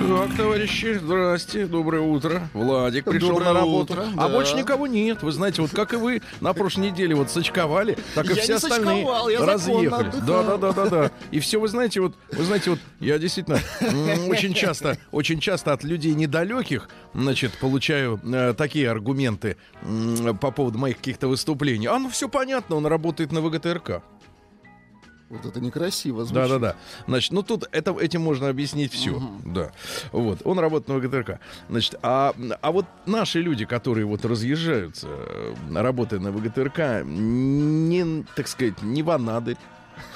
Так, товарищи, здрасте, доброе утро. Владик пришел Доброе на работу. утро, А да. больше никого нет. Вы знаете, вот как и вы на прошлой неделе вот сочковали, так и Я все остальные я разъехались. Да, да, да, да, да. И все, вы знаете, вот, вы знаете, вот я действительно очень часто, очень часто от людей недалеких, значит, получаю э, такие аргументы м, по поводу моих каких-то выступлений. А ну все понятно, он работает на ВГТРК. Вот это некрасиво звучит. Да, да, да. Значит, ну тут это, этим можно объяснить все. Да. Вот. Он работает на ВГТРК. Значит, а, а вот наши люди, которые вот разъезжаются, э, работая на ВГТРК, не, так сказать, не в Анадырь,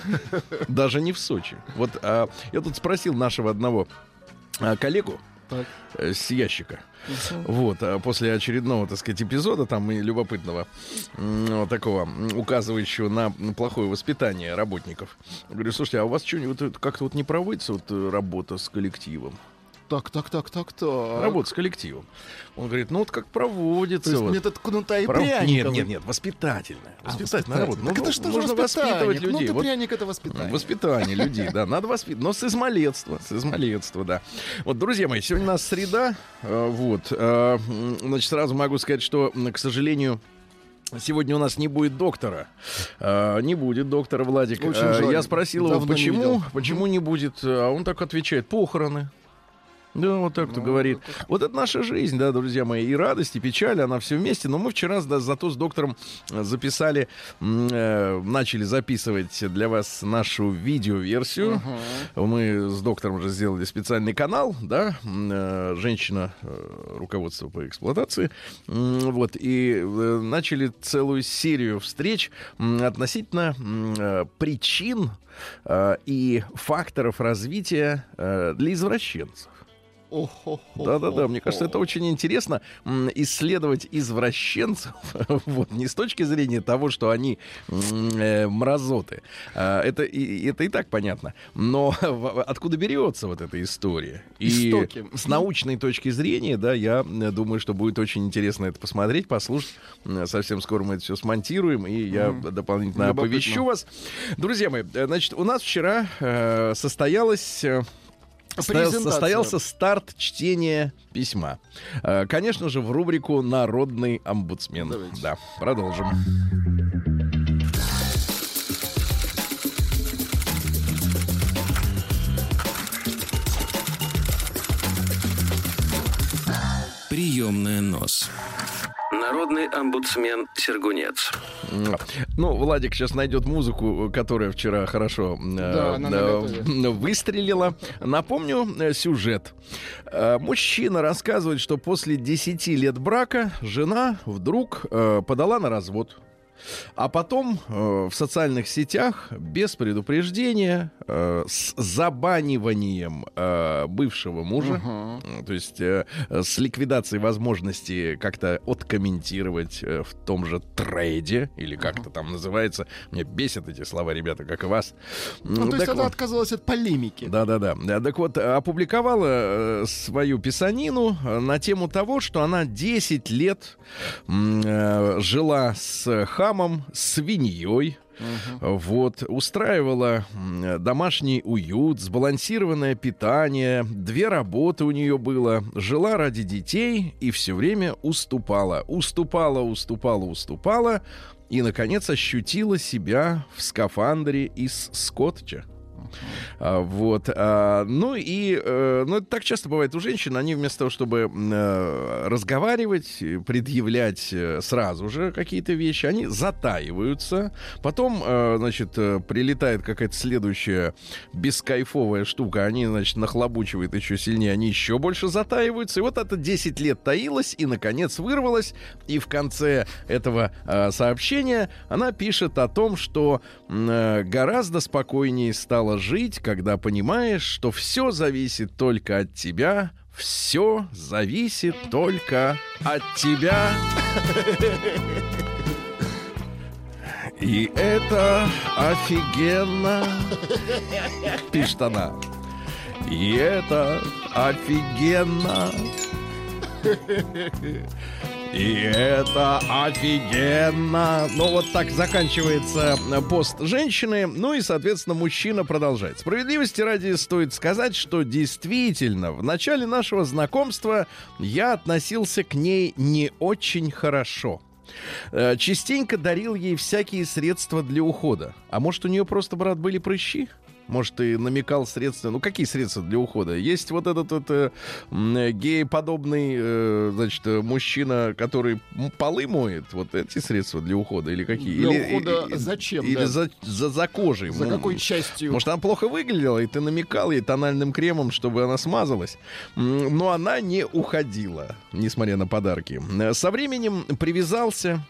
даже не в Сочи. Вот а, я тут спросил нашего одного а, коллегу Так. э, с ящика. Вот, а после очередного, так сказать, эпизода, там и любопытного, вот такого, указывающего на плохое воспитание работников. Говорю, слушайте, а у вас что-нибудь как-то вот не проводится вот э, работа с коллективом? Так, так, так, так, так. Работа с коллективом. Он говорит, ну вот как проводится. То есть вот. метод кнута и Прав- пряника. Нет, нет, нет, воспитательная. А, Воспитательная работа. Так Ну, это что же нужно воспитание? воспитывать людей. Кнут и Вот пряник это воспитание. Воспитание людей, да, надо воспитывать, но с измалетства, с измалетства, да. Вот, друзья мои, сегодня у нас среда, э, вот, э, значит, сразу могу сказать, что, к сожалению, Сегодня у нас не будет доктора. Э, не будет доктора Владик. Очень жаль. Я спросил его, Давно не почему, видел. почему не будет. А он так отвечает: похороны. Да, вот так кто Ну, говорит. Вот это наша жизнь, да, друзья мои. И радость, и печаль, она все вместе. Но мы вчера да, зато с доктором э, записали, э, начали записывать для вас нашу видеоверсию. Мы с доктором уже сделали специальный канал, да, э, женщина, э, руководство по эксплуатации. М, Вот, и э, начали целую серию встреч м, относительно э, причин э, и факторов развития э, для извращенцев. Да-да-да, мне кажется, это очень интересно исследовать извращенцев, вот, не с точки зрения того, что они э, мразоты. А, это, и, это и так понятно. Но откуда берется вот эта история? И Истоки. с научной точки зрения, да, я э, думаю, что будет очень интересно это посмотреть, послушать. Совсем скоро мы это все смонтируем, и я дополнительно Любопытно. оповещу вас. Друзья мои, э, значит, у нас вчера э, состоялась... состоялся старт чтения письма. Э, Конечно же, в рубрику Народный омбудсмен. Давайте. Да, продолжим. Приемная нос. Народный омбудсмен Сергунец. Ну, Владик сейчас найдет музыку, которая вчера хорошо э, Да, э, наготове. выстрелила. Напомню э, сюжет. Э, Мужчина рассказывает, что после 10 лет брака жена вдруг э, подала на развод. А потом э, в социальных сетях без предупреждения, э, с забаниванием э, бывшего мужа. М, То есть э, с ликвидацией возможности как-то откомментировать э, в том же трейде, или как это там называется. Мне бесят эти слова, ребята, как и вас. Ну, то есть она вот. отказалась от полемики. Да-да-да. Да, Так вот, опубликовала э, свою писанину э, на тему того, что она 10 лет э, жила с хамом, свиньей, вот, устраивала домашний уют, сбалансированное питание, две работы у нее было, жила ради детей и все время уступала, уступала, уступала, уступала, и, наконец, ощутила себя в скафандре из скотча. А, вот. а, ну и, э, ну, это так часто бывает у женщин, они вместо того, чтобы э, разговаривать, э, предъявлять сразу же какие-то вещи, они затаиваются. Потом, значит, прилетает какая-то следующая бескайфовая штука, они, значит, нахлобучивают еще сильнее, они еще больше затаиваются. И вот это 10 лет таилось и, наконец, вырвалось. И в конце этого сообщения она пишет о том, что гораздо спокойнее стало жить, когда понимаешь, что все зависит только от тебя, все зависит только от тебя. И это офигенно, пишет она. И это офигенно. И это офигенно. Ну, вот так заканчивается пост женщины. Ну и, соответственно, мужчина продолжает. Справедливости ради стоит сказать, что действительно в начале нашего знакомства я относился к ней не очень хорошо. Э, Частенько дарил ей всякие средства для ухода. А может, у нее просто, брат, были прыщи? Может, и намекал средства. Ну, какие средства для ухода? Есть вот этот вот, э, м, гей-подобный, э, значит, э, мужчина, который полы моет. Вот эти средства для ухода или какие? Для или, ухода и- зачем, Или да? за, за, за кожей. За какой частью? Может, она плохо выглядела, и ты намекал ей тональным кремом, чтобы она смазалась. Но она не уходила, несмотря на подарки. Э, Со временем привязался,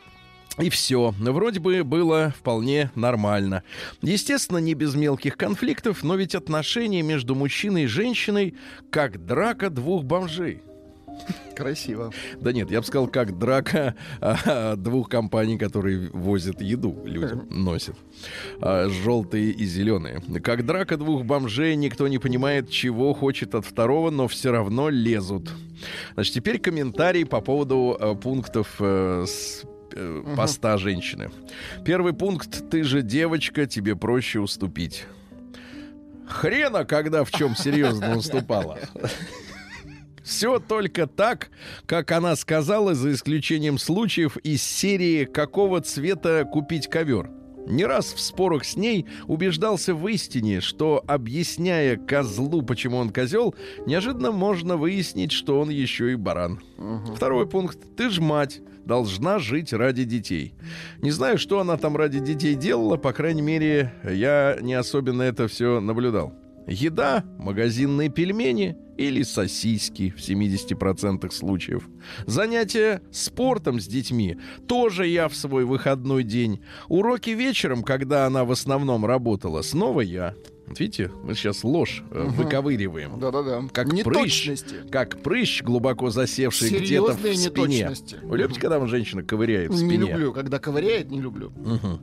и все. Вроде бы было вполне нормально. Естественно, не без мелких конфликтов, но ведь отношения между мужчиной и женщиной как драка двух бомжей. Красиво. Да нет, я бы сказал, как драка а, двух компаний, которые возят еду людям, носят. А, желтые и зеленые. Как драка двух бомжей, никто не понимает, чего хочет от второго, но все равно лезут. Значит, теперь комментарий по поводу э, пунктов э, с э, поста женщины. Первый пункт. Ты же девочка, тебе проще уступить. Хрена, когда в чем серьезно уступала. Все только так, как она сказала, за исключением случаев из серии «Какого цвета купить ковер?». Не раз в спорах с ней убеждался в истине, что, объясняя козлу, почему он козел, неожиданно можно выяснить, что он еще и баран. Второй пункт. Ты ж мать, должна жить ради детей. Не знаю, что она там ради детей делала, по крайней мере, я не особенно это все наблюдал. Еда, магазинные пельмени или сосиски в 70% случаев. Занятия спортом с детьми тоже я в свой выходной день. Уроки вечером, когда она в основном работала, снова я. Вот видите, мы сейчас ложь э, выковыриваем. Да-да-да. Как прыщ, Неточности. как прыщ, глубоко засевший где-то в спине. неточности. Вы любите, когда вам женщина ковыряет в Не спине? люблю. Когда ковыряет, не люблю. Мгм.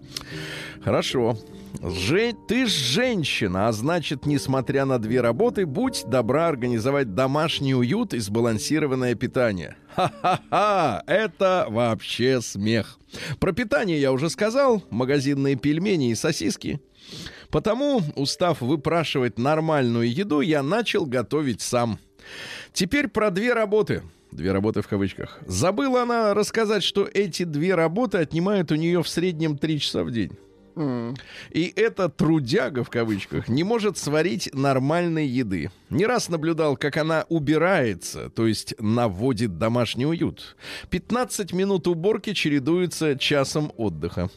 Хорошо. Жень, ты ж женщина, а значит, несмотря на две работы, будь добра организовать домашний уют и сбалансированное питание. Ха-ха-ха! Это вообще смех. Про питание я уже сказал. Магазинные пельмени и сосиски. Потому, устав выпрашивать нормальную еду, я начал готовить сам. Теперь про две работы. Две работы в кавычках. Забыла она рассказать, что эти две работы отнимают у нее в среднем три часа в день. И эта трудяга в кавычках не может сварить нормальной еды. Не раз наблюдал, как она убирается, то есть наводит домашний уют. 15 минут уборки чередуются часом отдыха.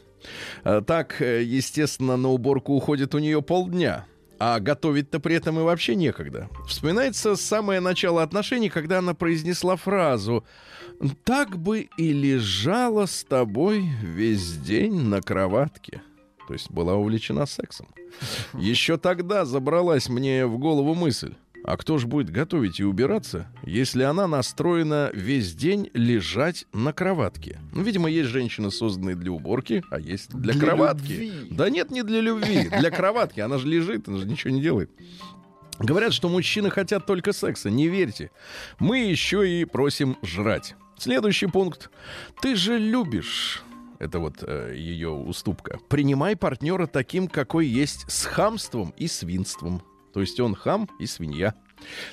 А Так, э, естественно, на уборку уходит у нее полдня. А готовить-то при этом и вообще некогда. Вспоминается самое начало отношений, когда она произнесла фразу «Так бы и лежала с тобой весь день на кроватке». То есть была увлечена сексом. Еще тогда забралась мне в голову мысль. А кто же будет готовить и убираться, если она настроена весь день лежать на кроватке? Ну, видимо, есть женщины, созданные для уборки, а есть для, Для кроватки. любви. Да нет, не для любви, для кроватки. Она же лежит, она же ничего не делает. Говорят, что мужчины хотят только секса. Не верьте. Мы еще и просим жрать. Следующий пункт. Ты же любишь. Это вот э, ее уступка. Принимай партнера таким, какой есть, с хамством и свинством. То есть он хам и свинья.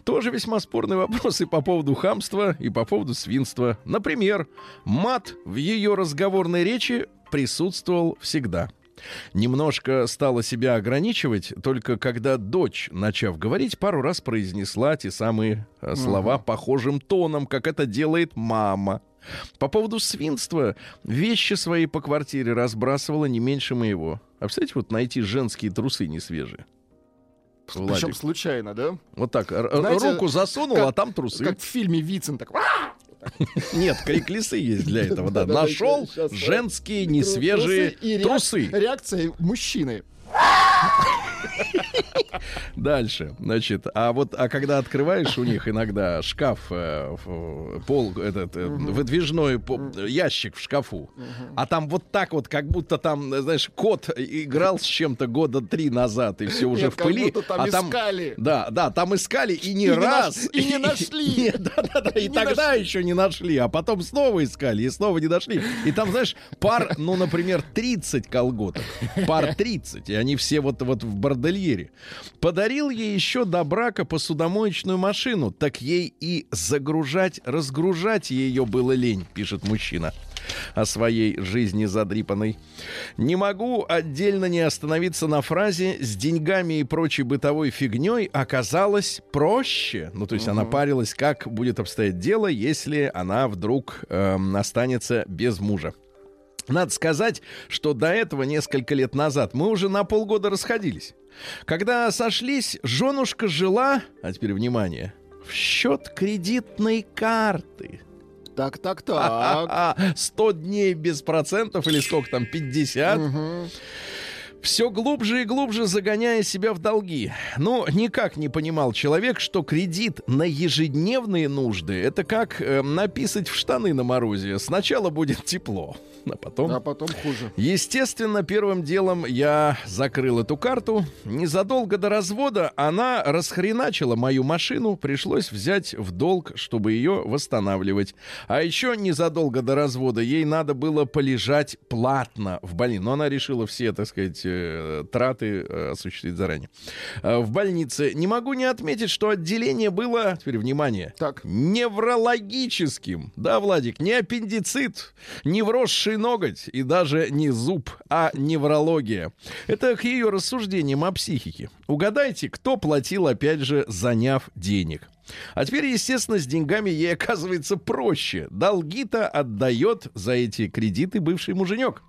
Тоже весьма спорный вопрос и по поводу хамства, и по поводу свинства. Например, мат в ее разговорной речи присутствовал всегда. Немножко стала себя ограничивать, только когда дочь, начав говорить, пару раз произнесла те самые э, слова похожим тоном, как это делает мама. По поводу свинства вещи свои по квартире разбрасывала не меньше моего. А представляете, вот найти женские трусы не свежие. Причем Владик, случайно, да? вот так, Знаете, руку засунул, как- а там трусы. Как в фильме Вицин, так... «А!» Нет, крик лисы есть для этого, да. Нашел женские несвежие трусы. Реакция мужчины. Дальше, значит, а вот, а когда открываешь у них иногда шкаф, э, пол, этот, э, выдвижной по- ящик в шкафу, а там вот так вот, как будто там, знаешь, кот играл с чем-то года три назад, и все уже Нет, в пыли. там а искали. Да, да, там искали и не И не раз. наш- и не нашли. Нет, да, да, да, и Не тогда нашли. еще не нашли, а потом снова искали, и снова не нашли. И там, знаешь, пар, ну, например, 30 колготок. Пар 30, и они все вот, вот в бордельере. Подарил ей еще до брака посудомоечную машину, так ей и загружать, разгружать ее было лень, пишет мужчина о своей жизни задрипанной. Не могу отдельно не остановиться на фразе «с деньгами и прочей бытовой фигней оказалось проще». Ну, то есть она парилась, как будет обстоять дело, если она вдруг эм, останется без мужа. Надо сказать, что до этого несколько лет назад мы уже на полгода расходились. Когда сошлись, женушка жила, а теперь внимание, в счет кредитной карты. Так, так, так. А, 100 дней без процентов или сколько там, 50. Мгм. Все глубже и глубже загоняя себя в долги. Ну, никак не понимал человек, что кредит на ежедневные нужды это как э, написать в штаны на морозе. Сначала будет тепло, а потом А потом хуже. Естественно, первым делом я закрыл эту карту. Незадолго до развода она расхреначила мою машину. Пришлось взять в долг, чтобы ее восстанавливать. А еще незадолго до развода ей надо было полежать платно в больнице. Но она решила все, так сказать, э, траты э, осуществить заранее. Э, В больнице не могу не отметить, что отделение было, теперь внимание, Так. неврологическим. Да, Владик, не аппендицит, не вросший ноготь и даже не зуб, а неврология. Это к ее рассуждениям о психике. Угадайте, кто платил, опять же, заняв денег. А теперь, естественно, с деньгами ей оказывается проще. Долги-то отдает за эти кредиты бывший муженек.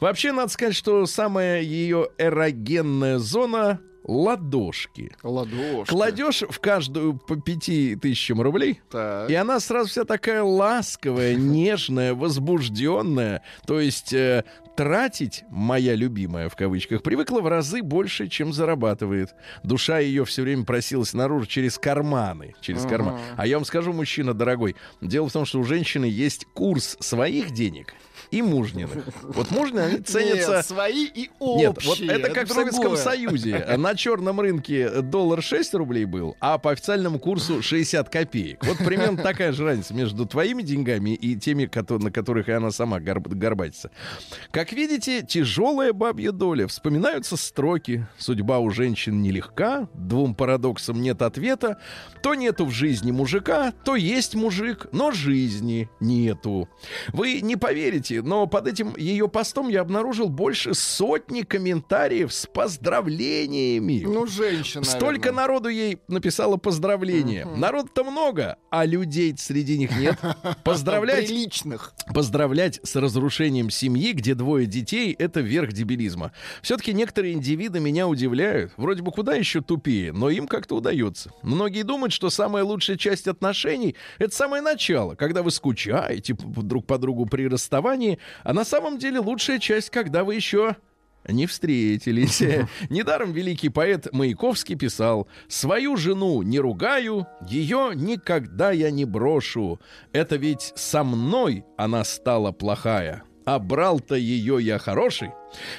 Вообще, надо сказать, что самая ее эрогенная зона — ладошки. Ладошки. Кладешь в каждую по пяти тысячам рублей, Так. и она сразу вся такая ласковая, нежная, возбужденная. То есть э, тратить, моя любимая в кавычках, привыкла в разы больше, чем зарабатывает. Душа ее все время просилась наружу через карманы. Через Ага. карман. А я вам скажу, мужчина дорогой, дело в том, что у женщины есть курс своих денег и мужниных. Вот мужнины, они ценятся... Нет, свои и общие. Нет, вот это как в Советском другое. Союзе. На черном рынке доллар 6 рублей был, а по официальному курсу 60 копеек. Вот примерно такая же разница между твоими деньгами и теми, на которых и она сама горб- горбатится. Как видите, тяжелая бабья доля. Вспоминаются строки. Судьба у женщин нелегка, двум парадоксам нет ответа. То нету в жизни мужика, то есть мужик, но жизни нету. Вы не поверите, но под этим ее постом я обнаружил больше сотни комментариев с поздравлениями. Ну, женщина. Столько народу ей написало поздравления. Народ-то много, а людей среди них нет. Поздравлять Приличных. Поздравлять с разрушением семьи, где двое детей, это верх дебилизма. Все-таки некоторые индивиды меня удивляют. Вроде бы куда еще тупее, но им как-то удается. Многие думают, что самая лучшая часть отношений — это самое начало, когда вы скучаете друг по другу при расставании, а на самом деле лучшая часть, когда вы еще не встретились. Недаром великий поэт Маяковский писал «Свою жену не ругаю, ее никогда я не брошу. Это ведь со мной она стала плохая, а брал-то ее я хороший».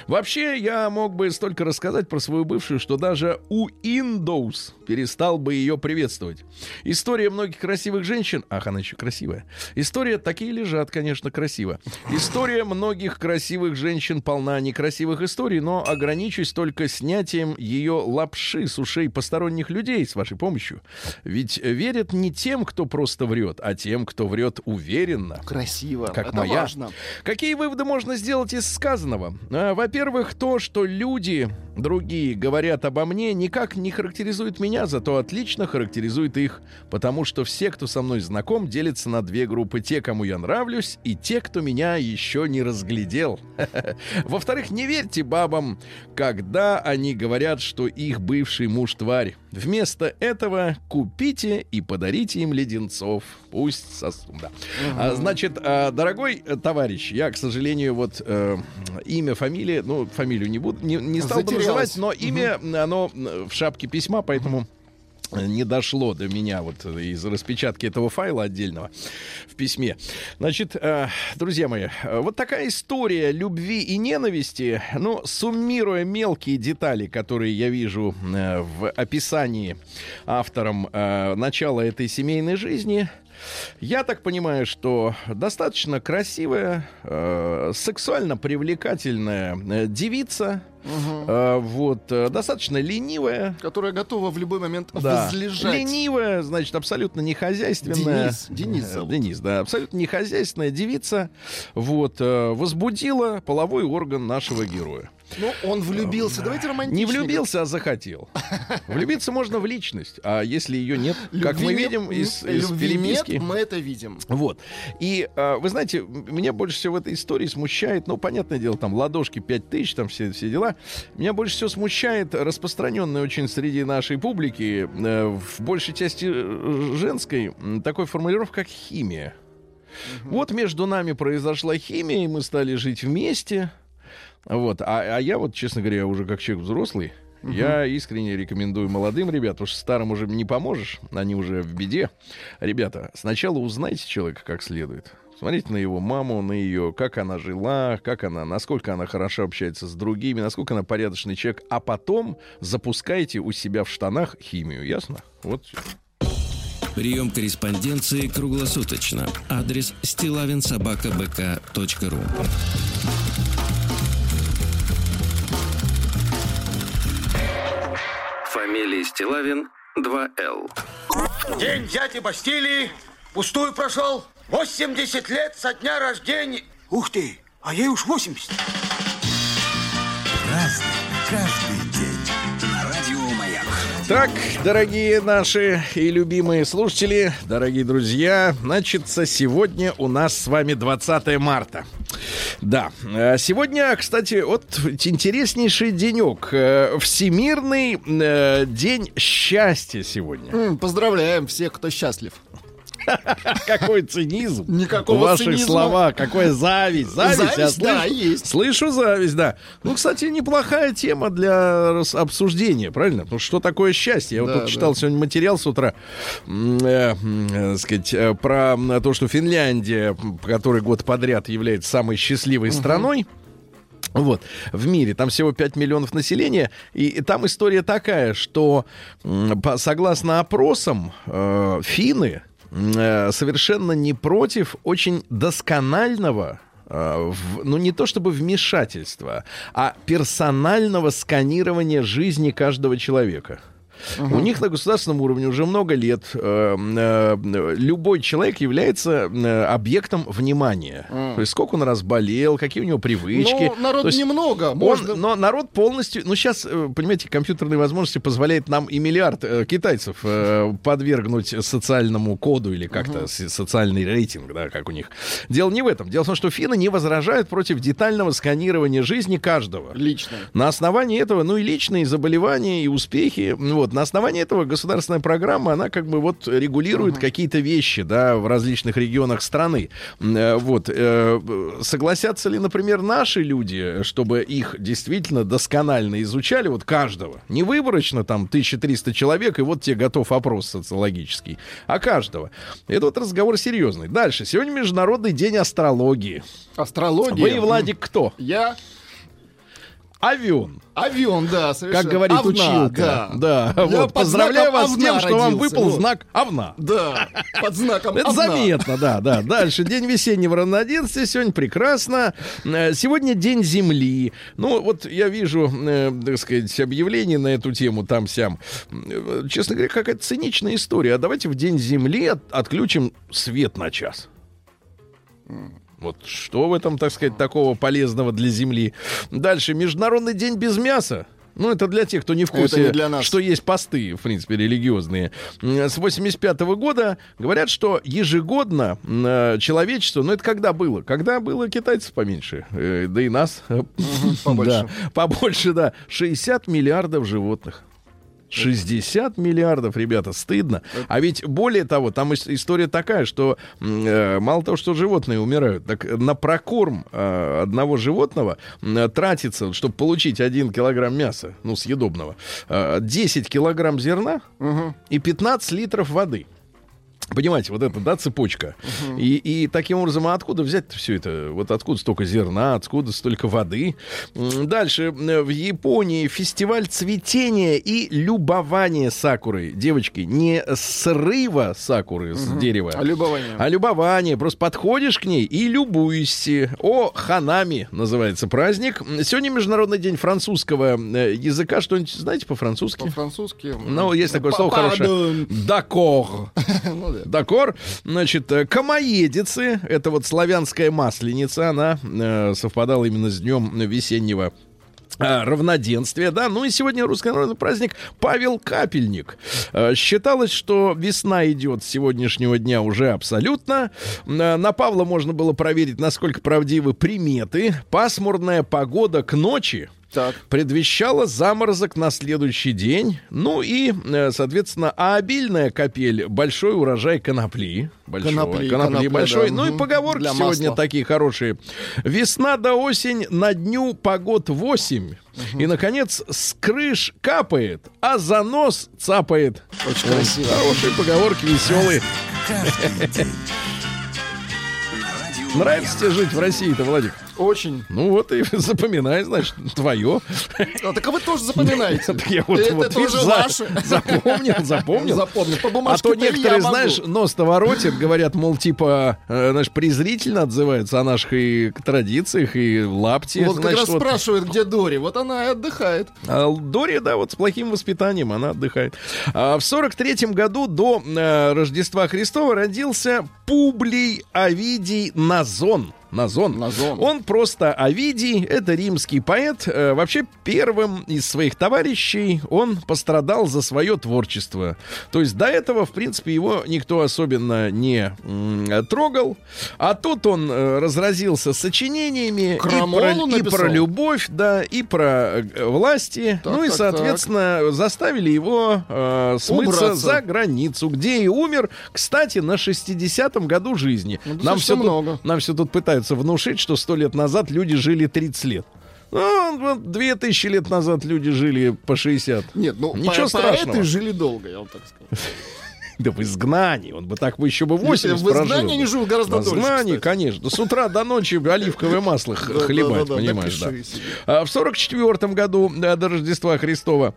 Вообще, я мог бы столько рассказать про свою бывшую, что даже у Windows перестал бы ее приветствовать. История многих красивых женщин... Ах, она еще красивая. История... Такие лежат, конечно, красиво. История многих красивых женщин полна некрасивых историй, но ограничусь только снятием ее лапши с ушей посторонних людей с вашей помощью. Ведь верят не тем, кто просто врет, а тем, кто врет уверенно. Красиво. Как это моя. важно. Какие выводы можно сделать из сказанного? А, Во-первых, то, что люди другие говорят обо мне, никак не характеризует меня, зато отлично характеризует их, потому что все, кто со мной знаком, делятся на две группы. Те, кому я нравлюсь, и те, кто меня еще не разглядел. Во-вторых, не верьте бабам, когда они говорят, что их бывший муж тварь. Вместо этого купите и подарите им леденцов. Пусть сосут. Да. А, значит, а, дорогой э, товарищ, я, к сожалению, вот э, имя, фамилия, ну, фамилию не буду, не, не стал бы называть, но имя, оно в шапке письма, поэтому не дошло до меня вот из распечатки этого файла отдельного в письме. Значит, э, друзья мои, вот такая история любви и ненависти, ну, суммируя мелкие детали, которые я вижу э, в описании автором э, начала этой семейной жизни, я так понимаю, что достаточно красивая, э, сексуально привлекательная э, девица, Угу. вот, э, достаточно ленивая. Которая готова в любой момент да. возлежать. Ленивая, значит, абсолютно не хозяйственная. Денис, Денис э, зовут. Денис, да, абсолютно не хозяйственная девица. Вот, возбудила половой орган нашего героя. Ну, он влюбился. Давайте романтичнее. Не влюбился, а захотел. Влюбиться можно в личность, а если ее нет, как мы видим из, из переписки... Нет, мы это видим. Вот. И, вы знаете, меня больше всего в этой истории смущает, ну, понятное дело, там, ладошки 5 тысяч, там все, все дела. Меня больше всего смущает распространенная очень среди нашей публики, э, в большей части э, женской, такой формулировка, как химия. Угу. Вот между нами произошла химия, и мы стали жить вместе. Вот. А, а я вот, честно говоря, уже как человек взрослый, Угу. Я искренне рекомендую молодым ребятам, потому что старым уже не поможешь, они уже в беде. Ребята, сначала узнайте человека как следует. Смотрите на его маму, на ее, как она жила, как она, насколько она хорошо общается с другими, насколько она порядочный человек, а потом запускайте у себя в штанах химию, ясно? Вот все. Прием корреспонденции круглосуточно. Адрес стилавинсобакабк.ру Фамилия Стилавин 2Л. День дяди Бастилии пустую прошел. 80 лет со дня рождения. Ух ты, а ей уж 80. Разный, каждый день. На радио Маяк. Так, дорогие наши и любимые слушатели, дорогие друзья, начится сегодня у нас с вами 20 марта. Да, э, сегодня, кстати, вот интереснейший денек. Э, Всемирный э, день счастья сегодня. Поздравляем всех, кто счастлив. Какой цинизм. Никакого В ваших цинизма. словах. Какая зависть. Зависть, Зависть, я слышу. да, есть. Слышу зависть, да. Ну, кстати, неплохая тема для обсуждения, правильно? Потому что что такое счастье? Я вот Да, тут читал сегодня материал с утра, э, э, сказать, э, про то, что Финляндия, который год подряд является самой счастливой страной. Вот, в мире. Там всего 5 миллионов населения. И, и там история такая, что согласно опросам, э, финны совершенно не против очень досконального э, ну не то чтобы вмешательства, а персонального сканирования жизни каждого человека. У них на государственном уровне уже много лет э, э, любой человек является э, объектом внимания. То есть сколько он раз болел, какие у него привычки. Ну, есть немного. он- Можно... но народ полностью... Ну, сейчас, э, понимаете, компьютерные возможности позволяют нам и миллиард э, китайцев э, подвергнуть социальному коду или как-то социальный рейтинг, да, как у них. Дело не в этом. Дело в том, что финны не возражают против детального сканирования жизни каждого. Лично. На основании этого, ну и личные заболевания, и успехи, вот, на основании этого государственная программа, она как бы вот регулирует какие-то вещи, да, в различных регионах страны. Э, Вот, э, согласятся ли, например, наши люди, чтобы их действительно досконально изучали, вот каждого, не выборочно там 1300 человек, и вот тебе готов опрос социологический, а каждого. Это вот разговор серьезный. Дальше. Сегодня Международный день астрологии. Астрология. Вы, Владик, кто? Я Авион. авион, да, совершенно. Как говорит Овна, училка. Да. Да. Я Вот. Поздравляю вас с тем, что вам выпал вот. знак Овна. Да, под знаком Это овна. заметно, да, да. Дальше. День весеннего равноденствия. Сегодня прекрасно. Э, Сегодня день Земли. Ну, вот я вижу, э, так сказать, объявление на эту тему там-сям. Э, Честно говоря, какая-то циничная история. А давайте в день Земли от- отключим свет на час. Вот что в этом, так сказать, такого полезного для Земли? Дальше. Международный день без мяса. Ну, это для тех, кто не в курсе, не для нас. что есть посты, в принципе, религиозные. С 85 года говорят, что ежегодно м, человечество, ну, это когда было? Когда было китайцев поменьше, э, да и нас. побольше. Да, побольше, да. 60 миллиардов животных. 60 миллиардов, ребята, стыдно. А ведь более того, там ис- история такая, что э, мало того, что животные умирают, так на прокорм э, одного животного м, тратится, чтобы получить 1 килограмм мяса, ну, съедобного, э, 10 килограмм зерна и 15 литров воды. Понимаете, вот это, да, цепочка. И, и таким образом, а откуда взять все это? Вот откуда столько зерна, откуда столько воды? Дальше. В Японии фестиваль цветения и любования сакурой. Девочки, не срыва сакуры с дерева. А любование? А любование. Просто подходишь к ней и любуешься. О, ханами называется праздник. Сегодня Международный день французского э, языка. Что-нибудь знаете по-французски? По-французски. Ну, есть такое слово хорошее. Пардон. Дакор. Ну да. Дакор. Значит, э, камоедицы, это вот славянская масленица, она э, совпадала именно с днем весеннего э, равноденствия, да, ну и сегодня русский народный праздник Павел Капельник. Э, Считалось, что весна идет с сегодняшнего дня уже абсолютно. На Павла можно было проверить, насколько правдивы приметы. Пасмурная погода к ночи Так. предвещала заморозок на следующий день. Ну и, э, соответственно, а обильная капель большой урожай конопли. Большой, Конопли, конопли конопля, большой. да, Ну и поговорки Для сегодня масла. такие хорошие. Весна до осень, на дню погод 8. И, наконец, с крыш капает, а за нос цапает. Очень красиво. Хорошие поговорки, веселые. Нравится тебе жить в России-то, Владик? Очень. Ну вот и запоминай, значит, твое. А, так а вы тоже запоминаете. Так я вот, Это вот, тоже видишь, ваше. запомнил, запомнил. Запомнил. По А бумажке то я некоторые, знаешь, нос-то воротят, говорят, мол, типа, э, знаешь, презрительно отзываются о наших и традициях, и лапти. Вот как значит, раз вот. спрашивают, где Дори. Вот она и отдыхает. А Дори, да, вот с плохим воспитанием она отдыхает. А в сорок третьем году до э, Рождества Христова родился Публий Овидий Назон. Назон. Назон. Он просто Овидий, это римский поэт. Э, вообще первым из своих товарищей он пострадал за свое творчество. То есть до этого, в принципе, его никто особенно не трогал. А тут он э, разразился сочинениями и про, и про любовь, да, и про э, власти. Так, ну и, так, соответственно, заставили его э, смыться Убраться. за границу, где и умер, кстати, на 60-м году жизни. Ну, нам, все много. Тут, нам все тут пытаются внушить, что сто лет назад люди жили 30 лет. Ну, вот 2000 лет назад люди жили по 60. Нет, ну, Ничего по- страшного. поэты жили долго, я вам так скажу. Да в изгнании. Он бы так бы еще бы Если 80 в изгнании они живут гораздо В дольше, изгнании, кстати. конечно. С утра до ночи оливковое масло хлебать, понимаешь, да. А В 44 году до Рождества Христова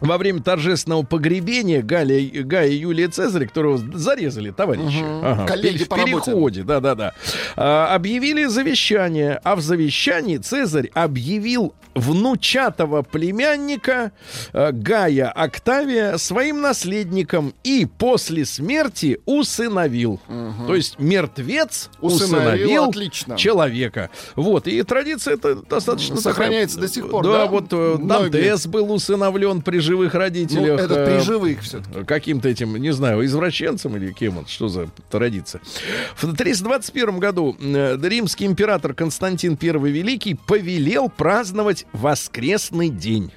во время торжественного погребения Галя, Гая Юлия Цезаря, которого зарезали товарищи, ага, в Коллеги в по переходе, да-да-да, а, объявили завещание, а в завещании Цезарь объявил внучатого племянника э, Гая Октавия своим наследником и после смерти усыновил. То есть мертвец Усыновил, усыновил, отлично. человека. Вот, и традиция это достаточно Сохраняется такая- до сих пор, Да, да? вот э, Многие. Дантес был усыновлен при живых Ну, родителях. это э, при живых все каким-то этим, не знаю, извращенцем или кем он, что за традиция. В 321 году э, римский император Константин I Великий повелел праздновать воскресный день.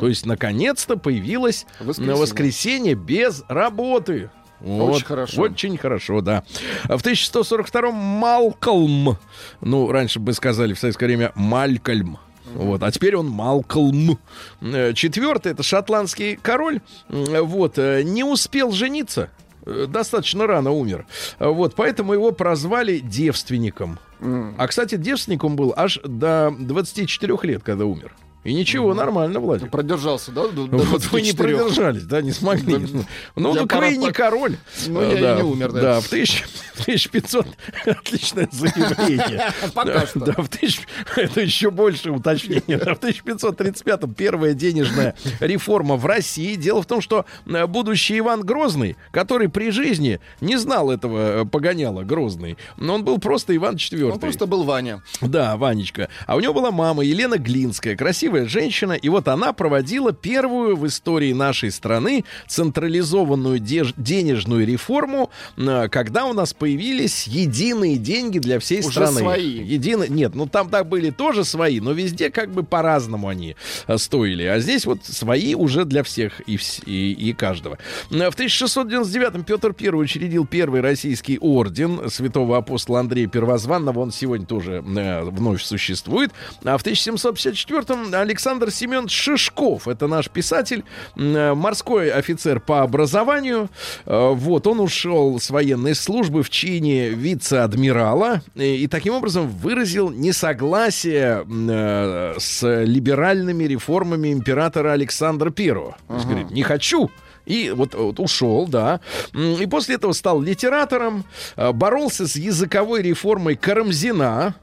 То есть, наконец-то появилось Воскресенье. на воскресенье без работы. Вот, хорошо. Очень хорошо, да. В 1142-м Малкольм, ну, раньше бы сказали в советское время Малькольм, вот, а теперь он Малкольм. Э, Четвертый это шотландский король. М, Вот, э, не успел жениться. э, Достаточно рано умер. Вот, поэтому его прозвали девственником. А, кстати, девственником был аж до 24 лет, когда умер. И ничего, нормально, Владик. Продержался, да? до- до Вот вы не 24? продержались, да, не смогли. Да, Ну, ну, пора- не король. Ну, А, я и не умер, да. Да, в, тысяч- в 1500... Отличное заявление. Пока что. Да, в тысяч... Это еще больше уточнение. Да, В 1535-м первая денежная реформа в России. Дело в том, что э, будущий Иван Грозный, который при жизни не знал этого э, погоняла Грозный, но он был просто Иван IV. Он просто был Ваня. Да, Ванечка. А у него была мама Елена Глинская, красивая красивая женщина, и вот она проводила первую в истории нашей страны централизованную денежную реформу, э, когда у нас появились единые деньги для всей Уже страны. свои. Едино... Нет, ну там так были тоже свои, но везде как бы по-разному они э, стоили. А здесь вот свои уже для всех и, и, и каждого. Э, В 1699-м Петр I учредил первый российский орден святого апостола Андрея Первозванного. Он сегодня тоже э, вновь существует. А в 1754-м Александр Семен Шишков, это наш писатель, э, морской офицер по образованию. Э, Вот, он ушел с военной службы в чине вице-адмирала и, таким образом выразил несогласие э, с либеральными реформами императора Александра Первого. Есть говорит, не хочу. И вот, вот ушел, да. И после этого стал литератором, боролся с языковой реформой Карамзина.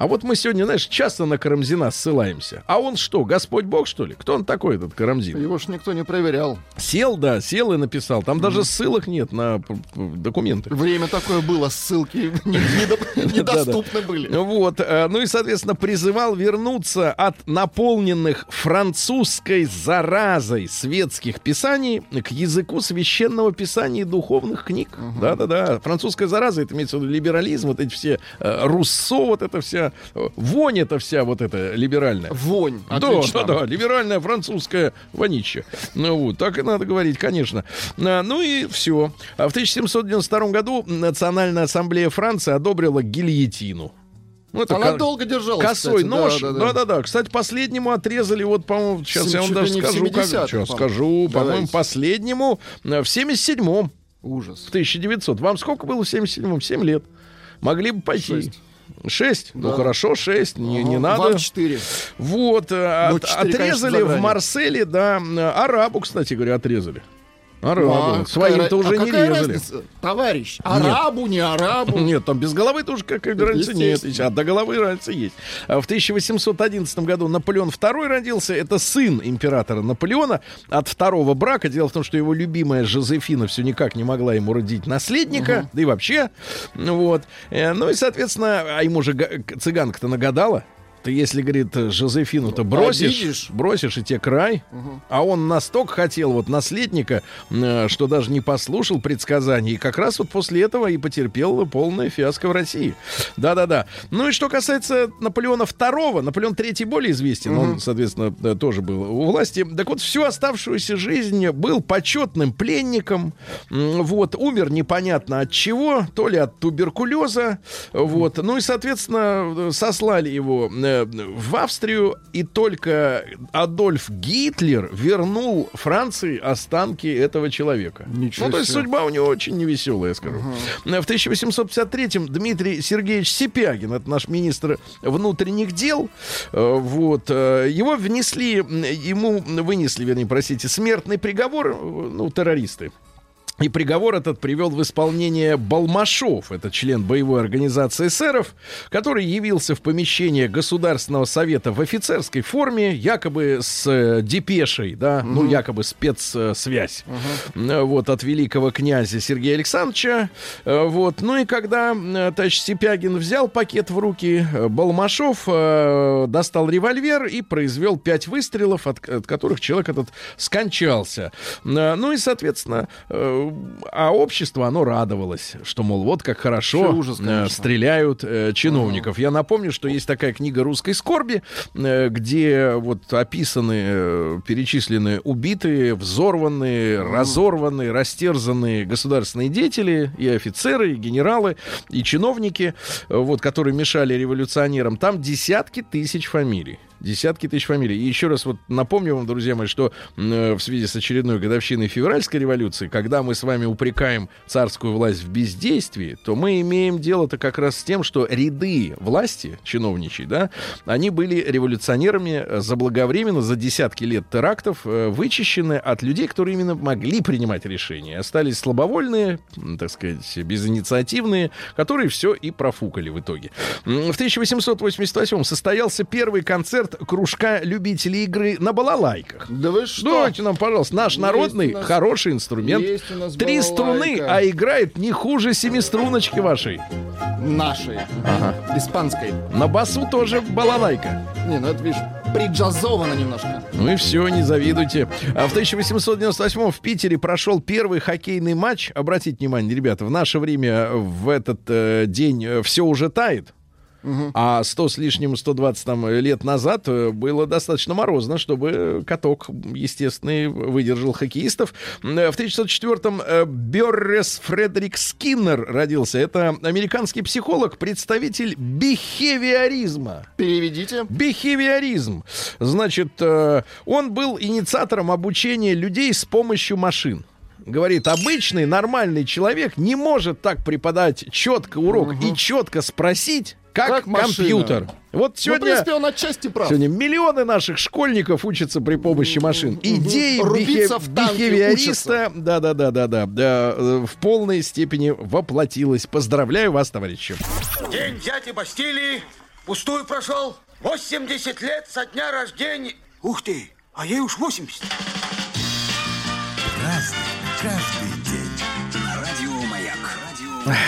А вот мы сегодня, знаешь, часто на Карамзина ссылаемся. А он что, Господь Бог, что ли? Кто он такой, этот Карамзин? Его ж никто не проверял. Сел, да, сел и написал. Там даже ссылок нет на документы. Время такое было, ссылки не- недо- недоступны были. Вот, э, ну и, соответственно, призывал вернуться от наполненных французской заразой светских писаний к языку священного писания и духовных книг. Да-да-да. Французская зараза, это имеется в виду либерализм, вот эти все э, Руссо, вот это вся, вонь это вся вот эта либеральная. Вонь. Да, Отлично. да, да, либеральная французская вонища. Ну вот, так и надо говорить, конечно. А, Ну и все. А в 1792 году Национальная ассамблея Франции одобрила гильотину. Ну, это Она ко- долго держалась, Косой кстати, нож. да, да, да. Да-да-да. Кстати, последнему отрезали, вот, по-моему, сейчас Сем- я вам даже скажу, как. 70-х, Сейчас по-моему. скажу, по-моему, Давайте. последнему э, в 77-м, Ужас. в 1900. Вам сколько было в 77-м? 7 лет. Могли бы пойти. Шесть. Ну Да. хорошо, шесть. Не, не Ага, надо. Вам четыре. Вот, э, Ну, от- четыре, конечно, отрезали за в. Марселе, да, арабу, кстати говоря, отрезали. Арабу. А, Своим-то уже а не резали. разница, Товарищ, арабу, не арабу. Нет, там без головы тоже какая-то разница нет. А до головы разница есть. В 1811 году Наполеон II родился. Это сын императора Наполеона от второго брака. Дело в том, что его любимая Жозефина все никак не могла ему родить наследника. Да и вообще. Ну Вот. Э, Ну и, соответственно, а ему же га- цыганка-то нагадала. Ты если, говорит, Жозефину-то бросишь, обидишь. бросишь и те край. А он настолько хотел вот наследника, э, что даже не послушал предсказаний. И как раз вот после этого и потерпел полное фиаско в России. Да-да-да. Ну и что касается Наполеона II, Наполеон III более известен, он, соответственно, э, тоже был у власти. Так вот, всю оставшуюся жизнь был почетным пленником. Вот, умер непонятно от чего, то ли от туберкулеза. Вот. Ну и, соответственно, э, сослали его э, в Австрию, и только Адольф Гитлер вернул Франции останки этого человека. Ничего ну, то есть судьба у него очень невеселая, я скажу. В 1853-м Дмитрий Сергеевич Сипягин, это наш министр внутренних дел, э, вот, э, его внесли, ему вынесли, вернее, простите, смертный приговор, ну, террористы. И приговор этот привел в исполнение Балмашов, это член боевой организации эсеров, который явился в помещение Государственного совета в офицерской форме, якобы с э, депешей, да, ну, якобы спецсвязь, э, вот, от великого князя Сергея Александровича, Э, вот, ну и когда э, товарищ Сипягин взял пакет в руки, э, Балмашов э, достал револьвер и произвел пять выстрелов, от, от которых человек этот скончался. Ну и, соответственно, э, а общество, оно радовалось, что, мол, вот как хорошо ужас, э, конечно. стреляют э, чиновников. Я напомню, что есть такая книга русской скорби, э, где вот описаны, э, перечислены убитые, взорванные, разорванные, растерзанные государственные деятели, и офицеры, и генералы, и чиновники, э, вот, которые мешали революционерам. Там десятки тысяч фамилий. Десятки тысяч фамилий. И еще раз вот напомню вам, друзья мои, что м, в связи с очередной годовщиной февральской революции, когда мы с вами упрекаем царскую власть в бездействии, то мы имеем дело-то как раз с тем, что ряды власти чиновничьей, да, они были революционерами э, заблаговременно за десятки лет терактов э, вычищены от людей, которые именно могли принимать решения. Остались слабовольные, так сказать, безинициативные, которые все и профукали в итоге. В 1888 состоялся первый концерт кружка любителей игры на балалайках. Да вы что? Давайте нам, пожалуйста, наш Есть народный нас- хороший инструмент. Три струны, балалайка. а играет не хуже семиструночки вашей. Нашей. Испанской. На басу тоже балалайка. Не, ну это, видишь, приджазовано немножко. Ну и все, не завидуйте. А в 1898 в Питере прошел первый хоккейный матч. Обратите внимание, ребята, в наше время в этот э, день все уже тает. А 100 с лишним, 120 там, лет назад э, было достаточно морозно, чтобы каток естественный выдержал хоккеистов. Э, В 1904-м э, Беррес Фредерик Скиннер родился. Это американский психолог, представитель бихевиоризма. Переведите. Бихевиоризм. Значит, э, он был инициатором обучения людей с помощью машин. Говорит, обычный нормальный человек не может так преподать четко урок и четко спросить, как, Как машина. компьютер. Вот Ну, в сегодня, принципе, он отчасти прав. сегодня миллионы наших школьников учатся при помощи машин. Идеи Рубиться бихе- в танке бихевиориста, да, да, да, да, да, да, э, в полной степени воплотилась. Поздравляю вас, товарищи. День дяди Бастилии пустую прошел. 80 лет со дня рождения. Ух ты, а ей уж 80. Разный, каждый день.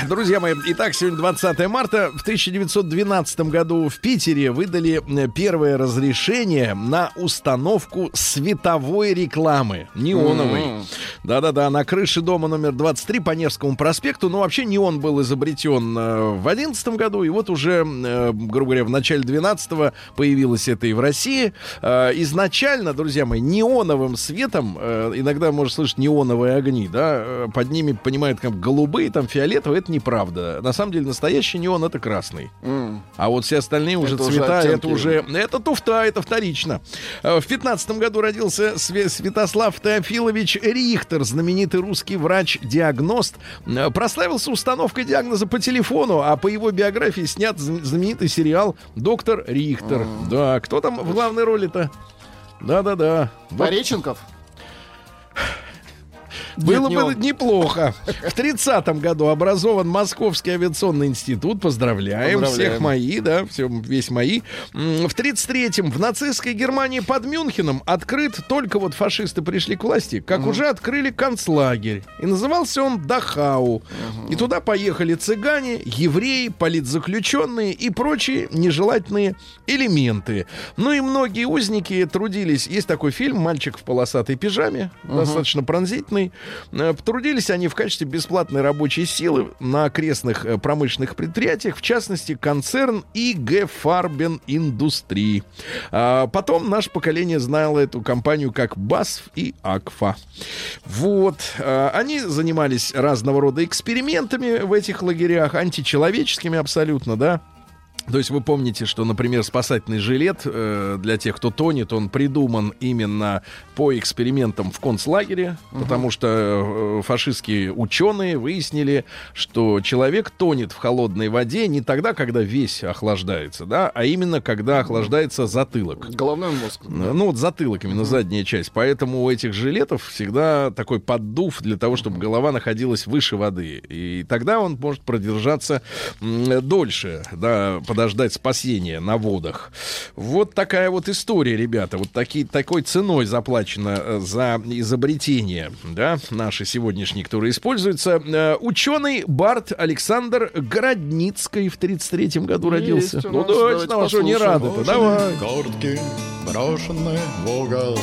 Друзья мои, итак, сегодня 20 марта. В 1912 году в Питере выдали э, первое разрешение на установку световой рекламы, неоновой. Да-да-да, на крыше дома номер 23 по Невскому проспекту. Но вообще неон был изобретен э, в 11 году, и вот уже, э, грубо говоря, в начале 12 появилось это и в России. Изначально, друзья мои, неоновым светом, иногда можно слышать неоновые огни, да, под ними понимают как голубые, там фиолетовые, это неправда. На самом деле настоящий неон это красный. М. А вот все остальные уже Это уже цвета, оттенки. это уже, это туфта, это вторично. Э, В 15 году родился Све- Святослав Теофилович Рихтер, знаменитый русский врач-диагност. Э, Прославился установкой диагноза по телефону, а по его биографии снят зн- знаменитый сериал «Доктор Рихтер». Да, кто там в главной роли-то? Да-да-да. Пореченков? Было бы неплохо. В 30-м году образован Московский авиационный институт. Поздравляем, Поздравляем. всех мои, да, все, весь мои. В 33-м в нацистской Германии под Мюнхеном открыт, только вот фашисты пришли к власти, как уже открыли концлагерь. И назывался он Дахау. И туда поехали цыгане, евреи, политзаключенные и прочие нежелательные элементы. Ну и многие узники трудились. Есть такой фильм «Мальчик в полосатой пижаме», достаточно пронзительный. Э, Потрудились они в качестве бесплатной рабочей силы на окрестных э, промышленных предприятиях, в частности, концерн ИГ Фарбен Индустрии. А Потом наше поколение знало эту компанию как БАСФ и АКФА. Вот. А, Они занимались разного рода экспериментами в этих лагерях, античеловеческими абсолютно, да. То есть вы помните, что, например, спасательный жилет э, для тех, кто тонет, он придуман именно по экспериментам в концлагере, потому что э, фашистские ученые выяснили, что человек тонет в холодной воде не тогда, когда весь охлаждается, да, а именно когда охлаждается затылок. Головной мозг. Ну, вот затылок, именно задняя часть. Поэтому у этих жилетов всегда такой поддув для того, чтобы голова находилась выше воды. И тогда он может продержаться м, дольше, да, подождать спасения на водах. Вот такая вот история, ребята. Вот такие, такой ценой заплачено э, за изобретение, да, наши сегодняшние, которые используются. Э, Ученый Барт Александр Городницкий в 33 году родился. Есть у Ну, давайте, давайте а что не послушаем. рады-то? Давай. Куртки, брошенные в угол,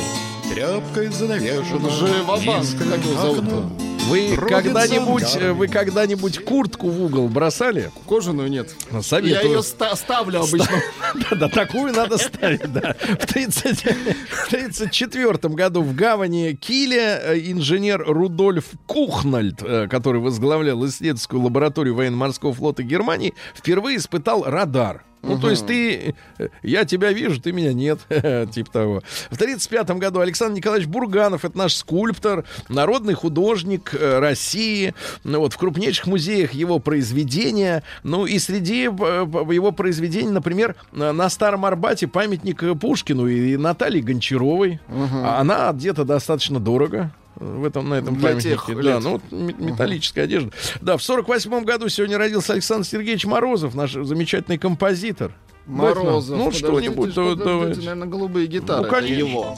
тряпкой занавешена. Это же Вабанк, как его окно. Вы когда-нибудь, э, вы когда-нибудь куртку в угол бросали? Кожаную нет. Я Советую. ее ста- ставлю обычно. Да, да, такую надо ставить, да. В 30 в 34 году в гавани Киле э, инженер Рудольф Кухнальд, э, который возглавлял исследовательскую лабораторию военно-морского флота Германии, впервые испытал радар. Ну, то есть ты, э, я тебя вижу, ты меня нет, типа того. В 35 году Александр Николаевич Бурганов, это наш скульптор, народный художник э, России. Ну, вот в крупнейших музеях его произведения. Ну, и среди э, его произведений, например, на Старом Арбате памятник Пушкину и Наталье Гончаровой. А Она одета достаточно дорого в этом, на этом Для памятнике. тех да, лет. ну, вот металлическая одежда. Да, в 48 году сегодня родился Александр Сергеевич Морозов, наш замечательный композитор. Морозов. Ну, подождите, что-нибудь, да, подождите, давайте. наверное, голубые гитары. Ну, это конечно. его.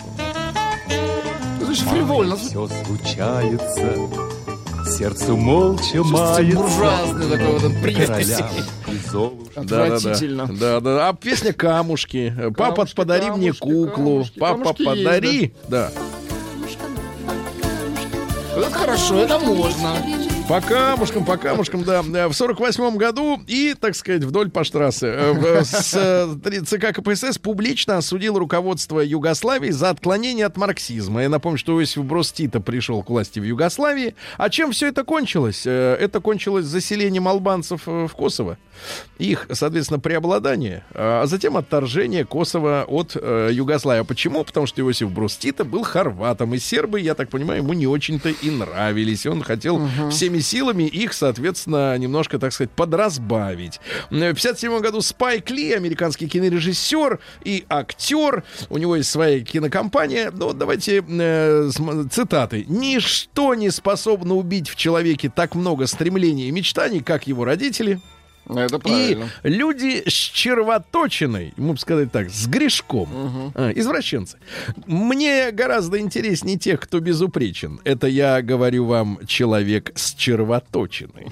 Это же фривольно. Все случается, сердцу молча мается. буржуазный такой вот он Золушка. Отвратительно. Да, да, да. А песня камушки. Папа, Камушки, подари мне камушки, куклу. камушки. Папа, Камушки есть, подари. Да. Это хорошо, это можно. По камушкам, по камушкам, да. Э, В сорок восьмом году и, так сказать, вдоль по штрассе э, в- с, э, ЦК КПСС публично осудил руководство Югославии за отклонение от марксизма. Я напомню, что Иосиф Брос Тита пришел к власти в Югославии. А чем все это кончилось? Э, Это кончилось заселением албанцев э, в Косово. Их, соответственно, преобладание, а затем отторжение Косово от э, Югославии. А Почему? Потому что Иосиф Брус Тита был хорватом, и сербы, я так понимаю, ему не очень-то и нравились. Он хотел всеми силами их, соответственно, немножко, так сказать, подразбавить. В 57 году Спайк Ли, американский кинорежиссер и актер, у него есть своя кинокомпания. Ну, вот давайте э, цитаты. «Ничто не способно убить в человеке так много стремлений и мечтаний, как его родители». Это И правильно. люди с червоточиной, ему бы сказать так, с грешком, а, извращенцы. Мне гораздо интереснее тех, кто безупречен. Это я говорю вам человек с червоточиной.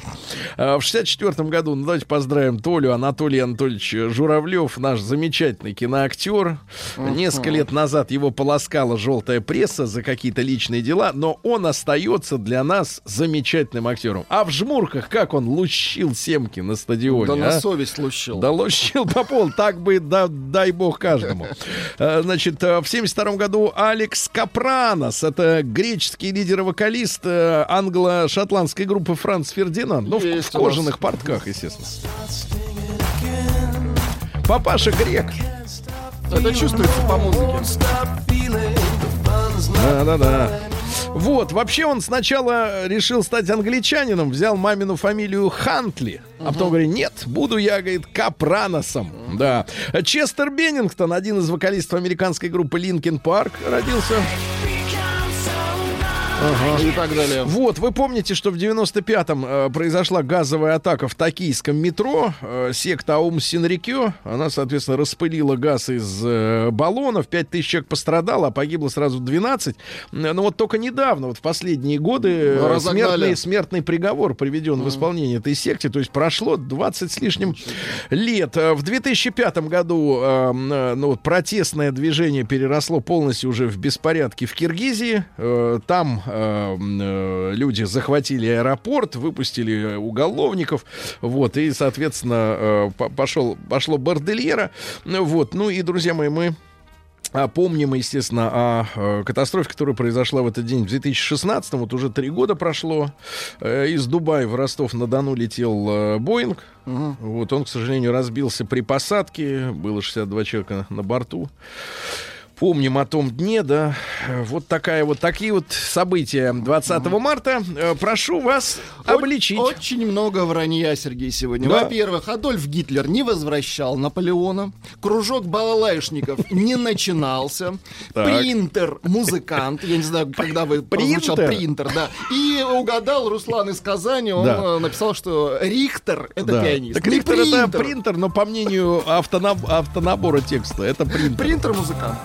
А, В 64 году, ну давайте поздравим Толю, Анатолий Анатольевич Журавлев, наш замечательный киноактер. Несколько лет назад его полоскала желтая пресса за какие-то личные дела, но он остается для нас замечательным актером. А в жмурках как он лущил семки на стадионе. Да на а? совесть лущил. Да лощил по пол, так бы, да, дай бог каждому. Э, Значит, э, в 72 году Алекс Капранос, это греческий лидер и вокалист э, англо-шотландской группы Франц Фердинанд. Ну, в, в кожаных портках, естественно. Папаша грек. Это чувствуется по музыке. Да-да-да. Вот, вообще он сначала решил стать англичанином, взял мамину фамилию Хантли, а потом говорит, нет, буду я, говорит, Капраносом. Да. Честер Беннингтон, один из вокалистов американской группы Linkin Park, родился. И так далее. Вот, вы помните, что в 95-м э, произошла газовая атака в токийском метро. Э, секта Аум Синрикё, она, соответственно, распылила газ из э, баллонов. 5000 человек пострадало, а погибло сразу 12. Э, Но вот только недавно, вот в последние годы, э, Разогнали. смертный, смертный приговор приведен в исполнение этой секте. То есть прошло 20 с лишним лет. Э, В 2005 году э, э, ну, протестное движение переросло полностью уже в беспорядки в Киргизии. Э, Там э, э, люди захватили аэропорт, выпустили э, уголовников. Вот, и, соответственно, э, по- пошел, пошло бордельера. Вот, ну и, друзья мои, мы а помним, естественно, о катастрофе, которая произошла в этот день в 2016 вот уже три года прошло. Из Дубая в Ростов-на-Дону летел Боинг. Вот он, к сожалению, разбился при посадке. Было 62 человека на борту. Помним о том дне, да. Вот такая вот такие вот события 20 марта. Э, Прошу вас обличить. Очень много вранья, Сергей, сегодня. Да. Во-первых, Адольф Гитлер не возвращал Наполеона. Кружок балалайшников не начинался. Принтер, музыкант. Я не знаю, когда вы прозвучал Принтер? да. И угадал Руслан из Казани. Он э, написал, что Рихтер — это пианист. Так Рихтер это принтер, но по мнению автонаб- автонабора текста, это принтер. Принтер музыкант.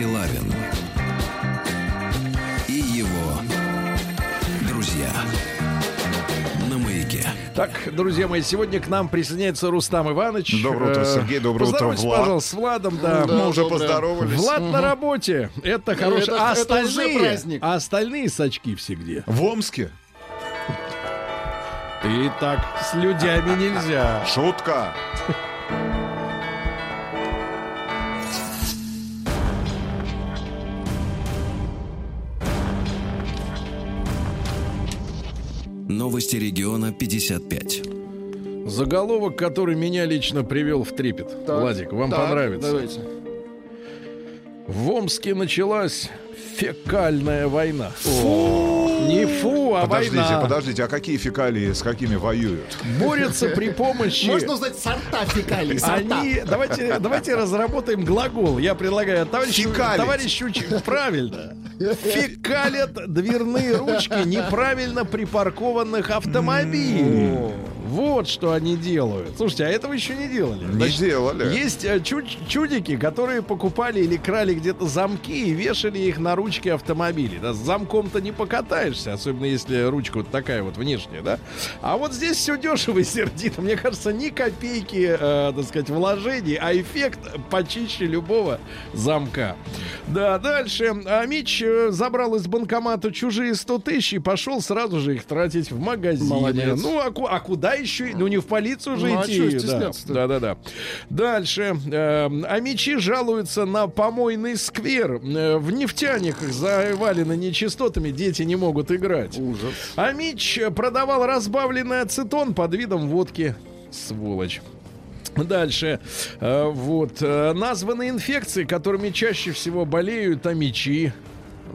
Стилавин и его друзья на маяке. Так, друзья мои, сегодня к нам присоединяется Рустам Иванович. Доброе утро, Э, Сергей, доброе утро, Влад. пожалуйста, с Владом, да. Да, Мы уже доброе. поздоровались. Влад на работе. Это хорошо. это- а это остальные, праздник. а остальные сачки все где? В Омске. И так с людьми нельзя. Шутка. Новости региона 55. Заголовок, который меня лично привел в трепет. Так, Владик, вам так, понравится. Давайте. В Омске началась фекальная война. Не фу, а Подождите, война. подождите, а какие фекалии с какими воюют? Борются при помощи... Можно узнать сорта фекалий, сорта. Они, давайте, давайте разработаем глагол. Я предлагаю, товарищ, Фекалить. товарищ Уч- правильно. Фекалят дверные ручки неправильно припаркованных автомобилей. Вот что они делают. Слушайте, а этого еще не делали. Не делали. Есть э, чу- чудики, которые покупали или крали где-то замки и вешали их на ручки автомобилей. Да, с замком-то не покатаешься, особенно если ручка вот такая вот внешняя, да. А вот здесь все дешево и сердито. Мне кажется, ни копейки, э, так сказать, вложений, а эффект почище любого замка. Да, дальше. А Мич э, забрал из банкомата чужие 100 тысяч и пошел сразу же их тратить в магазине. Молодец. Ну, а, а куда еще? Ну, не в полицию же Ну, а идти. чё да. да, да, да. Дальше. Эм, а мечи жалуются на помойный сквер. Э, в нефтяниках завалены нечистотами, дети не могут играть. Ужас. А Мич продавал разбавленный ацетон под видом водки. Сволочь. Дальше. Э, Вот. э, Названы инфекции, которыми чаще всего болеют амичи.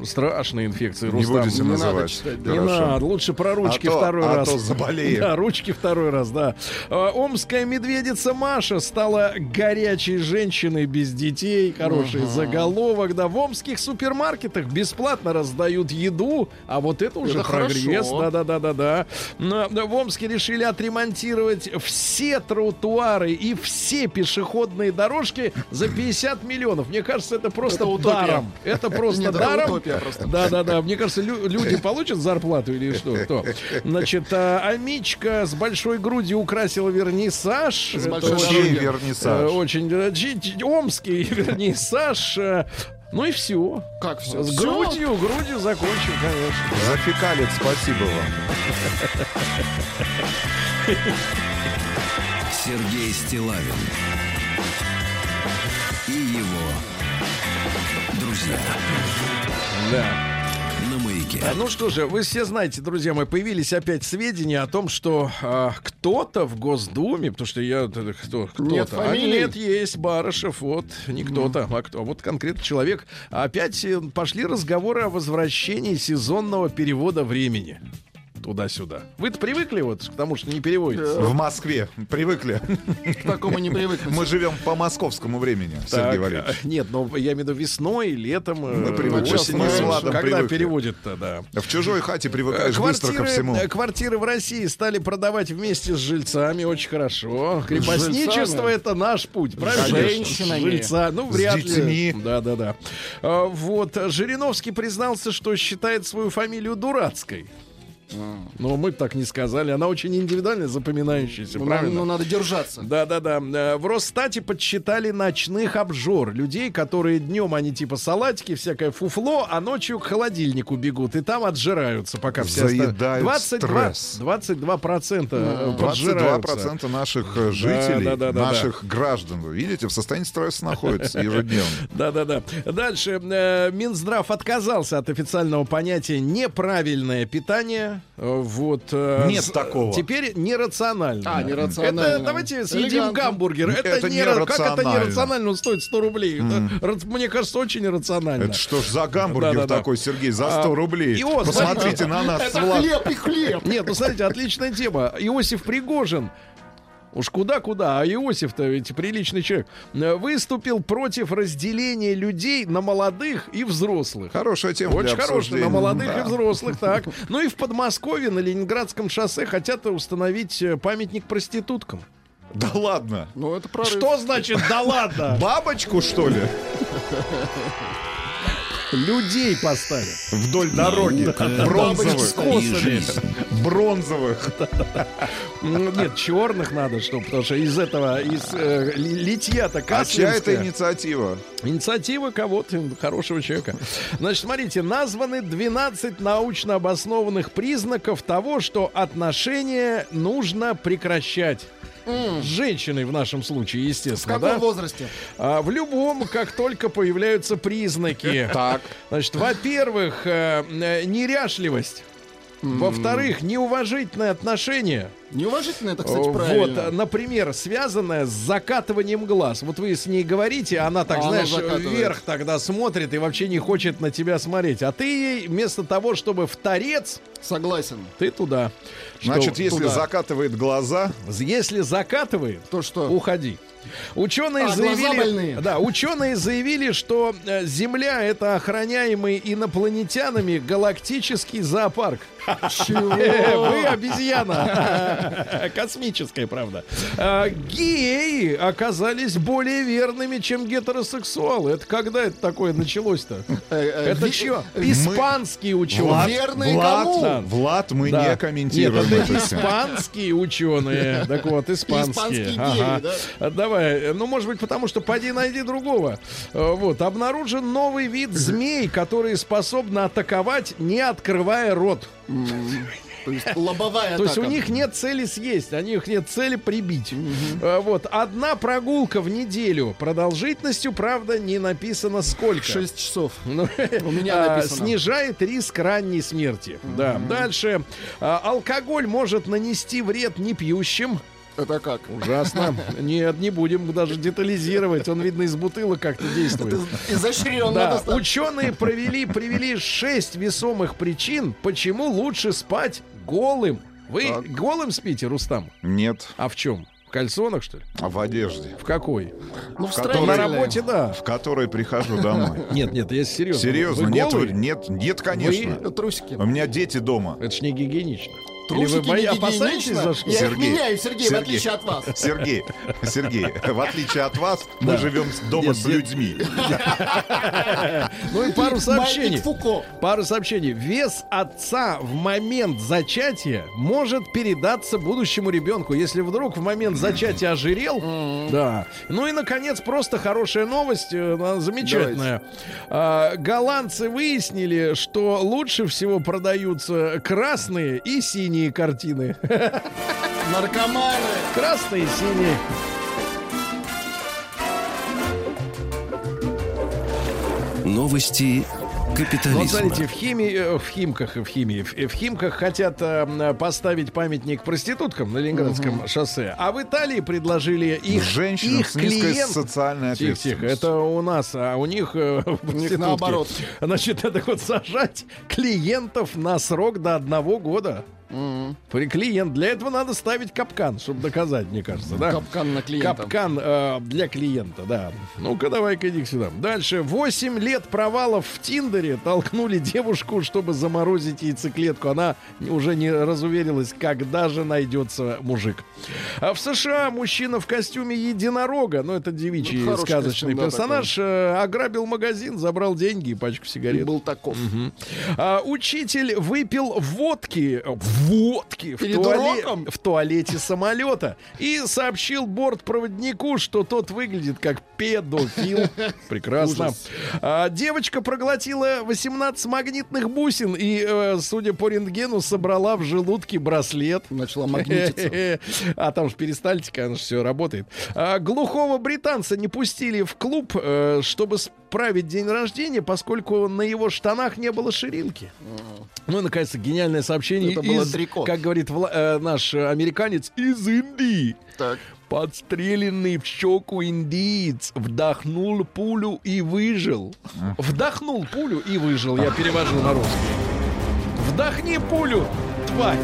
Страшные инфекции, Не Рустам. будете не надо называть. читать, да. Не Хорошо. надо, лучше про ручки А то- второй а раз. то заболеем. Да, ручки второй раз, да. А, Омская медведица Маша стала горячей женщиной без детей. Хороший заголовок, да. В омских супермаркетах бесплатно раздают еду, а вот это уже Это прогресс. Да-да-да-да-да. Но В Омске решили отремонтировать все тротуары и все пешеходные дорожки за 50 миллионов. Мне кажется, это просто Это утопия. даром. Это просто Нет, даром. утопия просто. Да, да, да. Мне кажется, лю- люди получат зарплату или что? Кто? Значит, а, Амичка с большой грудью украсила вернисаж. С большой очень, дороги. э, вернисаж? Очень э, омский вернисаж. э, Ну и все. Как все? С грудью, грудью закончим, конечно. За спасибо вам. Сергей Стилавин и его друзья Да. на маяке. А, Ну что же, вы все знаете, друзья мои, появились опять сведения о том, что а, кто-то в Госдуме, потому что я кто, кто-то, Нет а нет, есть Барышев, вот не кто-то, а кто, а вот конкретно человек. Опять э, пошли разговоры о возвращении сезонного перевода времени туда-сюда. Вы-то привыкли вот к тому, что не переводится. В Москве. Привыкли. К такому не привыкнуть. Мы живем по московскому времени, Сергей Валерьевич. Нет, но я имею в виду весной, летом, Мы э, привыкли. осенью. Когда привыкли. переводит-то, да. В чужой хате привыкаешь быстро ко всему. э, квартиры в России стали продавать вместе с жильцами. Очень хорошо. Крепостничество это наш путь, правильно? С женщинами? Жильца. Ну, вряд ли. Да, да, да. А, Вот. Жириновский признался, что считает свою фамилию дурацкой. Но мы так не сказали. Она очень индивидуальная, запоминающаяся, Ну, правильно? ну, надо держаться. Да-да-да. Э, В Росстате подсчитали ночных обжор. Людей, которые днем они типа салатики, всякое фуфло, а ночью к холодильнику бегут. И там отжираются, пока все Заедают 22, стресс. 22 процента поджираются. 22% наших э, жителей, да, да, да, наших граждан, вы видите, в состоянии стресса находятся ежедневно. Да-да-да. Дальше. э, Минздрав отказался от официального понятия неправильное питание. Вот. э, Нет с- такого. Теперь нерационально. А, нерационально. Это давайте съедим Элегантно. гамбургер. Это, Это не, как это нерационально. Он стоит 100 рублей. Это, ра- мне кажется, очень рационально. Это что ж за гамбургер Да-да-да. такой, Сергей, за А, 100 рублей? и вот, Посмотрите смотрите. на нас Это Влад- хлеб и хлеб. Нет, ну смотрите, отличная тема. Иосиф Пригожин Уж куда-куда, а Иосиф-то ведь приличный человек. э, Выступил против разделения людей на молодых и взрослых. Хорошая тема для Очень хорошая, на молодых Да. и взрослых, так. Ну и в Подмосковье на Ленинградском шоссе хотят установить э, памятник проституткам. Да ладно. Ну, это прорыв. Что значит да ладно? Бабочку, что ли? Людей поставят. Вдоль дороги. Бронзовых. Бабочки И жизнь. Бронзовых. Ну, Нет, черных надо, чтобы, потому что из этого, из э, ли- литья-то А чья это инициатива? Инициатива кого-то, хорошего человека. Значит, смотрите, названы 12 научно обоснованных признаков того, что отношения нужно прекращать. С женщиной в нашем случае, В естественно, каком да? возрасте? А, в любом, как только появляются признаки. Так. Значит, во-первых, э, э, неряшливость. Во-вторых, неуважительное отношение. Неуважительно это, кстати, правильно. Вот, например, связанное с закатыванием глаз. Вот вы с ней говорите, она так, А она знаешь, закатывает. вверх тогда смотрит и вообще не хочет на тебя смотреть. А ты ей вместо того, чтобы в торец, Согласен. ты туда. Что Значит, если туда. закатывает глаза, если закатывает, То что? уходи. Ученые А, заявили, да, ученые заявили, что э, Земля это охраняемый инопланетянами галактический зоопарк. Чего? Э, Вы обезьяна. Космическая, правда. А, геи оказались более верными, чем гетеросексуалы. Это когда это такое началось-то? Э, э, Это что? Испанские ученые. Верные Влад, кому? Влад, мы не комментируем это испанские ученые. Так вот, испанские. Испанские геи, Ага. да? А, Давай, ну, может быть, потому что поди найди другого. Э, Вот, обнаружен новый вид змей, которые способны атаковать, не открывая рот. То есть лобовая То есть у них нет цели съесть, у них нет цели прибить. Э, Вот, одна прогулка в неделю. Продолжительностью, правда, не написано сколько. 6 часов. Ну, У меня а, написано. Снижает риск ранней смерти. Да. Дальше. А, Алкоголь может нанести вред непьющим. Это как? Ужасно. Нет, не будем даже детализировать. Он, видно, из бутылок как-то действует. Изощренно Да, ученые провели, привели шесть весомых причин, почему лучше спать голым. Вы Так. голым спите, Рустам? Нет, А в чем? В кальсонах, что ли? а в одежде, В какой? Ну, в который- На строительной. работе, да. в которой прихожу домой. Нет, нет, если серьезно. Серьезно, Вы нет, голые? нет, нет, конечно. Э, Трусики. У меня дети дома. Это ж не гигиенично. Или Трусики вы бои- опасаетесь за что? Я их Сергей, меняю, Сергей, в Сергей. отличие от вас. Сергей, Сергей, в отличие от вас, мы Да. живем дома Нет, с людьми. Ну и пару сообщений. Пару сообщений. Вес отца в момент зачатия может передаться будущему ребенку, если вдруг в момент зачатия ожирел. Да. Ну и, наконец, просто хорошая новость, э, замечательная. А, голландцы выяснили, что лучше всего продаются красные и синие картины. Наркоманы. Красные и синие. Новости Вот капитализма. смотрите, в химии, э, в Химках и в химии, в, в Химках хотят э, поставить памятник проституткам на Ленинградском шоссе, а в Италии предложили их, Женщинам их с низкой клиент... социальной Тихо, ответственностью. тихо, это у нас, а у них, э, проститутки. наоборот. Значит, надо вот сажать клиентов на срок до одного года. При клиент. Для этого надо ставить капкан, чтобы доказать, мне кажется, да? Капкан на клиента. Капкан э, для клиента, да. Ну-ка, давай-ка иди сюда. Дальше. 8 лет провалов в Тиндере толкнули девушку, чтобы заморозить яйцеклетку. Она уже не разуверилась, когда же найдется мужик. А в США мужчина в костюме единорога, ну это девичий Ну, сказочный костюм, да, персонаж, э, ограбил магазин, забрал деньги и пачку И сигарет. был таков. А, учитель выпил водки, водки в, туале- в туалете самолета и сообщил бортпроводнику, что тот выглядит как педофил. Прекрасно. А, девочка проглотила 18 магнитных бусин и, э, судя по рентгену, собрала в желудке браслет. Начала магнититься. А там же перистальтика, она же все работает. А, глухого британца не пустили в клуб, э, чтобы справить день рождения, поскольку на его штанах не было ширинки. Ну и, наконец, гениальное сообщение Это было из, трико. как говорит Вла- э, наш американец, из Индии. Так. Подстреленный в щеку индиец вдохнул пулю и выжил. Вдохнул пулю и выжил, я перевожу на русский. Вдохни пулю, тварь.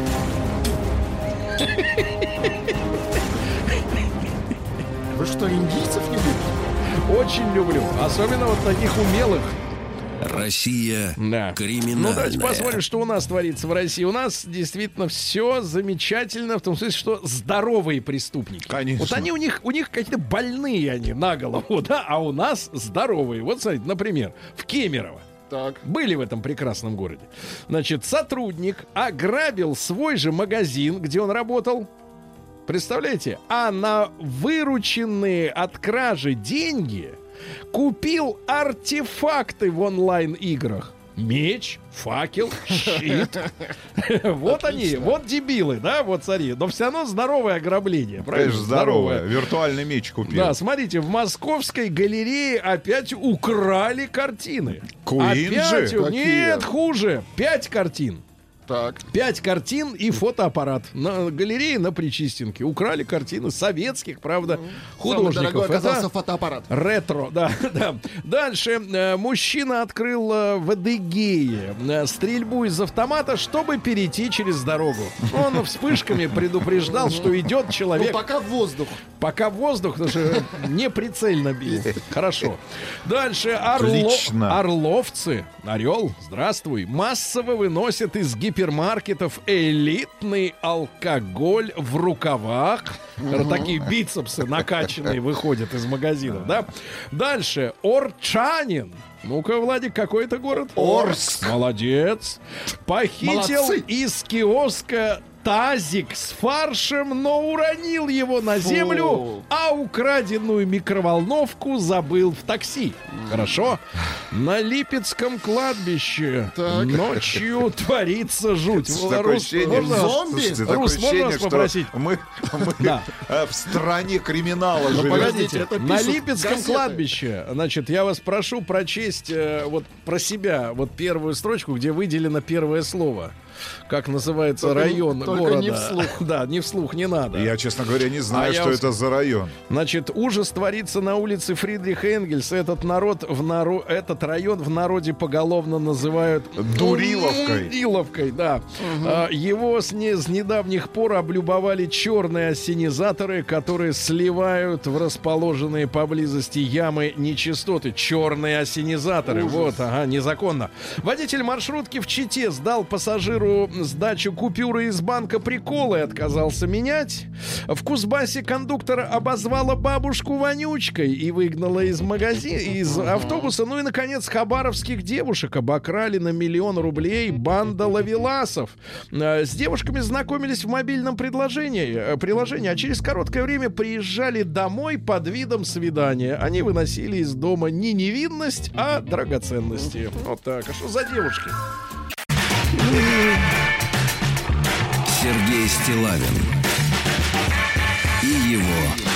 Вы что, индийцев не любите? Очень люблю. Особенно вот таких умелых. Россия Да. криминальная. Ну, давайте посмотрим, что у нас творится в России. У нас действительно все замечательно, в том смысле, что здоровые преступники. Конечно. Вот они у них, у них какие-то больные они на голову, да, а у нас здоровые. Вот, смотрите, например, в Кемерово. Так. Были в этом прекрасном городе. Значит, сотрудник ограбил свой же магазин, где он работал. Представляете? А на вырученные от кражи деньги купил артефакты в онлайн-играх. Меч, факел, щит. Вот они, вот дебилы, да, вот смотри. Но все равно здоровое ограбление. правильно? Здоровая. Виртуальный меч купил. Да, смотрите, в московской галерее опять украли картины. Опять, же? Нет, хуже. Пять картин. Так. Пять картин и фотоаппарат. На галерее на Причистенке. Украли картины советских, правда, Самый художников. дорогой оказался Это фотоаппарат. Ретро, да, да. Дальше э, мужчина открыл э, в Адыгее э, стрельбу из автомата, чтобы перейти через дорогу. Он вспышками предупреждал, что идет Ну, человек. пока воздух. Пока воздух, потому что не прицельно бил. Хорошо. Дальше орло- орловцы, орел, здравствуй, массово выносят из гипермаркета супермаркетов элитный алкоголь в рукавах. Такие бицепсы накачанные выходят из магазинов, да? Дальше. Орчанин. Ну-ка, Владик, какой это город? Орск. Молодец. Похитил Молодцы. из киоска тазик с фаршем, но уронил его на землю, а украденную микроволновку забыл в такси. Хорошо. На Липецком кладбище Так. ночью творится жуть. Рус, ощущение, можно- Зомби? слушайте, Рус, можно вас попросить? мы, мы Да. э, в стране криминала Ну, живем. погодите, На Липецком газеты. кладбище, значит, я вас прошу прочесть э, вот про себя, вот первую строчку, где выделено первое слово. Как называется Только- район только города. не вслух. Да, не вслух, не надо. Я, честно говоря, не знаю, А что вам это за район. Значит, ужас творится на улице Фридриха Энгельса. Этот народ в наро... этот район в народе поголовно называют Дуриловкой. Дуриловкой, да. А, его с, не... с недавних пор облюбовали черные ассенизаторы, которые сливают в расположенные поблизости ямы нечистоты. Черные ассенизаторы. Вот, ага, незаконно. Водитель маршрутки в Чите сдал пассажиру сдачу купюры из банка прикола и отказался менять. В Кузбассе кондуктора обозвала бабушку вонючкой и выгнала из магазина, из автобуса. Ну и, наконец, хабаровских девушек обокрали на миллион рублей банда лавеласов. Э, С девушками знакомились в мобильном предложении, э, приложении, а через короткое время приезжали домой под видом свидания. Они выносили из дома не невинность, а драгоценности. Вот так. А что за девушки? Сергей Стилавин и его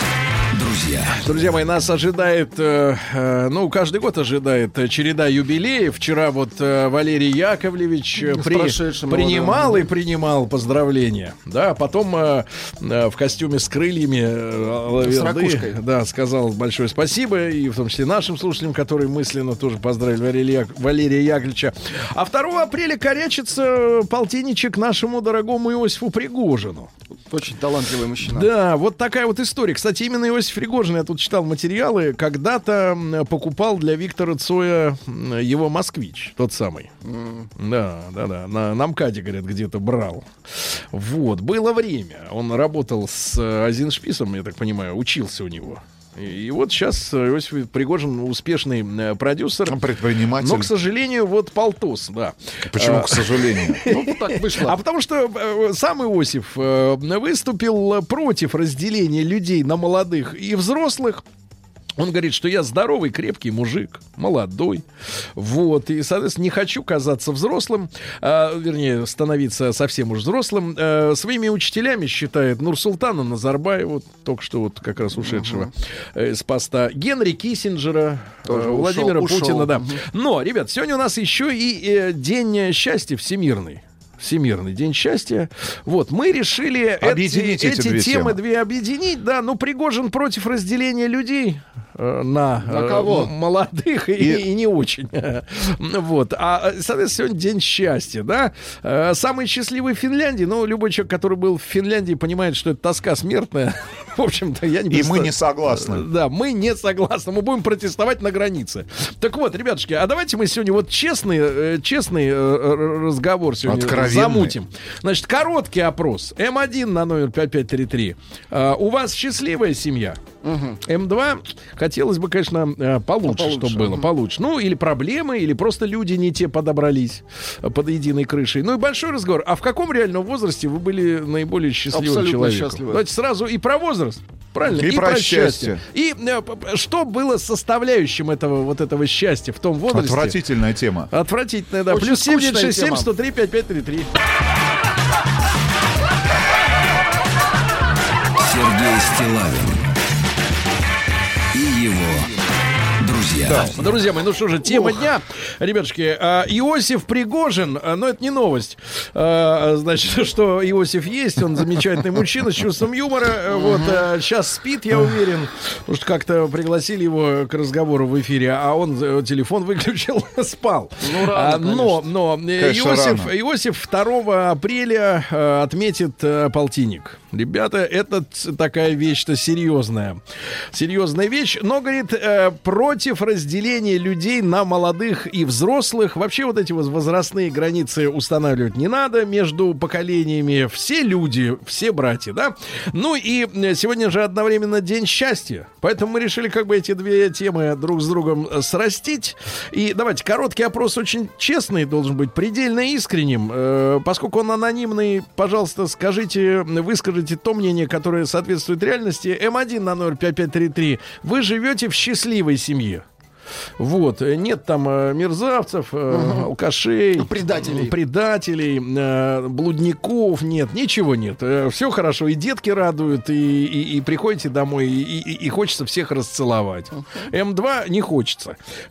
друзья. Друзья мои, нас ожидает, э, э, ну, каждый год ожидает э, череда юбилеев. Вчера вот э, Валерий Яковлевич э, С при- принимал да. и принимал поздравления. Да, потом э, э, в костюме с крыльями э, лаверды, ракушкой. да, сказал большое спасибо, и в том числе нашим слушателям, которые мысленно тоже поздравили Валерия, Валерия Яковлевича. А 2 апреля корячится полтинничек нашему дорогому Иосифу Пригожину. Очень талантливый мужчина. Да, вот такая вот история. Кстати, именно Иосиф Пригожин, я тут читал материалы, когда-то покупал для Виктора Цоя его «Москвич», тот самый. Да, да, да, на, на МКАДе, говорят, где-то брал. Вот, было время. Он работал с э, Азиншписом, я так понимаю, учился у него. И, и вот сейчас Иосиф Пригожин успешный э, продюсер. Предприниматель. Но, к сожалению, вот полтос, да. Почему, А, к сожалению? Ну, так вышло. а потому что э, сам Иосиф э, выступил против разделения людей на молодых и взрослых. Он говорит, что я здоровый, крепкий мужик, молодой. Вот. И, соответственно, не хочу казаться взрослым, а, вернее, становиться совсем уж взрослым. Э, своими учителями считает Нурсултана Назарбаева, только что вот как раз ушедшего э, с поста, Генри Киссинджера, Тоже э, ушел, Владимира ушел. Путина, да. Мгм. Но, ребят, сегодня у нас еще и э, День счастья всемирный. Всемирный день счастья. Вот, мы решили эти, Объединить эти эти две темы темы. две объединить. Да, ну, Пригожин против разделения людей э, на, На э, кого? м- молодых и, И- и не очень. Вот. А, э, соответственно, сегодня день счастья, да. Э, Самый счастливый в Финляндии, ну, любой человек, который был в Финляндии, понимает, что это тоска смертная. В общем-то, я не И мы не согласны. Да, мы не согласны. Мы будем протестовать на границе. Так вот, ребятушки, а давайте мы сегодня вот честный, э, честный э, э, разговор сегодня Откровенный. замутим. Значит, короткий опрос. М1 на номер 5533. А, у вас счастливая семья? М2 хотелось бы, конечно, э, получше, Получше, чтобы было, получше. Ну, или проблемы, или просто люди не те подобрались э, под единой крышей. Ну и большой разговор. А в каком реальном возрасте вы были наиболее счастливым Абсолютно человеком? счастливы. Давайте сразу и про возраст. Правильно? И про счастье. И э, что было составляющим этого вот этого счастья в том возрасте? Отвратительная тема. Отвратительное, да. Очень Плюс скучная 7967 тема. 103 5533. Сергей Стилавин друзья. Друзья мои, ну что же, тема дня. Ребятушки, а, Иосиф Пригожин, а, но это не новость. А, Значит, что Иосиф есть, он замечательный мужчина с чувством юмора. А, Вот, сейчас спит, я уверен. Потому что как-то пригласили его к разговору в эфире, а он э, телефон выключил, спал. Ну, рано, Но, но э, Конечно, Иосиф, рано. Иосиф 2 апреля э, отметит э, полтинник. Ребята, это такая вещь-то серьезная. Серьезная вещь. Но, говорит, э, против разделения людей на молодых и взрослых. Вообще вот эти вот возрастные границы устанавливать не надо между поколениями. Все люди, все братья, да? Ну и э, сегодня же одновременно День счастья. Поэтому мы решили как бы эти две темы друг с другом э, срастить. И давайте, короткий опрос очень честный должен быть, предельно искренним. Э, поскольку он анонимный, пожалуйста, скажите, выскажите то мнение, которое соответствует реальности. М1 на 05533. Вы живете в счастливой семье. Вот, э, нет там э, мерзавцев, э, алкашей, Предателей. предателей, блудников, нет, ничего нет. все хорошо, и детки радуют, и, и, и приходите домой, и, и- и хочется всех расцеловать. М2 не хочется.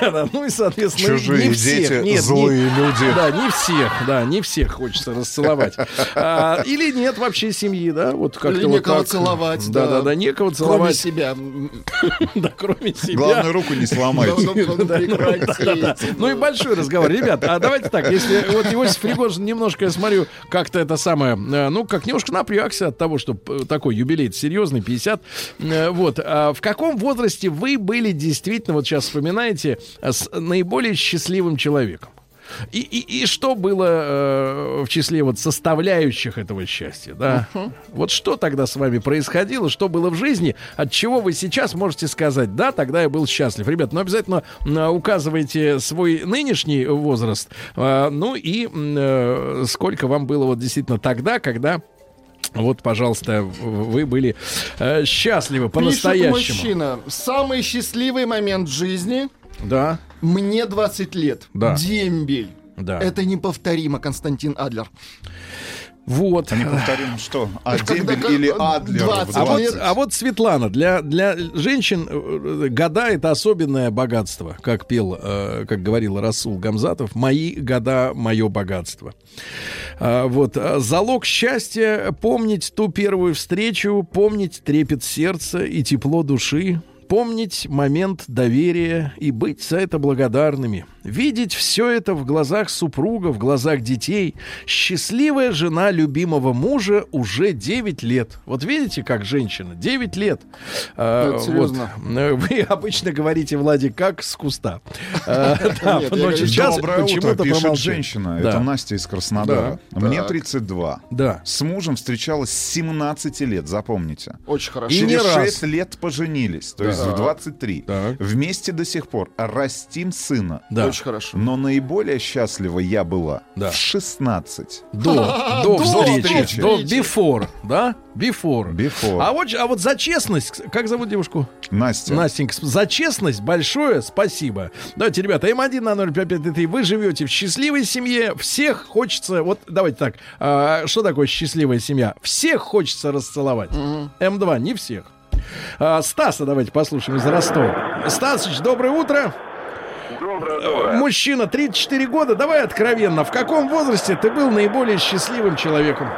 Да-да, ну и, соответственно, Чужие не всех. дети, злые люди. Да, не всех, да, не всех хочется расцеловать. А, или нет вообще семьи, да, вот как-то Или вот так. целовать, Да, да. да, да, некого Кроме целовать. себя. Да, кроме себя. Главное, руку не сломайте. Ну, и большой разговор. Ребят, а давайте так, если вот Иосиф Пригожин немножко, я смотрю, как-то это самое, э, ну, как немножко напрягся от того, что такой юбилей серьезный, 50. э, Вот. А в каком возрасте вы были действительно, вот сейчас вспоминаете, с наиболее счастливым человеком? И, и, и что было э, в числе вот составляющих этого счастья, да? Вот что тогда с вами происходило, что было в жизни, от чего вы сейчас можете сказать, да, тогда я был счастлив. Ребят, ну обязательно э, указывайте свой нынешний возраст, э, ну и э, сколько вам было вот действительно тогда, когда вот, пожалуйста, вы были э, счастливы Пишет по-настоящему. мужчина. Самый счастливый момент жизни. Да, Мне 20 лет. Да. Дембель. да. Это неповторимо, Константин Адлер. Вот. А не повторим, что? А Дембель или Адлер? в 20 А вот, 20? а вот Светлана, для, для женщин э, года это особенное богатство, как пел, э, как говорил Расул Гамзатов, мои года, мое богатство. А, вот а, залог счастья помнить ту первую встречу, помнить трепет сердца и тепло души. Помнить момент доверия и быть за это благодарными. Видеть все это в глазах супруга, в глазах детей. Счастливая жена любимого мужа уже 9 лет. Вот видите, как женщина? 9 лет. А, вот. Э, Вы обычно говорите, Владик, как с куста. А, я но говорю, сейчас почему-то пишет женщина. Это Настя из Краснодара. Мне Так. 32. Да. С мужем встречалась с 17 лет, запомните. Очень хорошо. И не Через раз. 6 лет поженились, то есть в 23. Так. Вместе до сих пор. Растим сына. Да. Очень хорошо. Но наиболее счастлива я была Да. в 16. До, до До встречи, встречи. до before, да? Before. Before. А вот, а вот за честность, как зовут девушку? Настя. Настенька, за честность большое спасибо. Давайте, ребята, М1 на 05533, вы живете в счастливой семье, всех хочется, вот давайте так, а, что такое счастливая семья? Всех хочется расцеловать. М2, не всех. А, Стаса давайте послушаем из Ростова. Стасыч, доброе утро. Доброе, Мужчина, 34 года, давай откровенно, в каком возрасте ты был наиболее счастливым человеком?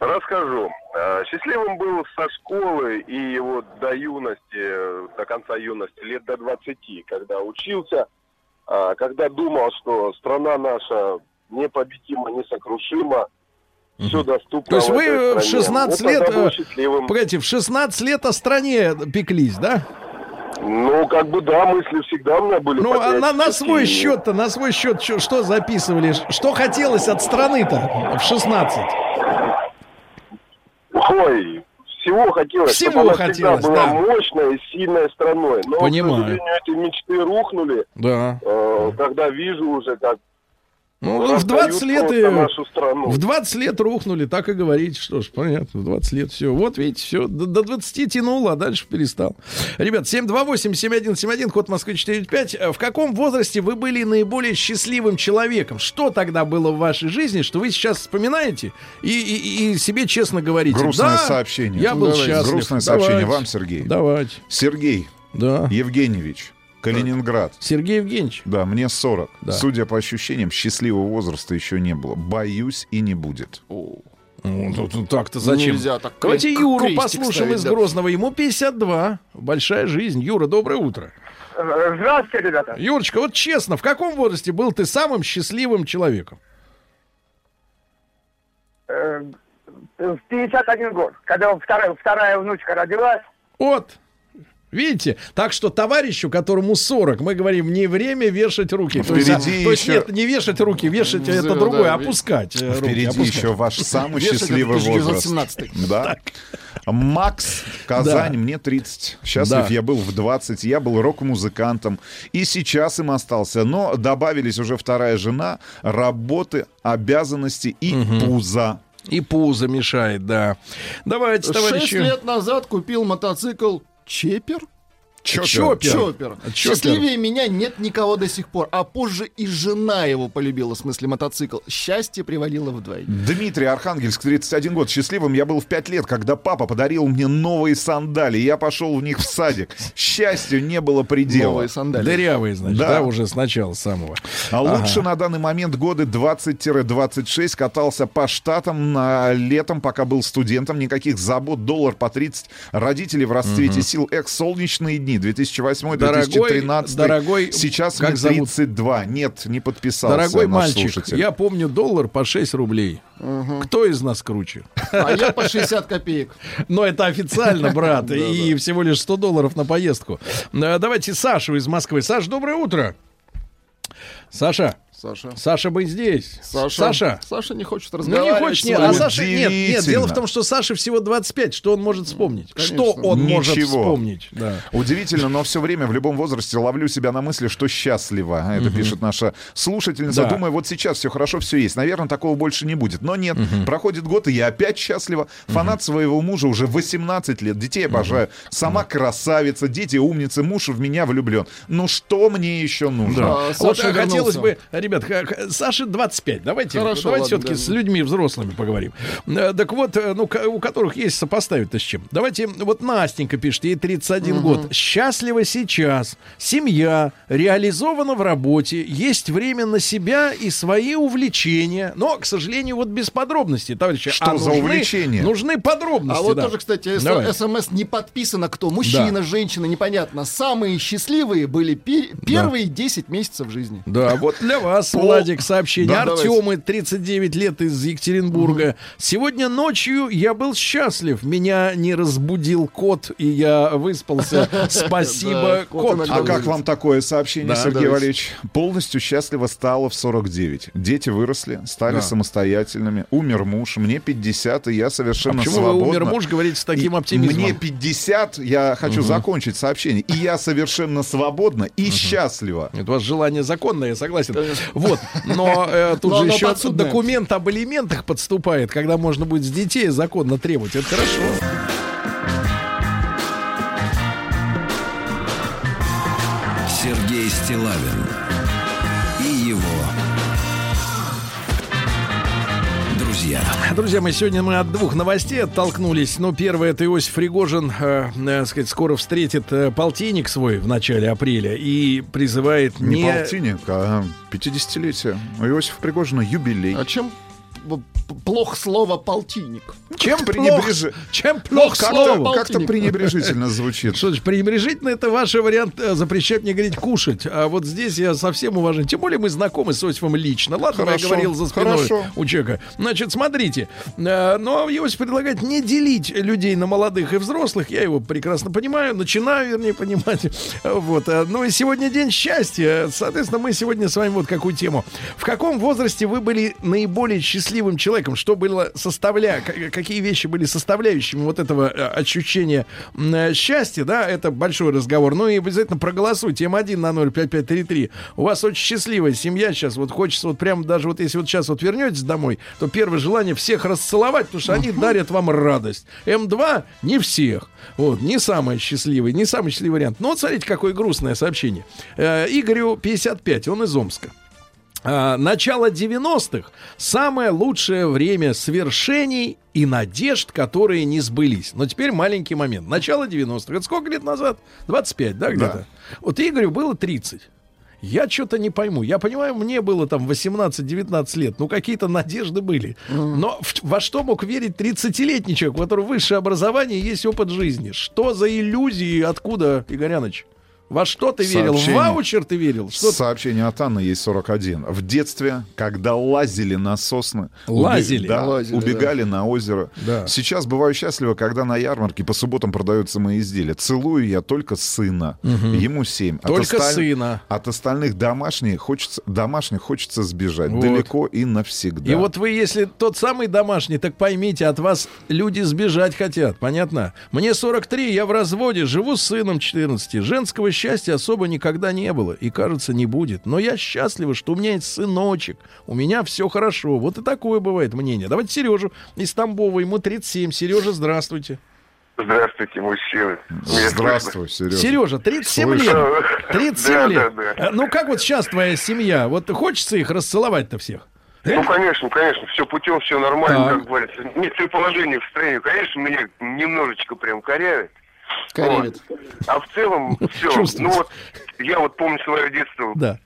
Расскажу. Э, Счастливым был со школы и вот до юности, э, до конца юности, лет до 20, когда учился, когда думал, что страна наша непобедима, несокрушима, все доступно. То есть вы э, в стране. 16 Вот тогда лет, э, погодите, в 16 лет о стране пеклись, да? Ну, как бы да, мысли всегда у меня были Ну, а на, на свой счет-то, на свой счет чё- что записывали? Что хотелось от страны-то в 16? Ой, всего хотелось. Всего она хотелось, была да. мощной и сильной страной. Но, Понимаю. к сожалению, эти мечты рухнули, Да. э, когда вижу уже, как Ну, в раздают 20 лет и... нашу страну. В 20 лет рухнули, так и говорите. Что ж, понятно, в 20 лет все. Вот видите, все, до, до 20 тянуло, а дальше перестал. Ребят, 728-7171, код Москвы 45. В каком возрасте вы были наиболее счастливым человеком? Что тогда было в вашей жизни, что вы сейчас вспоминаете и, и- и себе честно говорите? Грустное да, сообщение. Я был Давайте, счастлив. грустное сообщение Давайте. вам, Сергей. Давайте. Сергей Да. Евгеньевич, Калининград. Сергей Евгеньевич. Да, мне 40. Да. Судя по ощущениям, счастливого возраста еще не было. Боюсь и не будет. Ну, тут- тут так-то зачем? Нельзя так Давайте Юру послушаем ставить, из да. Грозного. Ему 52. Большая жизнь. Юра, доброе утро. Здравствуйте, ребята. Юрочка, вот честно, в каком возрасте был ты самым счастливым человеком? Э, э, в 51 год, когда вторая, вторая внучка родилась. Вот. Видите? Так что товарищу, которому 40, мы говорим, не время вешать руки. То есть, а, Впереди то есть еще- нет, не вешать руки, вешать это Да, другое, да, опускать э, руки. Впереди опускать. еще ваш самый Вешать счастливый это возраст. 1917. Да. Макс, Казань, Да. мне 30. Счастлив Да. я был в 20. Я был рок-музыкантом. И сейчас им остался. Но добавились уже вторая жена, работы, обязанности и пузо. И пузо мешает, да. Давайте, Шесть товарищи. лет назад купил мотоцикл Чепер. Чоппер. Чоппер. Чоппер. Счастливее меня нет никого до сих пор. А позже и жена его полюбила, в смысле мотоцикл. Счастье привалило вдвойне. Дмитрий Архангельск, 31 год. Счастливым я был в 5 лет, когда папа подарил мне новые сандали. Я пошел в них в садик. Счастью не было предела. Новые сандалии. Дырявый, значит, Да. да. уже с начала самого. А лучше на данный момент годы 20-26 катался по штатам на летом, пока был студентом. Никаких забот, доллар по 30. Родители в расцвете сил. Эх, солнечные дни. 2008-2013. дорогой, Сейчас как мне зовут? 32. Нет, не подписался Дорогой наш мальчик, слушатель. я помню доллар по 6 рублей. Кто из нас круче? А я по 60 копеек. Но это официально, брат, и всего лишь 100 долларов на поездку. Э, Давайте Сашу из Москвы. Саш, доброе утро. Саша, Саша. Саша быть здесь. Саша. Саша. Саша не хочет Ну разговаривать. не хочешь, с нет, а Саша, нет, нет, дело в том, что Саше всего 25, что он может вспомнить? Конечно. Что он может Ничего. вспомнить? Да. Удивительно, но все время в любом возрасте ловлю себя на мысли, что счастлива. Это пишет наша слушательница. Да. Думаю, вот сейчас все хорошо, все есть. Наверное, такого больше не будет. Но нет, проходит год, и я опять счастлива. Фанат своего мужа уже 18 лет. Детей обожаю. Сама красавица, дети умницы, муж в меня влюблен. Ну что мне еще нужно? А, вот Саша хотелось бы, ребят, Саше 25. Давайте, Хорошо, давайте все-таки да. с людьми взрослыми поговорим. Э, Так вот, э, ну, у которых есть сопоставить-то с чем. Давайте, вот Настенька пишет, ей 31 год. Счастлива сейчас. Семья реализована в работе. Есть время на себя и свои увлечения. Но, к сожалению, вот без подробностей, товарищи. Что А за нужны- увлечения? Нужны подробности. А вот да. тоже, кстати, Давай. СМС не подписано кто. Мужчина, женщина, непонятно. Самые счастливые были пе- первые 10 месяцев жизни. Да, вот для вас, Владик, сообщение. Да, Артемы, 39 лет из Екатеринбурга. Сегодня ночью я был счастлив. Меня не разбудил кот, и я выспался. Спасибо, кот А как вам такое сообщение, Сергей. Валерьевич? Полностью счастлива стала в 49. Дети выросли, стали самостоятельными. Умер муж, мне 50, и я совершенно Почему свободна. вы умер муж, говорите с таким оптимизмом? Мне 50, я хочу закончить сообщение. И я совершенно свободна и счастлива. Это у вас желание законное, я согласен. Вот, но э, тут Но же еще подсудное. документ об элементах подступает, когда можно будет с детей законно требовать. Это хорошо. Сергей Стилавин друзья. Мои, сегодня мы от двух новостей оттолкнулись. Ну, первое, это Иосиф Ригожин, э, э, сказать, скоро встретит э, полтинник свой в начале апреля и призывает Не, не... полтинник, а 50-летие. У Иосифа Пригожина юбилей. А чем п- п- плохо слово полтинник? Чем Пренебреж- плох, чем плох Как-то слово? как-то пренебрежительно звучит. Что ж, пренебрежительно это ваш вариант э, запрещать мне говорить кушать. А вот здесь я совсем уважен. Тем более мы знакомы с Иосифом лично. Ладно, Хорошо, я говорил за спиной хорошо. у человека. Значит, смотрите. э, Но Иосиф предлагает не делить людей на молодых и взрослых. Я его прекрасно понимаю. Начинаю, вернее, понимать. Вот. э, Ну и сегодня день счастья. Соответственно, мы сегодня с вами вот какую тему. В каком возрасте вы были наиболее счастливым человеком? Что было составля... Какие вещи были составляющими вот этого э, ощущения э, счастья, да? Это большой разговор. Ну и обязательно проголосуйте. М1 на 05533. У вас очень счастливая семья сейчас. Вот хочется вот прям даже вот если вот сейчас вот вернетесь домой, то первое желание всех расцеловать, потому что они дарят вам радость. М2 не всех. Вот, не самый счастливый, не самый счастливый вариант. Но вот смотрите, какое грустное сообщение. Э, Игорю 55, он из Омска. А, начало 90-х самое лучшее время свершений и надежд, которые не сбылись. Но теперь маленький момент. Начало 90-х. Это сколько лет назад? 25, да, где-то? Вот Игорю было 30. Я что-то не пойму. Я понимаю, мне было там 18-19 лет. Ну, какие-то надежды были. Но в- во что мог верить 30-летний человек, у которого высшее образование и есть опыт жизни? Что за иллюзии? Откуда, Игоряныч? Во что ты верил? В Сообщение. ваучер ты верил? Что ты- Сообщение от Анны есть 41. В детстве, когда лазили на сосны, Лазили? да, Лазили, убегали на озеро. Да. Сейчас бываю счастлива, когда на ярмарке по субботам продаются мои изделия. Целую я только сына. Ему 7. Только сына. От остальных домашних хочется, домашних хочется сбежать. Вот. Далеко и навсегда. И вот вы, если тот самый домашний, так поймите, от вас люди сбежать хотят, понятно? Мне 43, я в разводе, живу с сыном 14. Женского счастья особо никогда не было и, кажется, не будет. Но я счастлива, что у меня есть сыночек, у меня все хорошо. Вот и такое бывает мнение. Давайте Сережу из Тамбова, ему 37. Сережа, здравствуйте. Здравствуйте, мужчины. Здравствуй, Сережа. Сережа, 37 Слышу. лет. 37 Да, лет. да, да. Э, Ну как вот сейчас твоя семья? Вот хочется их расцеловать-то всех? Ну, конечно, конечно, все путем, все нормально, Так. как говорится. Нет положения в стране, конечно, меня немножечко прям корявит. Коревит. Вот. А в целом все. Ну вот, я вот помню свое детство, Да.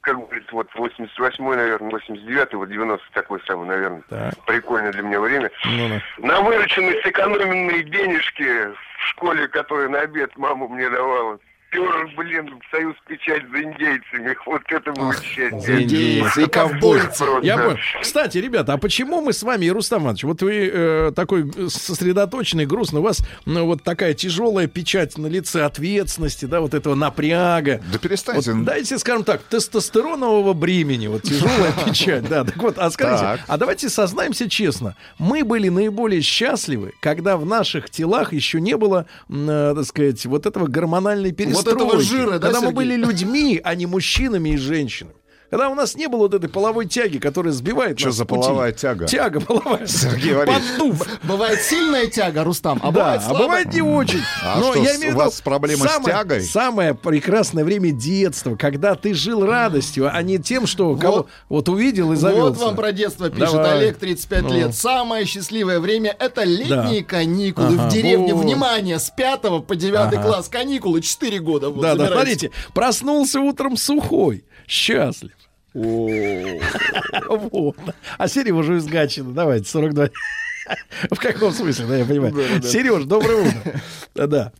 как говорится, вот 88-й, наверное, 89-й, вот 90 такой самый, наверное, Так. прикольное для меня время. Ну-ну. На вырученные сэкономленные денежки в школе, которые на обед мама мне давала, пер, блин, союз печать за индейцами. Вот это было счастье. за индейцы и ковбойцы. Я понял. Кстати, ребята, а почему мы с вами, и Рустам Иванович, вот вы э, такой сосредоточенный, грустный, у вас ну, вот такая тяжелая печать на лице ответственности, да, вот этого напряга. Да перестаньте. Вот дайте, скажем так, тестостеронового бремени, вот тяжелая печать, да. Так вот, а скажите, а давайте сознаемся честно, мы были наиболее счастливы, когда в наших телах еще не было, э, так сказать, вот этого гормональной перестройки. Этого жира, да, Когда мы были людьми, а не мужчинами и женщинами. Когда у нас не было вот этой половой тяги, которая сбивает Что нас за с пути. половая тяга? Тяга половая. Сергей Валерьевич. Поддув. Бывает сильная тяга, Рустам, а Да, бывает а бывает не очень. А Но что, я с- имею в у вас проблема с самое- тягой? Самое прекрасное время детства, когда ты жил радостью, а не тем, что кого вот увидел и завелся. Вот вам про детство пишет Давай. Олег, 35 Ну. лет. Самое счастливое время — это летние каникулы Ага. в деревне. Вот. Внимание, с 5 по 9 Ага. класс. Каникулы 4 года. Вот, Да, да, забирайте. смотрите, проснулся утром сухой, счастлив. Вот. А Сережа из Гатчины, давайте, 42. В каком смысле, да, я понимаю. Сереж, доброе утро. Да.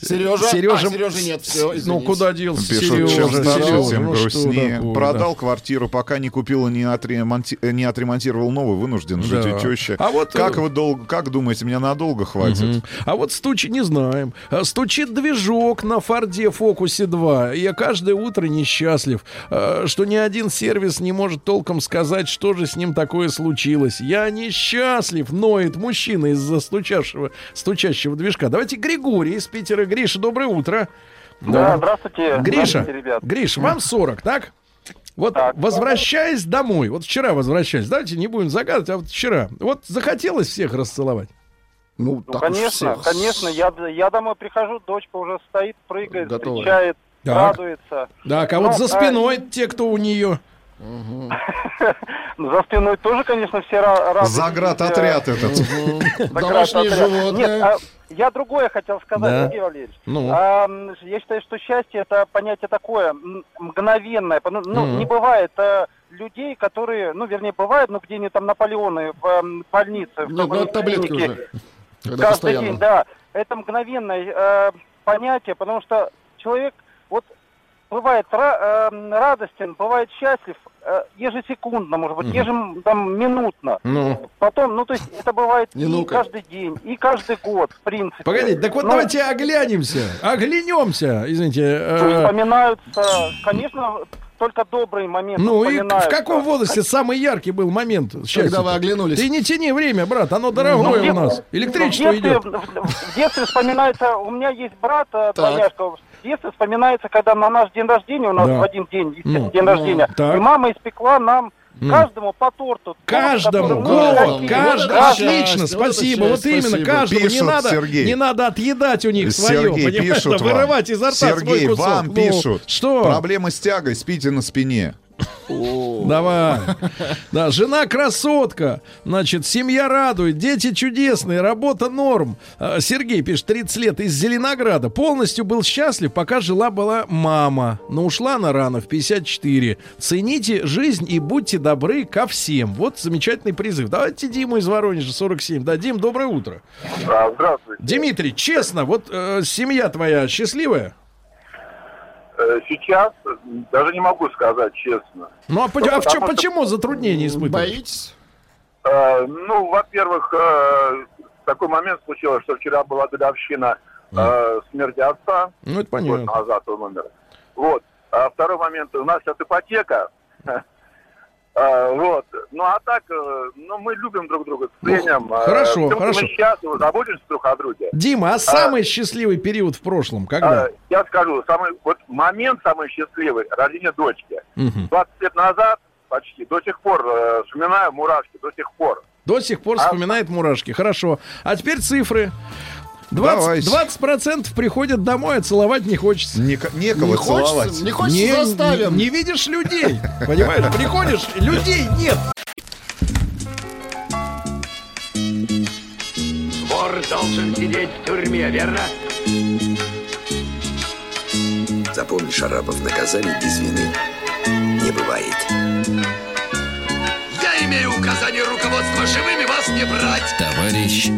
Сережа? Сережа, А, Сережи нет, всё, Ну, извините. куда делся Пишут, чем Сережа? старше, Сережа, тем ну что грустнее. такое, Продал квартиру, пока не купил и не, отремонти- э, не отремонтировал новую, вынужден жить Да. у тещи. А вот, как э, вы долго, как думаете, меня надолго хватит? Мгм. А вот стучит, не знаем. А, Стучит движок на Форде Фокусе 2. И я каждое утро несчастлив, что ни один сервис не может толком сказать, что же с ним такое случилось. Я несчастлив, ноет мужчина из-за стучавшего, стучащего движка. Давайте Григорий из Питера. Гриша, доброе утро. Да, здравствуйте. Гриша, Здравствуйте, ребят. Гриш, вам 40, так? Вот Так. возвращаясь домой, вот вчера возвращаясь, давайте не будем загадывать, а вот вчера, вот захотелось всех расцеловать. Ну, Ну, конечно, всех. конечно. Я, я домой прихожу, дочка уже стоит, прыгает, Готовая. встречает, Так. радуется. Так, а вот Ну, за а- спиной те, кто у нее. Ну, За спиной тоже, конечно, все ра- радуются. Заградотряд этот. Домашние животные. А я другое хотел сказать, Да. Сергей Валерьевич. Ну. А, я считаю, что счастье это понятие такое мгновенное. Ну, ну, Мгм. не бывает э, людей, которые, ну, вернее, бывает, ну, где-нибудь там Наполеоны в эм, больнице, в Ну, ну, той таблетки клинике. уже. Когда Каждый постоянно. день, да. Это мгновенное э, понятие, потому что человек вот бывает ра- э, радостен, бывает счастлив ежесекундно, может быть, ежем там минутно. Ну. Потом, ну то есть это бывает Не и ну-ка. каждый день, и каждый год, в принципе. Погодите, так вот Ну, давайте оглянемся, оглянемся, извините. э, Вспоминаются, конечно, только добрые моменты ну и в каком возрасте самый яркий был момент счастья? Когда вы оглянулись. Ты не тяни время, брат, оно дорогое Ну, у нас. в Электричество детстве, идет. в, в детстве вспоминается, у меня есть брат, э, двойняшка, в детстве вспоминается, когда на наш день рождения, у нас Да. в один день, естественно, Ну, день рождения, так. и мама испекла нам Ну. каждому по торту. торт, Каждому, вот, каждому, отлично, спасибо, вот именно, каждому, не надо, Сергей. не надо отъедать у них свое, Сергей, понимаешь, пишут вам. вырывать изо рта свой Сергей, кусок. вам Ну, пишут. Что? Проблема с тягой, спите на спине. Давай. Да, жена красотка. Значит, семья радует, дети чудесные, работа норм. А, Сергей пишет, 30 лет, из Зеленограда. Полностью был счастлив, пока жила была мама. Но ушла она рано, в 54. Цените жизнь и будьте добры ко всем. Вот замечательный призыв. Давайте Диму из Воронежа, 47. Да, Дим, доброе утро. А, здравствуйте. Дмитрий, честно, вот э, семья твоя счастливая? Э, сейчас даже не могу сказать честно. Ну а, по- а в чё- почему затруднения испытываете? Боитесь? Э, ну, во-первых, э, такой момент случился, что вчера была годовщина э, смерти отца. Ну, это Год понятно. назад он умер. Вот. А второй момент. У нас сейчас ипотека. А, Вот. Ну, а так, э, ну, мы любим друг друга ценим. Ну, хорошо, Тем, что хорошо. Мы счастливы, заботимся друг о друге. Дима, а самый счастливый период в прошлом, когда? А, Я скажу, самый, вот момент самый счастливый, рождение дочки. Мгм. 20 лет назад почти, до сих пор э, вспоминаю мурашки, до сих пор. До сих пор А- вспоминает мурашки. Хорошо. А теперь цифры. 20%, Давайте. 20% приходят домой, а целовать не хочется. Неко- некого Не целовать. хочется, не хочется, заставим. не, не видишь людей. Понимаешь, приходишь, людей нет. Вор должен сидеть в тюрьме, верно? Запомни, Шарапов, наказание без вины не бывает. Я имею указание руководства живыми вас не брать. Товарищ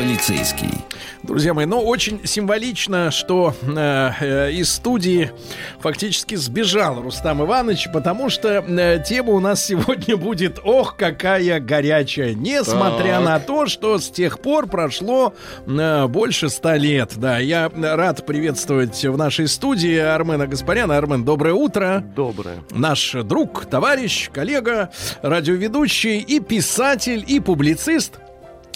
полицейский. Друзья мои, ну очень символично, что э, э, из студии фактически сбежал Рустам Иванович, потому что э, тема у нас сегодня будет «Ох, какая горячая!» Несмотря Так. на то, что с тех пор прошло э, больше ста лет. Да, я рад приветствовать в нашей студии Армена Гаспаряна. Армен, доброе утро. Доброе. Наш друг, товарищ, коллега, радиоведущий и писатель, и публицист.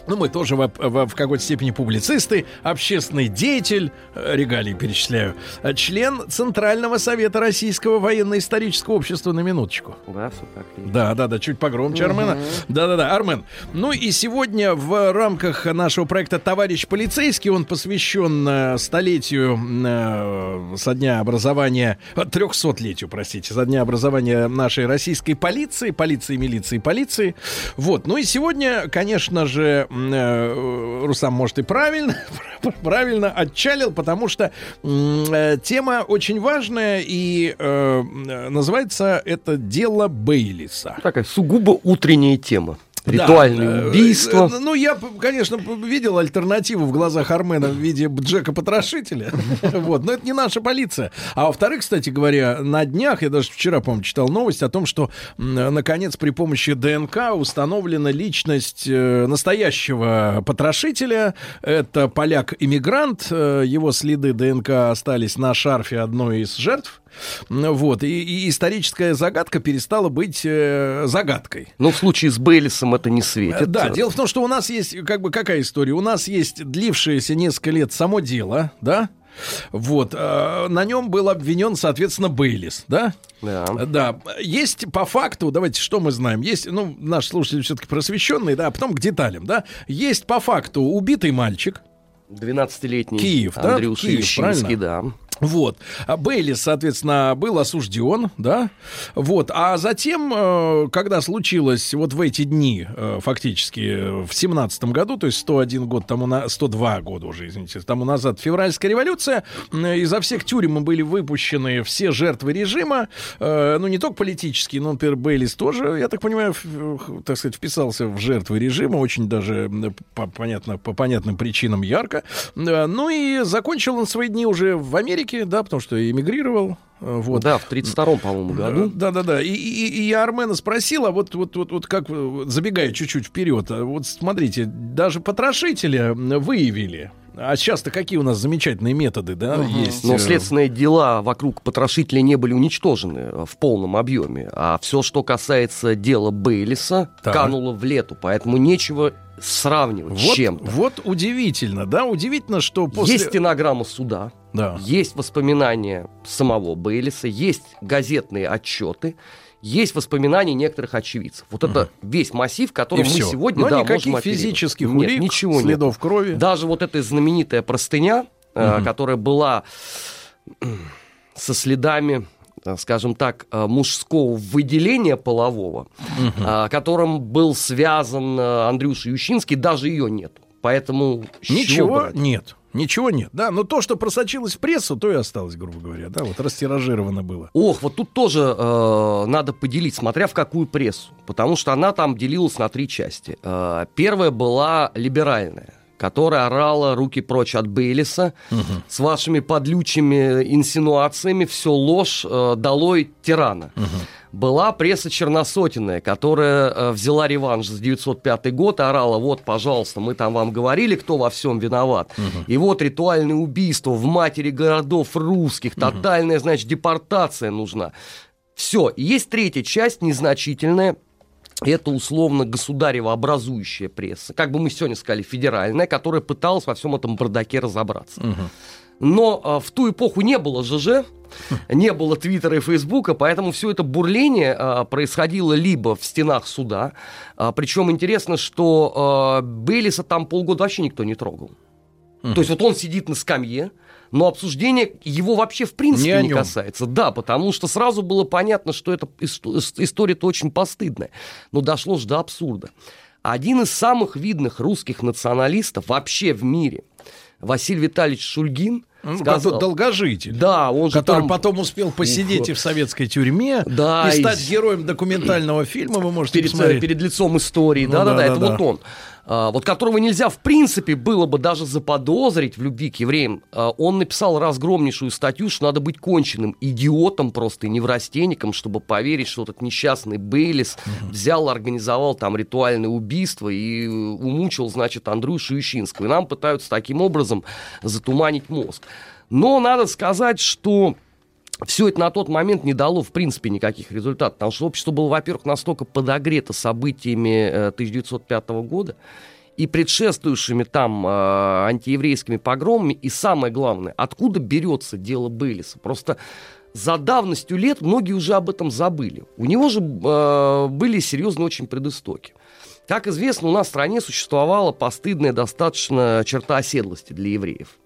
Ну, мы тоже в, в- в какой-то степени публицисты, общественный деятель, э, регалии перечисляю, э, член Центрального совета Российского военно-исторического общества на минуточку. Да, все так. Да, да, да, чуть погромче, Армена. Да, да, да, Армен. Ну и сегодня в рамках нашего проекта Товарищ полицейский, он посвящен э, столетию э, со дня образования, трехсотлетию, простите, со дня образования нашей российской полиции, полиции, милиции, полиции. Вот. Ну и сегодня, конечно же, э, Рустам, может, и правильно, правильно отчалил, потому что э, тема очень важная и э, называется это дело Бейлиса. Такая сугубо утренняя тема. Да, Ритуальные э, убийства. э, Ну, я, конечно, видел альтернативу в глазах Армена в виде Джека Потрошителя. Вот, но это не наша полиция. А во-вторых, кстати говоря, на днях, я даже вчера, по-моему, читал новость о том, что, наконец, при помощи ДНК установлена личность э, настоящего потрошителя. Это поляк-иммигрант. Его следы ДНК остались на шарфе одной из жертв. Ну, Вот, и, и историческая загадка перестала быть э, загадкой. Но в случае с Бейлисом это не светит. Да, дело в том, что у нас есть, как бы, какая история? У нас есть длившееся несколько лет само дело, да? Вот, э, на нем был обвинен, соответственно, Бейлис, да? Да. Да, есть по факту, давайте, что мы знаем? Есть, ну, наш слушатель все-таки просвещенный, да, а потом к деталям, да? Есть по факту убитый мальчик, 12-летний Киев, да? Андрюша Киев, Ющинский, да. Вот. А Бейлис, соответственно, был осужден, да? Вот. А затем, э, когда случилось вот в эти дни, э, фактически, в семнадцатом году, то есть 101 год тому на... 102 года уже, извините, тому назад, февральская революция, э, изо всех тюрем были выпущены все жертвы режима, ну, не только политические, но, например, Бейлис тоже, я так понимаю, так сказать, вписался в жертвы режима, очень даже, по, понятно, по понятным причинам ярко. Ну и закончил он свои дни уже в Америке, да, потому что эмигрировал. э, Вот. Да, в 32-м, по-моему, году. Да, да, да. И, и- и я Армена спросил, а вот, вот, вот, вот как, забегая чуть-чуть вперед, а вот смотрите, даже потрошителя выявили. А сейчас-то какие у нас замечательные методы, да, есть? Но э, следственные дела вокруг потрошителя не были уничтожены э, в полном объеме. А все, что касается дела Бейлиса, Так. кануло в лету. Поэтому нечего сравнивать с Вот, чем-то. вот удивительно, да, удивительно, что после... Есть стенограмма суда, Да. есть воспоминания самого Бейлиса, есть газетные отчеты, есть воспоминания некоторых очевидцев. Вот это весь массив, И которым мы всё. сегодня Но да, никаких можем оперировать. физических Нет, улик, ничего следов нет. крови. Даже вот эта знаменитая простыня, э, Мгм. которая была м, со следами э, скажем так, э, мужского выделения полового, э, которым был связан э, Андрюша Ющинский, даже ее нет. Поэтому Ничего нет. Ничего нет, да, но то, что просочилось в прессу, то и осталось, грубо говоря, да, вот растиражировано было. Ох, вот тут тоже э, надо поделить, смотря в какую прессу, потому что она там делилась на три части. Э, первая была либеральная. Которая орала руки прочь от Бейлиса с вашими подлючими инсинуациями, все ложь, э, долой тирана. Была пресса черносотенная, которая э, взяла реванш за 905 год, орала, вот, пожалуйста, мы там вам говорили, кто во всем виноват. И вот ритуальное убийство в матери городов русских, тотальная, значит, депортация нужна. Все. Есть третья часть, незначительная, это условно государево-образующая пресса, как бы мы сегодня сказали, федеральная, которая пыталась во всем этом бардаке разобраться. Но а, в ту эпоху не было ЖЖ, не было Твиттера и Фейсбука, поэтому все это бурление а, происходило либо в стенах суда, а, причем интересно, что а, Бейлиса там полгода вообще никто не трогал. То есть вот он сидит на скамье, но обсуждение его вообще в Не принципе не, нем. касается. Да, потому что сразу было понятно, что эта ис- ис- история-то очень постыдная. Но дошло же до абсурда. Один из самых видных русских националистов вообще в мире, Василий Витальевич Шульгин, Ну, сказал... долгожитель. Да, он же который там- потом успел посидеть и в советской тюрьме, Да, и и стать с- героем документального фильма, вы можете перед, посмотреть. перед лицом истории. Ну Да-да-да, да, это да, вот он. А, вот которого нельзя, в принципе, было бы даже заподозрить в любви к евреям. А, он написал разгромнейшую статью, что надо быть конченным идиотом просто и неврастенником, чтобы поверить, что этот несчастный Бейлис взял, организовал там ритуальное убийство и э, умучил, значит, Андрюшу Ющинского. И нам пытаются таким образом затуманить мозг. Но надо сказать, что все это на тот момент не дало, в принципе, никаких результатов. Потому что общество было, во-первых, настолько подогрето событиями э, 1905 года и предшествующими там э, антиеврейскими погромами. И самое главное, откуда берется дело Бейлиса? Просто за давностью лет многие уже об этом забыли. У него же э, были серьезные очень предыстоки. Как известно, у нас в стране существовала постыдная достаточно черта оседлости для евреев.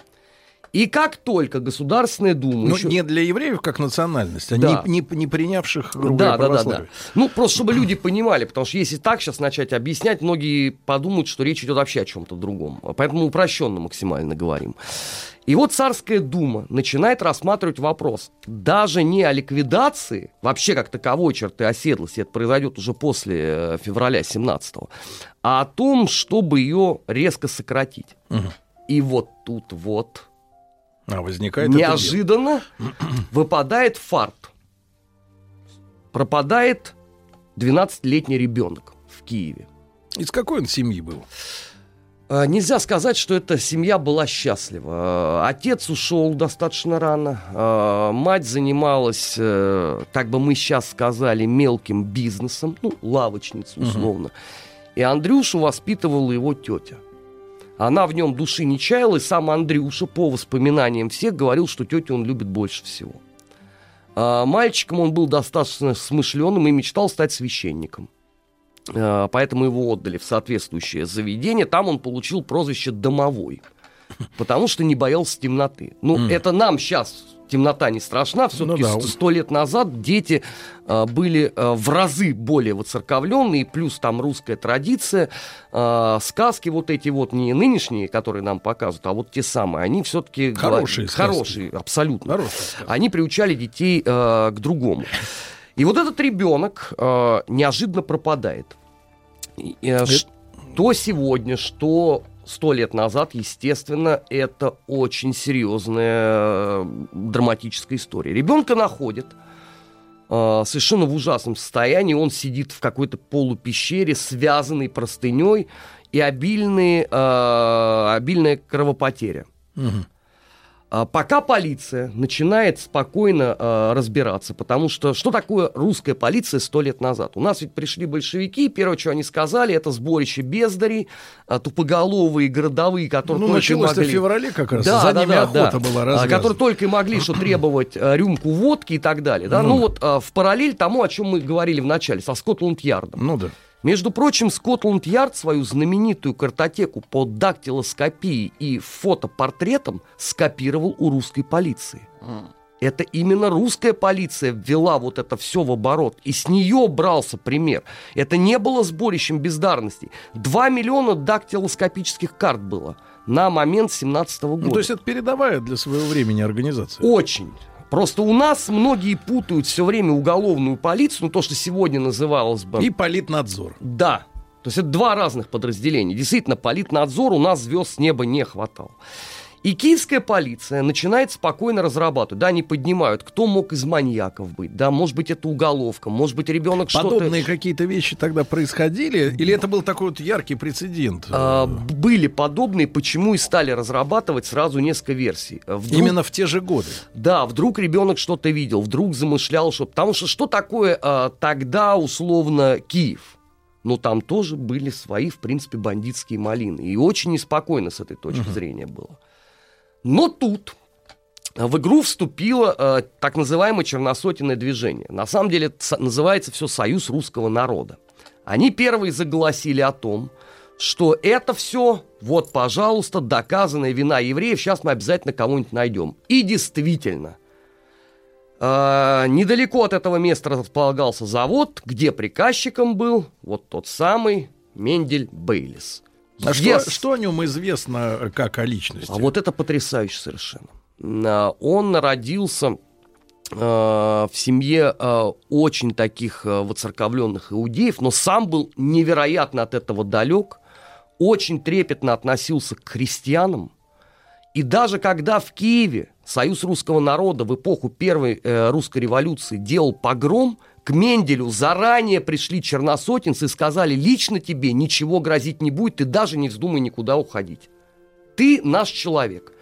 И как только Государственная Дума... Ну, еще- не для евреев как национальность, а Да. не, не- не принявших грубо Да, да, да, да. Ну, просто чтобы люди понимали, потому что если так сейчас начать объяснять, многие подумают, что речь идет вообще о чем-то другом. Поэтому упрощенно максимально говорим. И вот Царская Дума начинает рассматривать вопрос даже не о ликвидации, вообще как таковой черты оседлости, это произойдет уже после э, февраля 17 а о том, чтобы ее резко сократить. И вот тут вот А возникает неожиданно выпадает фарт. Пропадает 12-летний ребенок в Киеве. Из какой он семьи был? А, Нельзя сказать, что эта семья была счастлива. А, Отец ушел достаточно рано. а, Мать занималась, э, так бы мы сейчас сказали, мелким бизнесом, ну, лавочница условно. И Андрюшу воспитывала его тетя. Она в нем души не чаяла, и сам Андрюша, по воспоминаниям всех, говорил, что тетю он любит больше всего. А, Мальчиком он был достаточно смышленым и мечтал стать священником. А, Поэтому его отдали в соответствующее заведение. Там он получил прозвище «домовой», потому что не боялся темноты. Ну, это нам сейчас темнота не страшна. Все-таки Ну да. сто лет назад дети а, были а, в разы более воцерковленные, плюс там русская традиция, а, сказки вот эти вот, не нынешние, которые нам показывают, а вот те самые, они все-таки... Хорошие сказки. Хорошие, абсолютно. Хорошие сказки. Они приучали детей э, к другому. И вот этот ребенок э, неожиданно пропадает. И, э, что сегодня, что сто лет назад, естественно, это очень серьезная э, драматическая история. Ребенка находят э, совершенно в ужасном состоянии. Он сидит в какой-то полупещере, связанный простыней, и обильные, э, обильная кровопотеря. А, Пока полиция начинает спокойно э, разбираться, потому что что такое русская полиция сто лет назад? У нас ведь пришли большевики, и первое, что они сказали, это сборище бездарей, а, тупоголовые городовые, которые Ну, только и началось-то в могли... феврале как раз. Да, За да, ними да, охота да. была А, развязана. Которые только и могли что требовать э, рюмку водки и так далее. Да? Ну Ну, вот э, в параллель тому, о чем мы говорили в начале, со Скотланд-Ярдом. Ну да. Между прочим, Скотланд-Ярд свою знаменитую картотеку по дактилоскопии и фотопортретам скопировал у русской полиции. Это именно русская полиция ввела вот это все в оборот. И с нее брался пример. Это не было сборищем бездарностей. 2 миллиона дактилоскопических карт было на момент 17 года. Ну, то есть это передовая для своего времени организация. Очень. Просто у нас многие путают все время уголовную полицию, ну то, что сегодня называлось бы... И политнадзор. Да. То есть это два разных подразделения. Действительно, политнадзор у нас звезд с неба не хватало. И киевская полиция начинает спокойно разрабатывать. Да, они поднимают, кто мог из маньяков быть. Да, может быть, это уголовка, может быть, ребенок что-то... Подобные какие-то вещи тогда происходили? Или это был такой вот яркий прецедент? А, были подобные, почему и стали разрабатывать сразу несколько версий. Вдруг... Именно в те же годы? Да, вдруг ребенок что-то видел, вдруг замышлял, что... Потому что что такое а, тогда условно Киев? но там тоже были свои, в принципе, бандитские малины. И очень неспокойно с этой точки uh-huh. зрения было. Но тут в игру вступило э, так называемое черносотенное движение. На самом деле это называется все «Союз русского народа». Они первые заголосили о том, что это все, вот, пожалуйста, доказанная вина евреев, сейчас мы обязательно кого-нибудь найдем. И действительно, э, недалеко от этого места располагался завод, где приказчиком был вот тот самый Мендель Бейлис. А yes. что, что о нем известно как о личности? А вот это потрясающе совершенно. А, он родился э, в семье э, очень таких э, воцерковленных иудеев, но сам был невероятно от этого далек, очень трепетно относился к христианам. И даже когда в Киеве Союз русского народа в эпоху Первой русской революции делал погром, к Менделю заранее пришли черносотенцы и сказали, лично тебе ничего грозить не будет, ты даже не вздумай никуда уходить. Ты наш человек.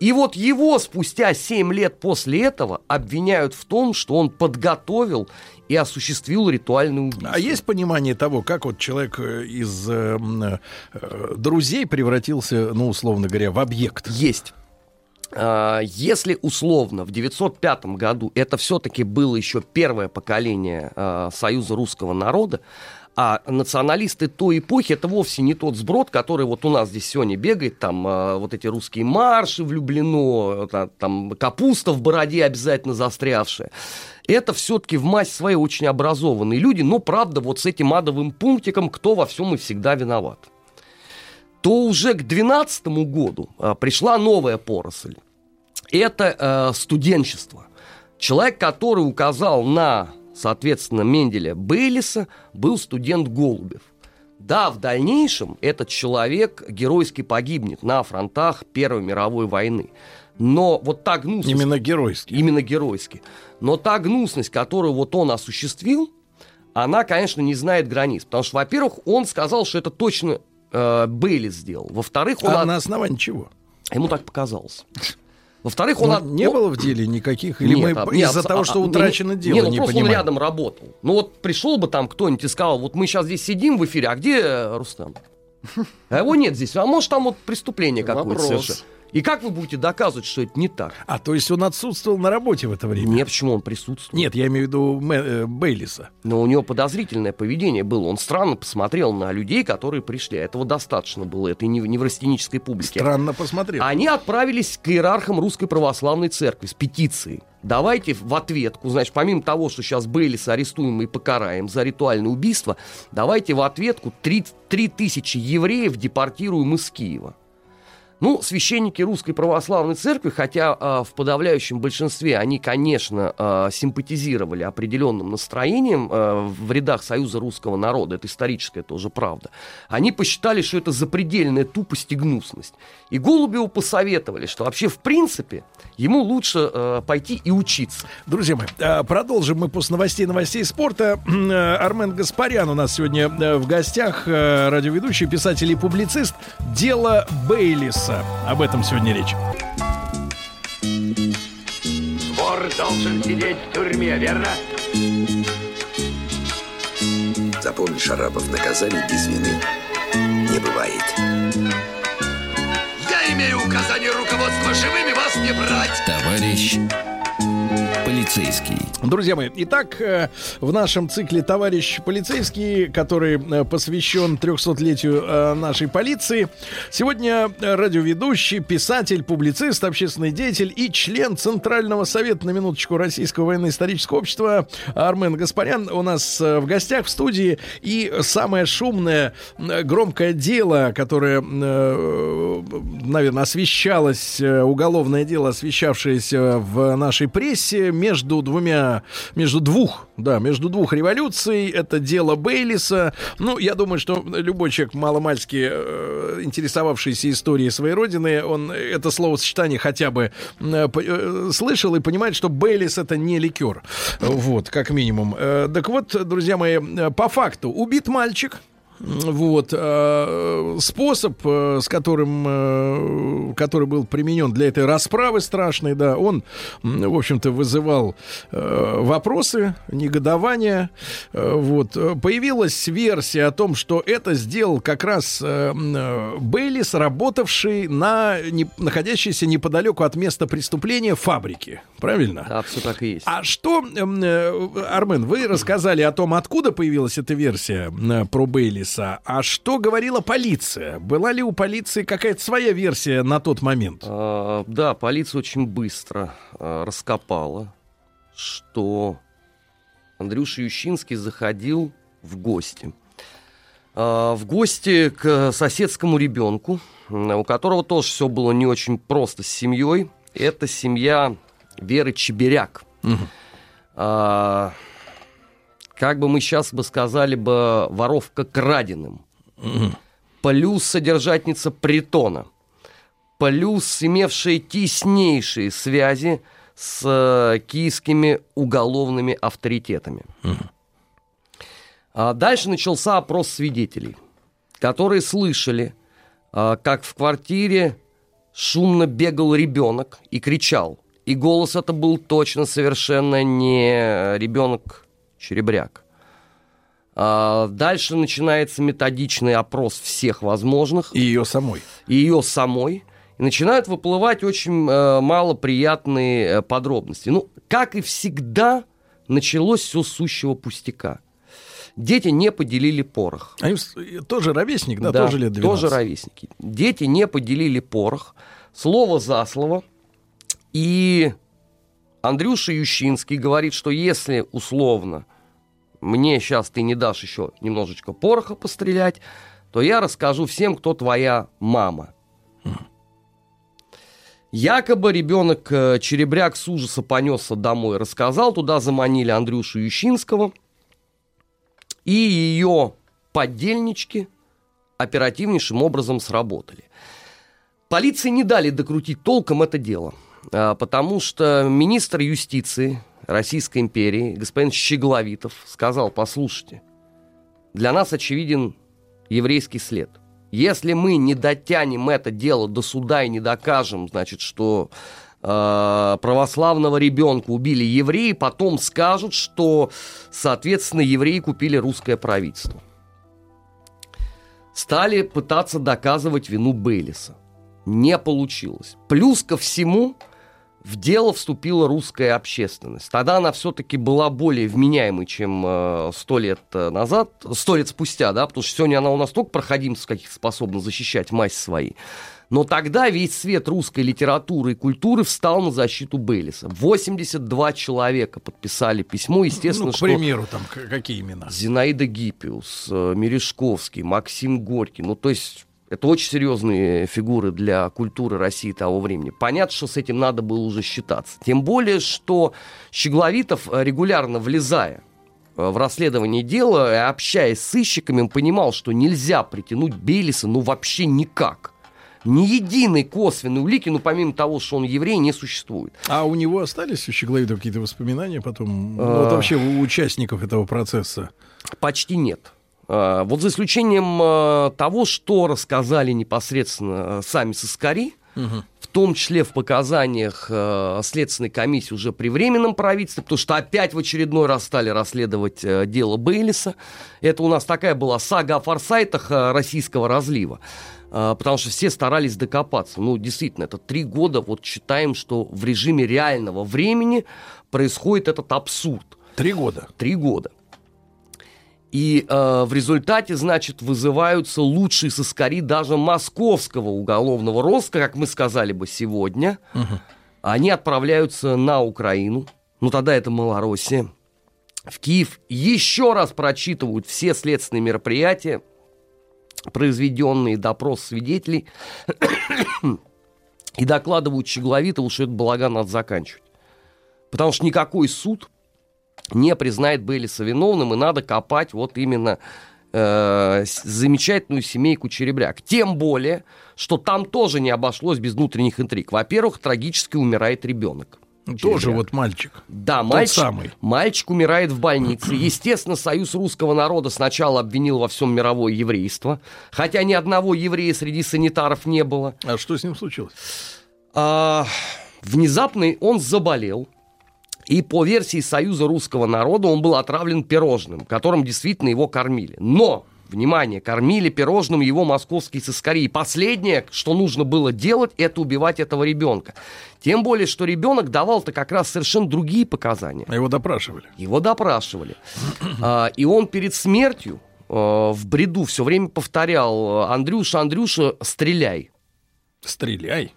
И вот его спустя 7 лет после этого обвиняют в том, что он подготовил и осуществил ритуальное убийство. А есть понимание того, как вот человек э, из э, э, друзей превратился, ну, условно говоря, в объект? Есть. А, если условно в 905 году это все-таки было еще первое поколение а, Союза русского народа, а националисты той эпохи это вовсе не тот сброд, который вот у нас здесь сегодня бегает, там а, вот эти русские марши влюблено, там капуста в бороде обязательно застрявшая. Это все-таки в массе своей очень образованные люди, но правда вот с этим адовым пунктиком, кто во всем и всегда виноват то уже к 2012 году а, пришла новая поросль. Это а, студенчество. Человек, который указал на, соответственно, Менделя Бейлиса, был студент Голубев. Да, в дальнейшем этот человек геройски погибнет на фронтах Первой мировой войны. Но вот та гнусность... Именно геройски. Именно геройски. Но та гнусность, которую вот он осуществил, она, конечно, не знает границ. Потому что, во-первых, он сказал, что это точно э, Бейли сделал. Во-вторых, он... А от... на основании чего? Ему так показалось. Во-вторых, он... от... Не было в деле никаких? Или нет, мы из-за того, а, что утрачено не, дело, не, ну, не просто понимаем? он рядом работал. Ну вот пришел бы там кто-нибудь и сказал, вот мы сейчас здесь сидим в эфире, а где Рустам? А его нет здесь. А может там вот преступление какое-то совершенно. И как вы будете доказывать, что это не так? А, то есть он отсутствовал на работе в это время? Нет, почему он присутствовал? Нет, я имею в виду Мэ, э, Бейлиса. Но у него подозрительное поведение было. Он странно посмотрел на людей, которые пришли. Этого достаточно было, этой неврастенической публики. Странно посмотрел. Они отправились к иерархам Русской Православной Церкви с петицией. Давайте в ответку, значит, помимо того, что сейчас Бейлиса арестуем и покараем за ритуальное убийство, давайте в ответку 3, 3 тысячи евреев депортируем из Киева. Ну, священники Русской Православной Церкви, хотя э, в подавляющем большинстве они, конечно, э, симпатизировали определенным настроением э, в рядах Союза Русского Народа, это историческая тоже правда, они посчитали, что это запредельная тупость и гнусность. И Голубеву посоветовали, что вообще в принципе ему лучше э, пойти и учиться. Друзья мои, продолжим мы после новостей новостей спорта. Армен Гаспарян у нас сегодня в гостях, радиоведущий, писатель и публицист. Дело Бейлис Касса. Об этом сегодня речь. Вор должен сидеть в тюрьме, верно? Запомни, Шарапов, наказание без вины не бывает. Я имею указание руководства живыми вас не брать. Товарищ полицейский. Друзья мои, итак, э, в нашем цикле «Товарищ полицейский», который э, посвящен 300-летию э, нашей полиции, сегодня радиоведущий, писатель, публицист, общественный деятель и член Центрального совета, на минуточку, Российского военно-исторического общества Армен Гаспарян у нас в гостях в студии. И самое шумное, громкое дело, которое, наверное, освещалось, уголовное дело, освещавшееся в нашей прессе, между между двумя, между двух, да, между двух революций. Это дело Бейлиса. Ну, я думаю, что любой человек маломальски э, интересовавшийся историей своей родины, он это словосочетание хотя бы э, э, слышал и понимает, что Бейлис это не ликер. Вот, как минимум. Э, так вот, друзья мои, э, по факту убит мальчик. Вот э, способ, э, с которым, э, который был применен для этой расправы страшной, да, он, в общем-то, вызывал вопросы, негодования. Э, вот появилась версия о том, что это сделал как раз Бейлис, работавший на не- находящейся неподалеку от места преступления фабрике, правильно? Да, все так и есть. А что, Армен, вы рассказали о том, откуда появилась эта версия про Бейлиса, а что говорила полиция? Была ли у полиции какая-то своя версия на тот момент? А, Да, полиция очень быстро а, раскопала, что Андрюша Ющинский заходил в гости. А, В гости к соседскому ребенку, у которого тоже все было не очень просто с семьей. Это семья Веры Чеберяк. А, Как бы мы сейчас бы сказали бы, воровка краденым. Плюс содержательница притона плюс имевшие теснейшие связи с э, киевскими уголовными авторитетами. А дальше начался опрос свидетелей, которые слышали, а, как в квартире шумно бегал ребенок и кричал. И голос это был точно совершенно не ребенок Черебряк. А, Дальше начинается методичный опрос всех возможных. И ее самой. И ее самой. И начинают выплывать очень э, малоприятные э, подробности. Ну, как и всегда, началось все с сущего пустяка. Дети не поделили порох. Они с- э, тоже ровесник, да, тоже лет 12? тоже ровесники. Дети не поделили порох. Слово за слово. И Андрюша Ющинский говорит, что если условно мне сейчас ты не дашь еще немножечко пороха пострелять, то я расскажу всем, кто твоя мама. Якобы ребенок э, Черебряк с ужаса понесся домой, рассказал, туда заманили Андрюшу Ющинского, и ее поддельнички оперативнейшим образом сработали. Полиции не дали докрутить толком это дело, а, потому что министр юстиции Российской империи, господин Щегловитов, сказал, послушайте, для нас очевиден еврейский след. Если мы не дотянем это дело до суда и не докажем, значит, что э, православного ребенка убили евреи, потом скажут, что, соответственно, евреи купили русское правительство. Стали пытаться доказывать вину Бейлиса. Не получилось. Плюс ко всему, в дело вступила русская общественность. Тогда она все-таки была более вменяемой, чем э, сто лет э, назад, сто лет спустя, да, потому что сегодня она у нас только проходимцев каких способна защищать масть свои. Но тогда весь свет русской литературы и культуры встал на защиту Бейлиса. 82 человека подписали письмо, естественно, Ну, к что... примеру, там какие имена? Зинаида Гиппиус, э, Мережковский, Максим Горький. Ну, то есть это очень серьезные фигуры для культуры России того времени. Понятно, что с этим надо было уже считаться. Тем более, что Щегловитов, э, регулярно влезая э, в расследование дела, и общаясь с сыщиками, он понимал, что нельзя притянуть Бейлиса ну вообще никак. Ни единой косвенной улики, ну помимо того, что он еврей, не существует. А у него остались у Щегловитова какие-то воспоминания потом? Ну, А. вот вообще у участников этого процесса? Почти нет. А, Вот за исключением а, того, что рассказали непосредственно а, сами сыскари, в том числе в показаниях Следственной комиссии уже при Временном правительстве, потому что опять в очередной раз стали расследовать дело Бейлиса. Это у нас такая была сага о форсайтах российского разлива. Потому что все старались докопаться. Ну, действительно, это три года, вот считаем, что в режиме реального времени происходит этот абсурд. Три года. Три года. И э, в результате, значит, вызываются лучшие соскари даже московского уголовного роста, как мы сказали бы сегодня. Они отправляются на Украину, ну тогда это Малороссия, в Киев, еще раз прочитывают все следственные мероприятия, произведенные, допрос свидетелей, и докладывают Щегловитову, что этот балаган надо заканчивать. Потому что никакой суд не признает Бейлиса виновным, и надо копать вот именно э, замечательную семейку Черебряк. Тем более, что там тоже не обошлось без внутренних интриг. Во-первых, трагически умирает ребенок. Тоже Черебряк. вот мальчик. Да, Тот мальчик, самый. мальчик умирает в больнице. Естественно, Союз русского народа сначала обвинил во всем мировое еврейство, хотя ни одного еврея среди санитаров не было. А что с ним случилось? А, внезапно он заболел. И по версии Союза русского народа он был отравлен пирожным, которым действительно его кормили. Но, внимание, кормили пирожным его московские сыскари. И последнее, что нужно было делать, это убивать этого ребенка. Тем более, что ребенок давал-то как раз совершенно другие показания. Его допрашивали. Его допрашивали. А, И он перед смертью э, в бреду все время повторял «Андрюша, Андрюша, стреляй». Стреляй.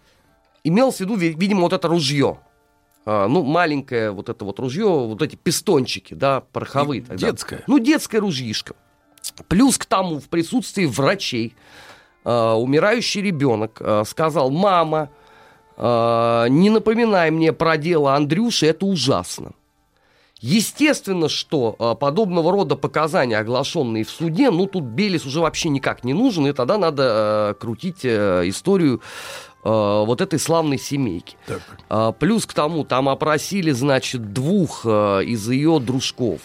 Имел в виду, ви- видимо, вот это ружье. А, Ну, маленькое вот это вот ружье, вот эти пистончики, да, пороховые. тогда. детское? Ну, детское ружьишко. Плюс к тому, в присутствии врачей, а, умирающий ребенок а, сказал, мама, а, не напоминай мне про дело Андрюши, это ужасно. Естественно, что подобного рода показания, оглашенные в суде, ну тут Белис уже вообще никак не нужен, и тогда надо крутить а, историю вот этой славной семейки. А, плюс к тому, там опросили, значит, двух а, из ее дружков.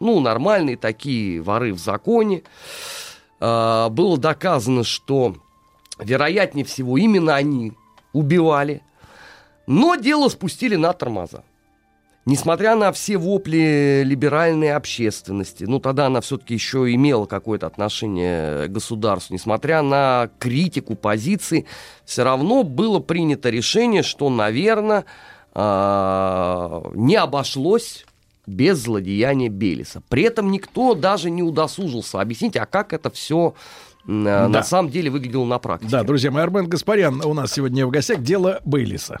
Ну, нормальные такие воры в законе. А, было доказано, что, вероятнее всего, именно они убивали. Но дело спустили на тормоза. Несмотря на все вопли либеральной общественности, ну тогда она все-таки еще имела какое-то отношение к государству, несмотря на критику позиции, все равно было принято решение, что, наверное, не обошлось без злодеяния Белиса. При этом никто даже не удосужился объяснить, а как это все на Да. самом деле выглядело на практике. Да, друзья мои, Армен Гаспарян у нас сегодня в гостях. Дело Бейлиса.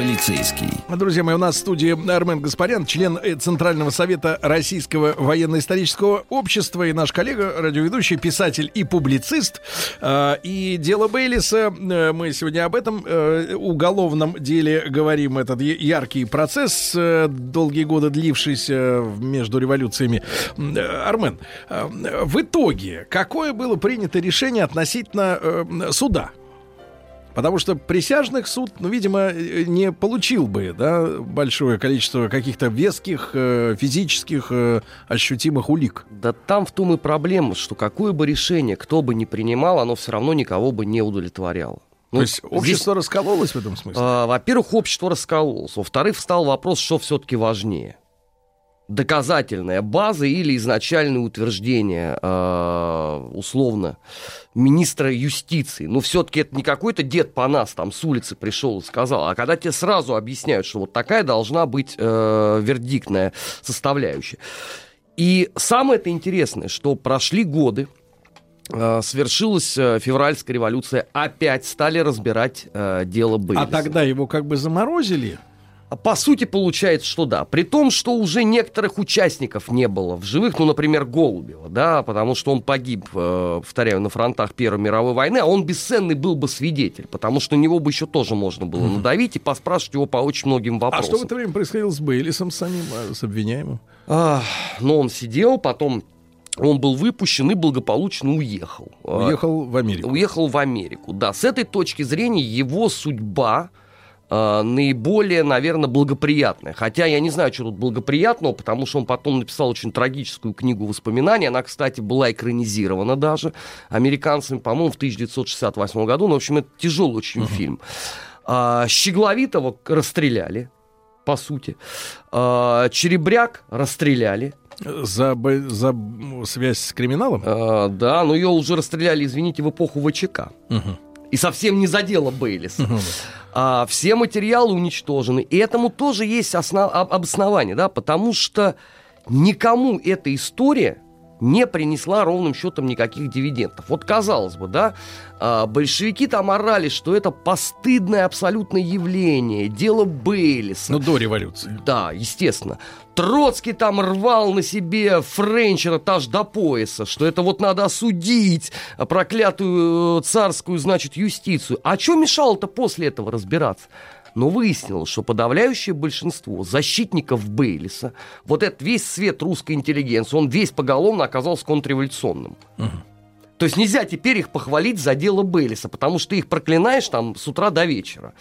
полицейский. Друзья мои, у нас в студии Армен Гаспарян, член э, Центрального совета Российского военно-исторического общества и наш коллега, радиоведущий, писатель и публицист. А, И дело Бейлиса, э, мы сегодня об этом э, уголовном деле говорим, этот яркий процесс, долгие годы длившийся между революциями. Армен, в итоге какое было принято решение относительно суда? Потому что присяжных суд, ну, видимо, э, не получил бы, да, большое количество каких-то веских, э, физических, э, ощутимых улик. Да там в том и проблема, что какое бы решение кто бы ни принимал, оно все равно никого бы не удовлетворяло. Ну, То есть здесь, общество раскололось в этом смысле? а, во-первых, общество раскололось. Во-вторых, встал вопрос, что все-таки важнее. Доказательная база или изначальное утверждение, а, условно, министра юстиции. Но все-таки это не какой-то дед по нас там с улицы пришел и сказал, а когда тебе сразу объясняют, что вот такая должна быть э, вердиктная составляющая. И самое это интересное, что прошли годы, э, свершилась э, февральская революция, опять стали разбирать э, дело Бейлиса. А тогда его как бы заморозили? По сути, получается, что да. При том, что уже некоторых участников не было в живых, ну, например, Голубева, да, потому что он погиб, э, повторяю, на фронтах Первой мировой войны, а он бесценный был бы свидетель, потому что на него бы еще тоже можно было надавить и поспрашивать его по очень многим А вопросам. что в это время происходило с Бейлисом самим, а, с обвиняемым? Ах, но он сидел, потом он был выпущен и благополучно уехал. А, Уехал в Америку. Уехал в Америку, да. С этой точки зрения его судьба а, наиболее, наверное, благоприятная. Хотя я не знаю, что тут благоприятного, потому что он потом написал очень трагическую книгу воспоминаний. Она, кстати, была экранизирована даже американцами, по-моему, в 1968 году. Ну, в общем, это тяжелый очень фильм. А, Щегловитого расстреляли, по сути. А, Черебряк расстреляли. За, за связь с криминалом? А, да, но ее уже расстреляли, извините, в эпоху ВЧК. И совсем не задело Бейлиса. А, все материалы уничтожены. И этому тоже есть осно- об- обоснование, да, потому что никому эта история не принесла ровным счетом никаких дивидендов. Вот казалось бы, да, а, большевики там орали, что это постыдное абсолютное явление, дело Бейлиса. Ну, до революции. Да, естественно. Троцкий там рвал на себе Френчера аж до пояса, что это вот надо осудить проклятую э, царскую, значит, юстицию. А что мешало-то после этого разбираться? Но выяснилось, что подавляющее большинство защитников Бейлиса, вот этот весь свет русской интеллигенции, он весь поголовно оказался контрреволюционным. То есть нельзя теперь их похвалить за дело Бейлиса, потому что ты их проклинаешь там с утра до вечера.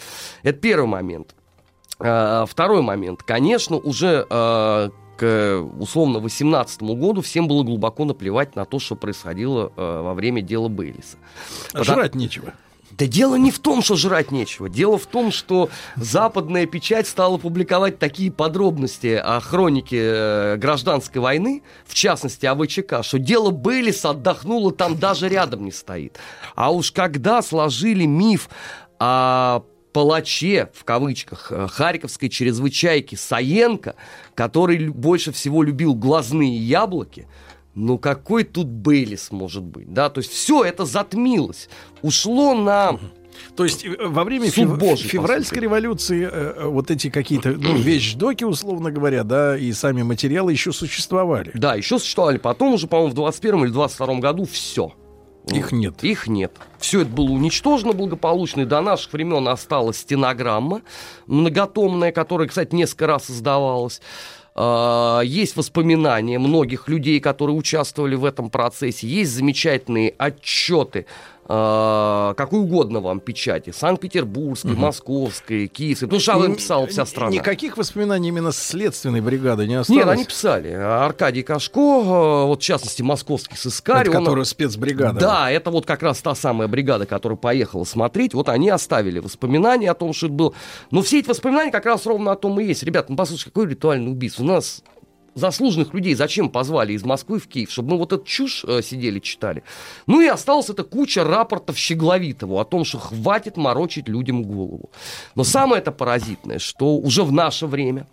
Это первый момент. А, второй момент. Конечно, уже а, к условно 18 году всем было глубоко наплевать на то, что происходило а, во время дела Бейлиса. А Жрать нечего. Да дело не в том, что жрать нечего. Дело в том, что западная печать стала публиковать такие подробности о хронике э, гражданской войны, в частности о ВЧК, что дело Бейлиса отдохнуло там даже рядом не стоит. А уж когда сложили миф о палаче, в кавычках, э, харьковской чрезвычайки Саенко, который больше всего любил глазные яблоки, ну какой тут Бейлис может быть, да? То есть все это затмилось, ушло на... То есть э, во время фев... Божий, февральской революции э, э, вот эти какие-то ну, вещдоки, условно говоря, да, и сами материалы еще существовали. Да, еще существовали. Потом уже, по-моему, в 21 или 22 году все. Их нет. Их нет. Все это было уничтожено благополучно, и до наших времен осталась стенограмма многотомная, которая, кстати, несколько раз издавалась. А, есть воспоминания многих людей, которые участвовали в этом процессе. Есть замечательные отчеты э, какой угодно вам печати. Санкт-Петербургской, угу. Московской, Киевской. Ну, что об писала вся страна. Никаких воспоминаний именно следственной бригады не осталось? Нет, они писали. Аркадий Кашко, э, вот в частности, московский сыскарь. Это он... спецбригада. Да, это вот как раз та самая бригада, которая поехала смотреть. Вот они оставили воспоминания о том, что это был... Но все эти воспоминания как раз ровно о том и есть. Ребята, ну послушайте, какой ритуальный убийство? У нас заслуженных людей зачем позвали из Москвы в Киев, чтобы мы вот эту чушь э, сидели, читали. Ну и осталась эта куча рапортов Щегловитову о том, что хватит морочить людям голову. Но самое это паразитное, что уже в наше время,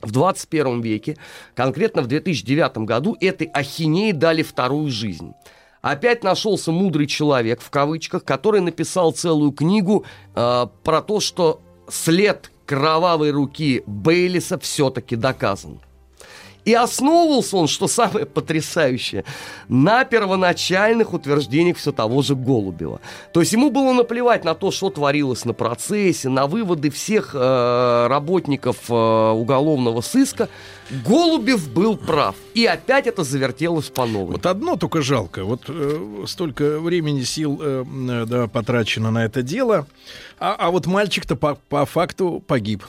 в 21 веке, конкретно в 2009 году, этой ахинеи дали вторую жизнь. Опять нашелся мудрый человек, в кавычках, который написал целую книгу э, про то, что след кровавой руки Бейлиса все-таки доказан. И основывался он, что самое потрясающее, на первоначальных утверждениях все того же Голубева. То есть ему было наплевать на то, что творилось на процессе, на выводы всех э, работников э, уголовного сыска. Голубев был прав. И опять это завертелось по новой. Вот одно только жалко. Вот э, столько времени, сил э, э да, потрачено на это дело. А, а вот мальчик-то по, по факту погиб.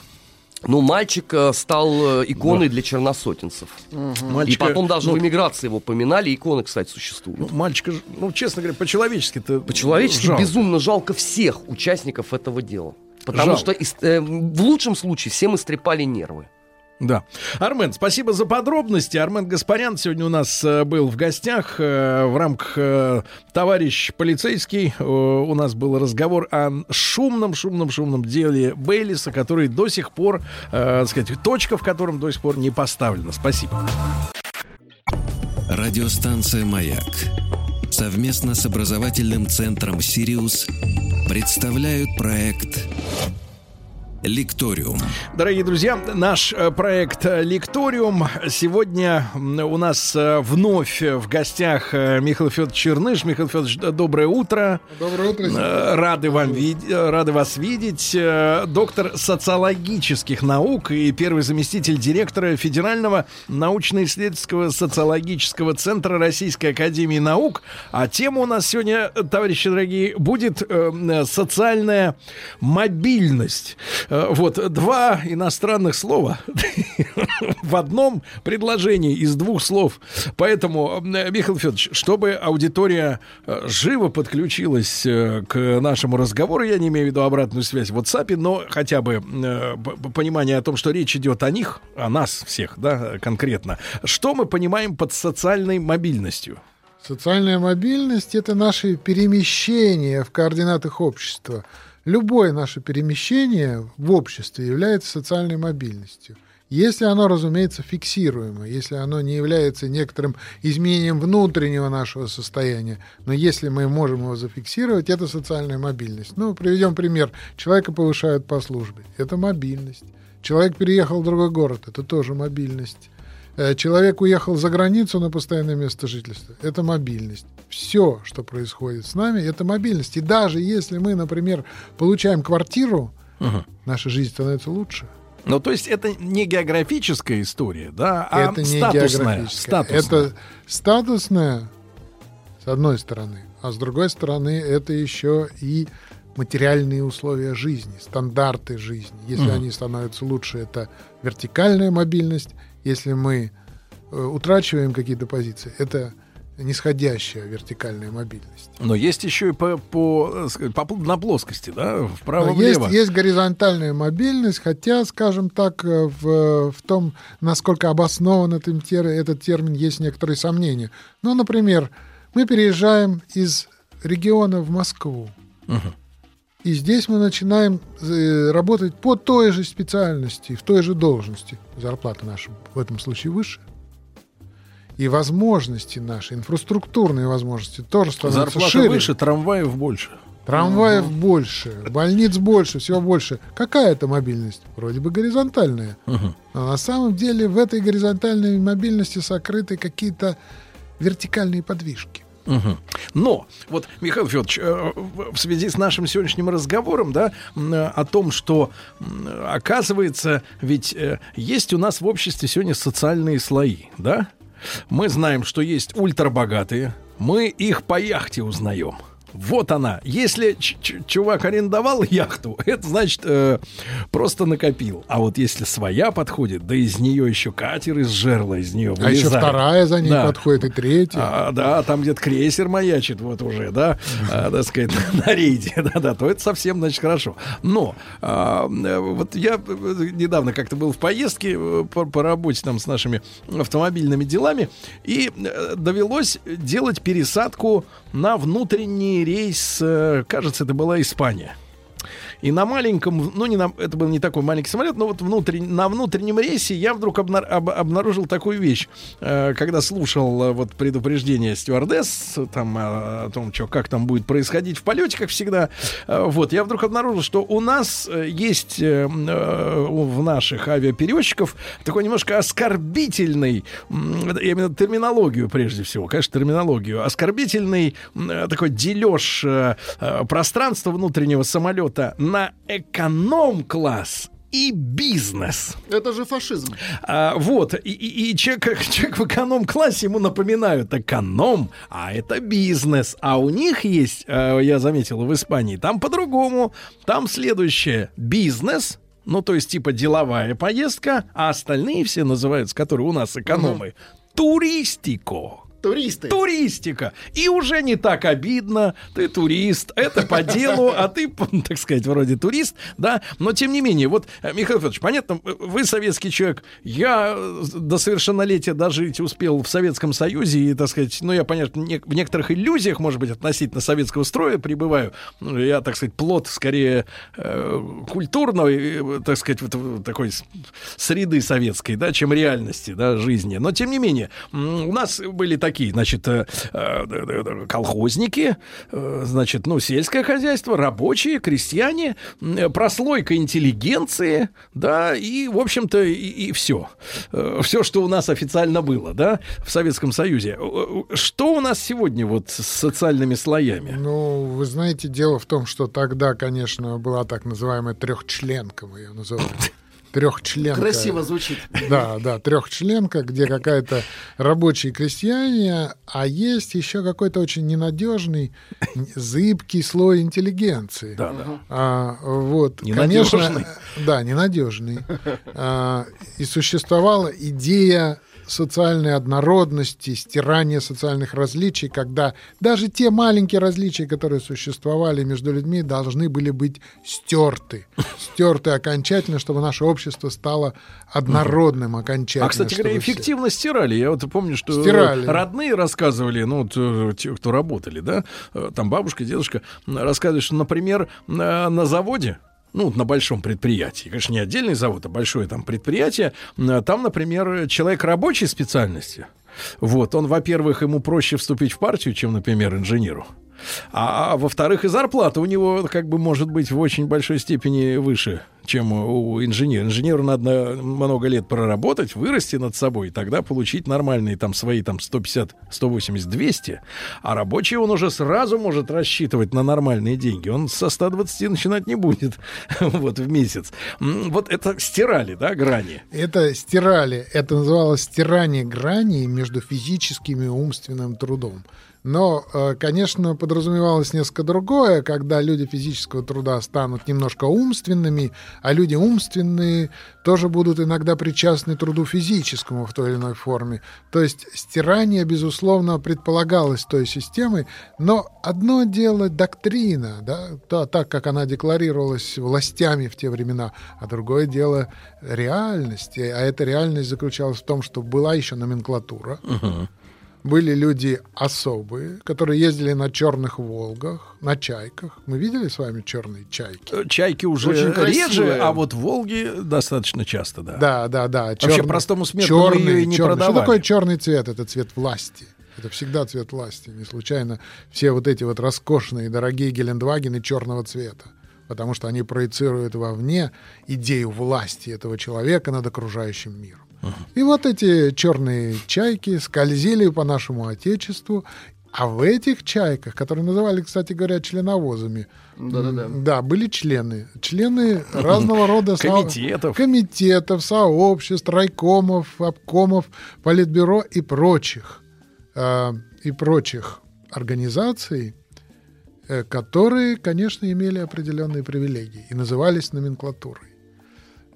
Ну, мальчик э, стал э, иконой да. для черносотенцев. Угу. Мальчика, и потом даже ну, в эмиграции его поминали. Иконы, кстати, существуют. Ну, мальчика, ну, честно говоря, по-человечески-то По-человечески жалко. безумно жалко всех участников этого дела. Потому жалко. что э, в лучшем случае всем истрепали нервы. Да. Армен, спасибо за подробности. Армен Гаспарян сегодня у нас э, был в гостях э, в рамках э, «Товарищ полицейский». У нас был разговор о шумном, шумном, шумном деле Бейлиса, который до сих пор, так сказать, точка в котором до сих пор не поставлена. Спасибо. Радиостанция «Маяк» совместно с образовательным центром «Сириус» представляют проект Лекториум. Дорогие друзья, наш э, проект э, Лекториум. Сегодня у нас э, вновь в гостях Михаил Федорович Черныш. Михаил Федорович, доброе утро. Доброе утро. Рады, вам вид... Рады вас видеть. Доктор социологических наук и первый заместитель директора Федерального научно-исследовательского социологического центра Российской Академии Наук. А тема у нас сегодня, товарищи дорогие, будет социальная мобильность. Э, вот, два иностранных слова в одном предложении из двух слов. Поэтому, э, Михаил Федорович, чтобы аудитория э, живо подключилась к нашему разговору, я не имею в виду обратную связь в WhatsApp, но хотя бы понимание о том, что речь идет о них, о нас всех, да, конкретно. Что мы понимаем под социальной мобильностью? Социальная мобильность — это наши перемещения в координатах общества — Любое наше перемещение в обществе является социальной мобильностью. Если оно, разумеется, фиксируемо, если оно не является некоторым изменением внутреннего нашего состояния, но если мы можем его зафиксировать, это социальная мобильность. Ну, приведем пример. Человека повышают по службе. Это мобильность. Человек переехал в другой город. Это тоже мобильность. Э, человек уехал за границу на постоянное место жительства. Это мобильность. Все, что происходит с нами, это мобильность. И даже если мы, например, получаем квартиру, угу. наша жизнь становится лучше. Ну, то есть это не географическая история, да, а это не статусная. статусная. Это статусная, с одной стороны, а с другой стороны, это еще и материальные условия жизни, стандарты жизни. Если угу. они становятся лучше, это вертикальная мобильность. Если мы э, утрачиваем какие-то позиции, это нисходящая вертикальная мобильность. Но есть еще и по, по, по на плоскости, да, вправо-влево. Есть, есть горизонтальная мобильность, хотя, скажем так, э, в, в том, насколько обоснован этот, этот термин, есть некоторые сомнения. Ну, например, мы переезжаем из региона в Москву. Угу. И здесь мы начинаем э, работать по той же специальности, в той же должности. Зарплата наша в этом случае выше и возможности наши, инфраструктурные возможности тоже становятся Зарплата шире. выше, трамваев больше. Трамваев угу. больше, больниц больше, всего больше. Какая это мобильность? Вроде бы горизонтальная. Угу. Но на самом деле в этой горизонтальной мобильности сокрыты какие-то вертикальные подвижки. Угу. Но вот, Михаил Федорович, э, в связи с нашим сегодняшним разговором, да, о том, что оказывается, ведь э, есть у нас в обществе сегодня социальные слои, да? Мы знаем, что есть ультрабогатые. Мы их по яхте узнаем. Вот она. Если чувак арендовал яхту, это значит э, просто накопил. А вот если своя подходит, да из нее еще катер из жерла, из нее вылезает. А еще вторая за ней да. подходит и третья. А, да, там где-то крейсер маячит вот уже, да, а, так сказать, на рейде, да-да, то это совсем, значит, хорошо. Но а, вот я недавно как-то был в поездке э, по, по работе там с нашими автомобильными делами, и э, довелось делать пересадку на внутренний рейс, э, кажется, это была Испания. И на маленьком, ну не на, это был не такой маленький самолет, но вот внутрен, на внутреннем рейсе я вдруг обна, об, обнаружил такую вещь, э, когда слушал э, вот предупреждение стюардесс там э, о том, что как там будет происходить в полете, как всегда. Э, вот я вдруг обнаружил, что у нас э, есть э, э, в наших авиаперевозчиков такой немножко оскорбительный, э, именно терминологию прежде всего, конечно, терминологию, оскорбительный э, такой дележ пространства внутреннего самолета на эконом-класс и бизнес. Это же фашизм. А, вот, и, и, и человек, человек в эконом-классе ему напоминают эконом, а это бизнес. А у них есть, а, я заметил, в Испании, там по-другому. Там следующее. Бизнес, ну, то есть, типа, деловая поездка, а остальные все называются, которые у нас экономы, угу. туристико. Туристы. Туристика. И уже не так обидно. Ты турист. Это по делу, а ты, так сказать, вроде турист, да. Но тем не менее, вот, э, Михаил Федорович, понятно, вы советский человек. Я э, до совершеннолетия дожить успел в Советском Союзе. И, так сказать, ну, я, понятно, в некоторых иллюзиях, может быть, относительно советского строя пребываю. Ну, я, так сказать, плод скорее э, культурной, так сказать, вот, такой среды советской, да, чем реальности, да, жизни. Но, тем не менее, у нас были такие такие, значит, э, э, колхозники, э, значит, ну, сельское хозяйство, рабочие, крестьяне, прослойка интеллигенции, да, и, в общем-то, и, и все. Все, что у нас официально было, да, в Советском Союзе. Что у нас сегодня вот с социальными слоями? Ну, вы знаете, дело в том, что тогда, конечно, была так называемая трехчленка, мы ее называли трехчленка. Красиво звучит. Да, да, трехчленка, где какая-то рабочие крестьяне, а есть еще какой-то очень ненадежный, зыбкий слой интеллигенции. Да, да. А, вот, конечно, да, ненадежный. А, и существовала идея социальной однородности, стирания социальных различий, когда даже те маленькие различия, которые существовали между людьми, должны были быть стерты. Стерты окончательно, чтобы наше общество стало однородным окончательно. А, кстати говоря, эффективно все... стирали. Я вот помню, что стирали. родные рассказывали, ну, э, те, кто работали, да, э, там бабушка, дедушка, рассказывали, что, например, на, на заводе ну, на большом предприятии, конечно, не отдельный завод, а большое там предприятие, э, там, например, человек рабочей специальности, вот, он, во-первых, ему проще вступить в партию, чем, например, инженеру. А, а во-вторых, и зарплата у него как бы может быть в очень большой степени выше, чем у инженера. Инженеру надо много лет проработать, вырасти над собой, тогда получить нормальные там свои там 150, 180, 200. А рабочий он уже сразу может рассчитывать на нормальные деньги. Он со 120 начинать не будет вот в месяц. Вот это стирали, да, грани? Это стирали, это называлось стирание граней между физическим и умственным трудом. Но, э, конечно, подразумевалось несколько другое, когда люди физического труда станут немножко умственными, а люди умственные тоже будут иногда причастны труду физическому в той или иной форме. То есть стирание, безусловно, предполагалось той системой, но одно дело доктрина, да, та- так как она декларировалась властями в те времена, а другое дело реальность. А эта реальность заключалась в том, что была еще номенклатура, были люди особые, которые ездили на черных Волгах, на чайках. Мы видели с вами черные чайки? Э, Чайки уже Очень реже, а вот Волги достаточно часто, да. Да, да, да. Вообще простому смертному её и не черный. продавали. Что такое черный цвет? Это цвет власти. Это всегда цвет власти. Не случайно все вот эти вот роскошные, дорогие Гелендвагены черного цвета. Потому что они проецируют вовне идею власти этого человека над окружающим миром. И вот эти черные чайки скользили по нашему Отечеству, а в этих чайках, которые называли, кстати говоря, членовозами, Да-да-да. да, были члены. Члены разного рода со- Комитетов. комитетов, сообществ, райкомов, обкомов, политбюро и прочих, э, и прочих организаций, э, которые, конечно, имели определенные привилегии и назывались номенклатурой.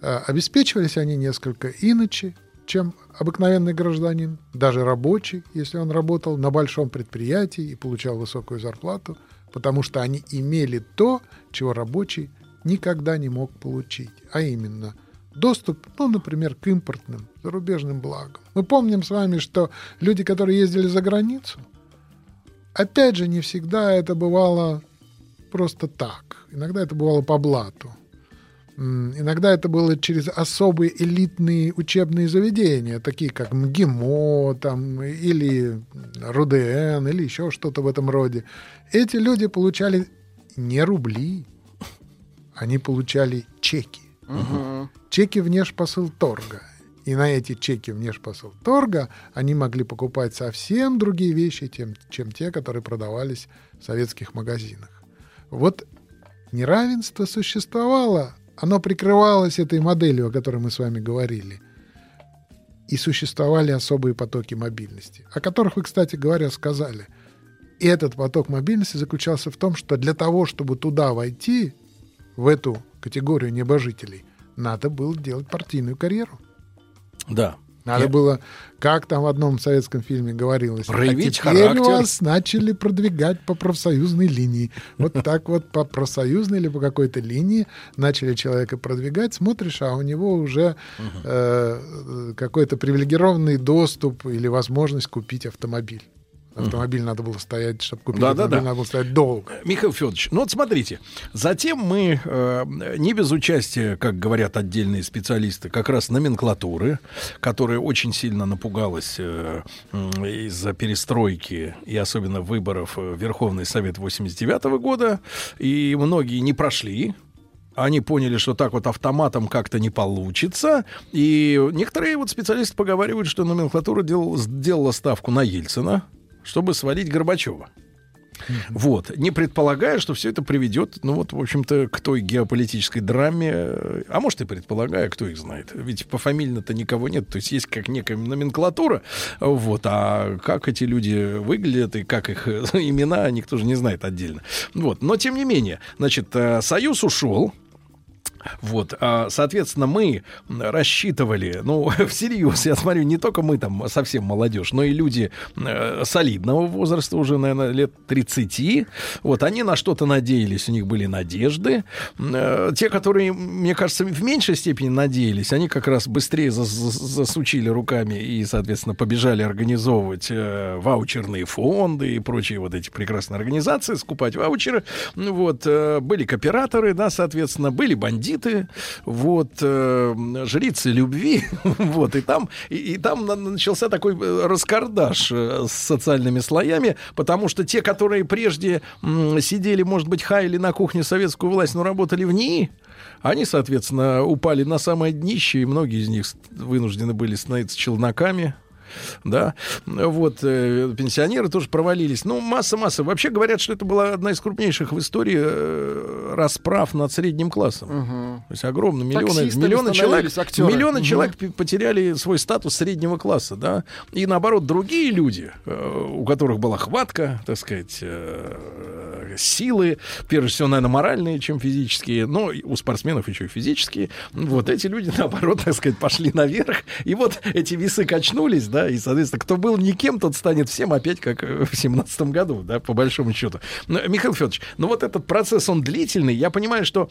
Э, Обеспечивались они несколько иначе, чем обыкновенный гражданин, даже рабочий, если он работал на большом предприятии и получал высокую зарплату, потому что они имели то, чего рабочий никогда не мог получить, а именно доступ, ну, например, к импортным зарубежным благам. Мы помним с вами, что люди, которые ездили за границу, опять же, не всегда это бывало просто так. Иногда это бывало по блату. Иногда это было через особые элитные учебные заведения, такие как МГИМО там, или РУДН, или еще что-то в этом роде. Эти люди получали не рубли, они получали чеки. Чеки внешпосыл торга. И на эти чеки внешпосыл торга они могли покупать совсем другие вещи, тем, чем те, которые продавались в советских магазинах. Вот неравенство существовало, оно прикрывалось этой моделью, о которой мы с вами говорили. И существовали особые потоки мобильности, о которых вы, кстати говоря, сказали. И этот поток мобильности заключался в том, что для того, чтобы туда войти, в эту категорию небожителей, надо было делать партийную карьеру. Да. Надо Я- было, как там в одном советском фильме говорилось, Проявить а теперь характер». вас начали продвигать по профсоюзной линии. Вот так вот по профсоюзной или по какой-то линии начали человека продвигать, смотришь, а у него уже э, какой-то привилегированный доступ или возможность купить автомобиль. Автомобиль надо было стоять, чтобы купить Да-да-да. автомобиль, надо было стоять долго. Михаил Федорович, ну вот смотрите, затем мы э, не без участия, как говорят отдельные специалисты, как раз номенклатуры, которая очень сильно напугалась э, м, из-за перестройки и особенно выборов э, в Верховный Совет 89 года, и многие не прошли, они поняли, что так вот автоматом как-то не получится. И некоторые вот специалисты поговаривают, что номенклатура дел- сделала ставку на Ельцина, чтобы свалить Горбачева. Вот, не предполагая, что все это приведет, ну вот, в общем-то, к той геополитической драме, а может и предполагая, кто их знает. Ведь пофамильно-то никого нет, то есть есть как некая номенклатура, вот, а как эти люди выглядят и как их э, имена, никто же не знает отдельно. Вот, но тем не менее, значит, э, Союз ушел, Вот, а, соответственно, мы рассчитывали, ну, всерьез, я смотрю, не только мы там совсем молодежь, но и люди э, солидного возраста, уже, наверное, лет 30. Вот, они на что-то надеялись, у них были надежды. Э, те, которые, мне кажется, в меньшей степени надеялись, они как раз быстрее зас- засучили руками и, соответственно, побежали организовывать э, ваучерные фонды и прочие вот эти прекрасные организации, скупать ваучеры. Ну Вот, были кооператоры, да, соответственно, были бандиты, вот, э, жрицы любви, вот, и там, и, и там на- начался такой э, раскардаш э, с социальными слоями, потому что те, которые прежде м, сидели, может быть, хаяли на кухне советскую власть, но работали в НИИ, они, соответственно, упали на самое днище, и многие из них вынуждены были становиться челноками, да, вот, э, пенсионеры тоже провалились. Ну, масса-масса. Вообще говорят, что это была одна из крупнейших в истории э, расправ над средним классом. То есть огромно, миллионы, миллионы человек, актеры. миллионы Мгм. человек потеряли свой статус среднего класса, да, и наоборот другие люди, э, у которых была хватка, так сказать, силы, прежде всего, наверное, моральные, чем физические, но у спортсменов еще и физические, вот эти люди, наоборот, так сказать, пошли наверх, и вот эти весы качнулись, да, и, соответственно, кто был никем, тот станет всем опять, как э, в семнадцатом году, да, по большому счету. Но, Михаил Федорович, ну вот этот процесс, он длительный, я понимаю, что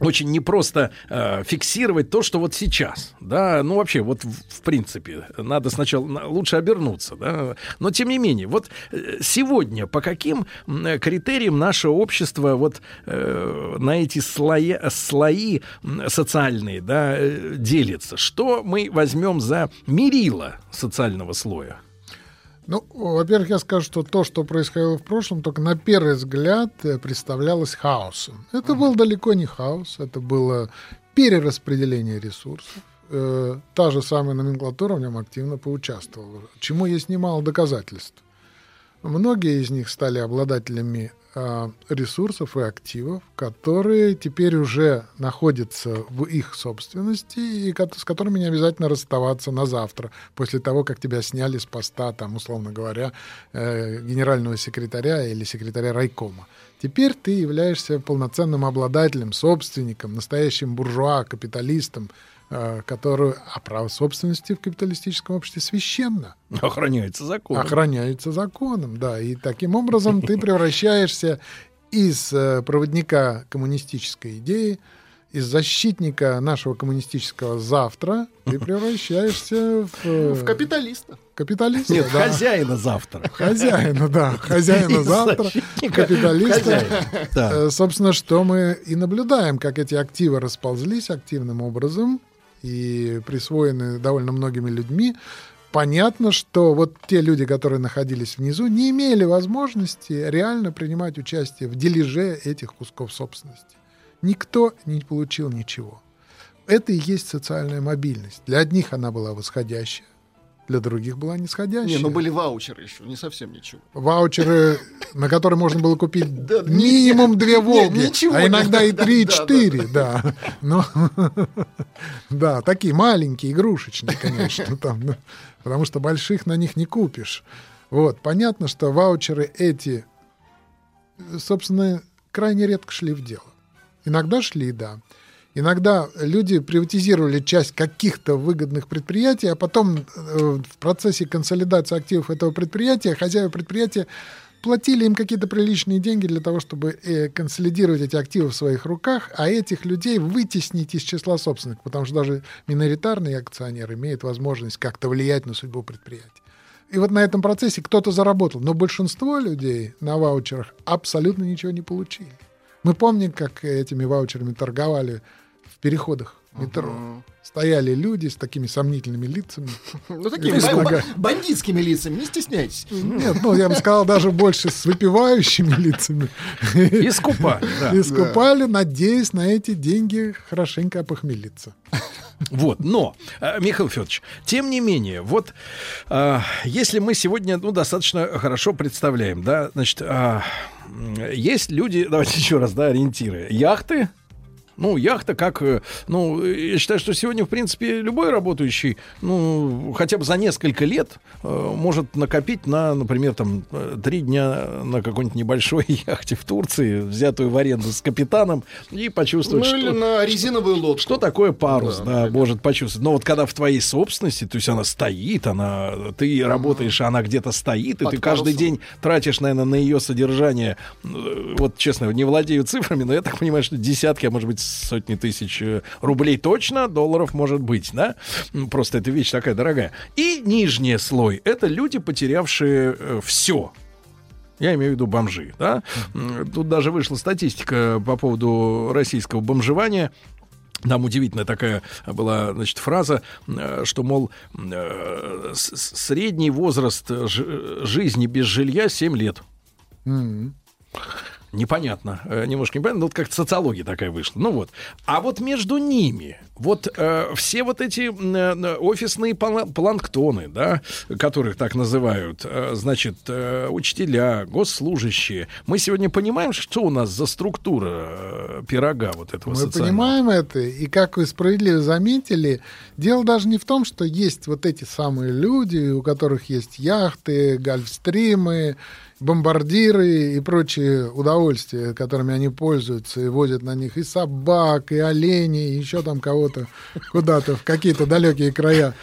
очень непросто э, фиксировать то, что вот сейчас, да, ну вообще вот в, в принципе надо сначала на- лучше обернуться, да, но тем не менее вот э, сегодня по каким критериям наше общество вот э, на эти слои, слои социальные, да, э, делится, что мы возьмем за мерило социального слоя? Ну, во-первых, я скажу, что то, что происходило в прошлом, только на первый взгляд э, представлялось хаосом. Это был далеко не хаос, это было перераспределение ресурсов. Э, Та же самая номенклатура в нем активно поучаствовала, чему есть немало доказательств. Многие из них стали обладателями ресурсов и активов, которые теперь уже находятся в их собственности и с которыми не обязательно расставаться на завтра, после того, как тебя сняли с поста, там, условно говоря, э, генерального секретаря или секретаря райкома. Теперь ты являешься полноценным обладателем, собственником, настоящим буржуа, капиталистом, э, который, а право собственности в капиталистическом обществе священно Охраняется законом. охраняется законом, да. И таким образом ты превращаешься из э, проводника коммунистической идеи, из защитника нашего коммунистического завтра, ты превращаешься в... э, В капиталиста. Капиталиста, Нет, да. хозяина завтра. Хозяина, да. Хозяина Из завтра. Капиталиста. хозяина. Да. Собственно, что мы и наблюдаем, как эти активы расползлись активным образом и присвоены довольно многими людьми. Понятно, что вот те люди, которые находились внизу, не имели возможности реально принимать участие в дележе этих кусков собственности. Никто не получил ничего. Это и есть социальная мобильность. Для одних она была восходящая, для других была нисходящая. Не, ну были ваучеры еще, не совсем ничего. Ваучеры, на которые можно было купить минимум две «Волги», а иногда и три, и да, четыре, да. Но, да, такие маленькие, игрушечные, конечно, там, потому что больших на них не купишь. Вот, понятно, что ваучеры эти, собственно, крайне редко шли в дело. Иногда шли, да. Иногда люди приватизировали часть каких-то выгодных предприятий, а потом э, в процессе консолидации активов этого предприятия хозяева предприятия платили им какие-то приличные деньги для того, чтобы э, консолидировать эти активы в своих руках, а этих людей вытеснить из числа собственников, потому что даже миноритарный акционер имеет возможность как-то влиять на судьбу предприятия. И вот на этом процессе кто-то заработал, но большинство людей на ваучерах абсолютно ничего не получили. Мы помним, как этими ваучерами торговали переходах метро. Стояли люди с такими сомнительными лицами. Ну, такими бандитскими лицами, не стесняйтесь. Нет, ну я бы сказал, даже больше с выпивающими лицами. И скупали, да. И скупали, надеясь на эти деньги хорошенько опохмелиться. Вот, но, э, Михаил Федорович, тем не менее, вот э, если мы сегодня, ну, достаточно хорошо представляем, да, значит, а, есть люди, давайте еще раз, да, ориентиры, яхты, Ну, яхта как... э, Ну, я считаю, что сегодня, в принципе, любой работающий, ну, хотя бы за несколько лет э, может накопить на, например, там, э, три дня на какой-нибудь небольшой яхте в Турции, взятую в аренду с капитаном, и почувствовать, Ну, что... или на резиновую лодку. Что такое парус, да, может почувствовать. Но вот когда в твоей собственности, то есть она стоит, она, ты работаешь, она где-то стоит, и Под ты каждый парусом. день тратишь, наверное, на ее содержание, э, вот честно, не владею цифрами, но я так понимаю, что десятки, а может быть сотни тысяч э, рублей точно, долларов может быть, да? Просто эта вещь такая дорогая. И нижний слой — это люди, потерявшие все. Я имею в виду бомжи, да? Тут даже вышла статистика по поводу российского бомжевания. Там удивительная такая была, значит, фраза, э, что, мол, э, средний возраст жизни без жилья 7 лет. М. Непонятно, э, немножко непонятно, но вот как социология такая вышла. Ну вот. А вот между ними, вот э, все вот эти м, э, офисные пла- планктоны, да, которых так называют, э, значит, э, учителя, госслужащие, мы сегодня понимаем, что у нас за структура э, пирога вот этого Мы социального? понимаем это, и как вы справедливо заметили, дело даже не в том, что есть вот эти самые люди, у которых есть яхты, гольфстримы, бомбардиры и прочие удовольствия, которыми они пользуются и возят на них и собак, и оленей, и еще там кого-то куда-то в какие-то далекие края.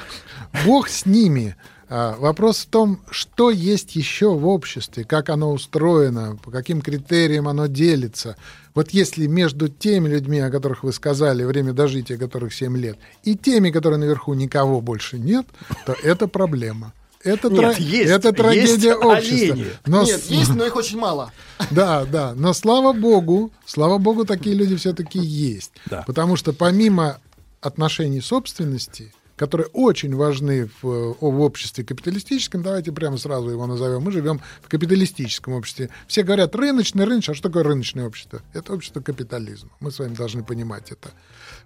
Бог с ними. А, Вопрос в том, что есть еще в обществе, как оно устроено, по каким критериям оно делится. Вот если между теми людьми, о которых вы сказали, время дожития которых 7 лет, и теми, которые наверху никого больше нет, то это проблема. Это, Нет, тра- есть, это есть трагедия общества. олени. Но Нет, есть, но их очень мало. да, да. Но слава богу, слава богу, такие люди все-таки есть. Да. Потому что помимо отношений собственности, которые очень важны в, в обществе капиталистическом, давайте прямо сразу его назовем. Мы живем в капиталистическом обществе. Все говорят рыночный, рыночный. А что такое рыночное общество? Это общество капитализма. Мы с вами должны понимать это.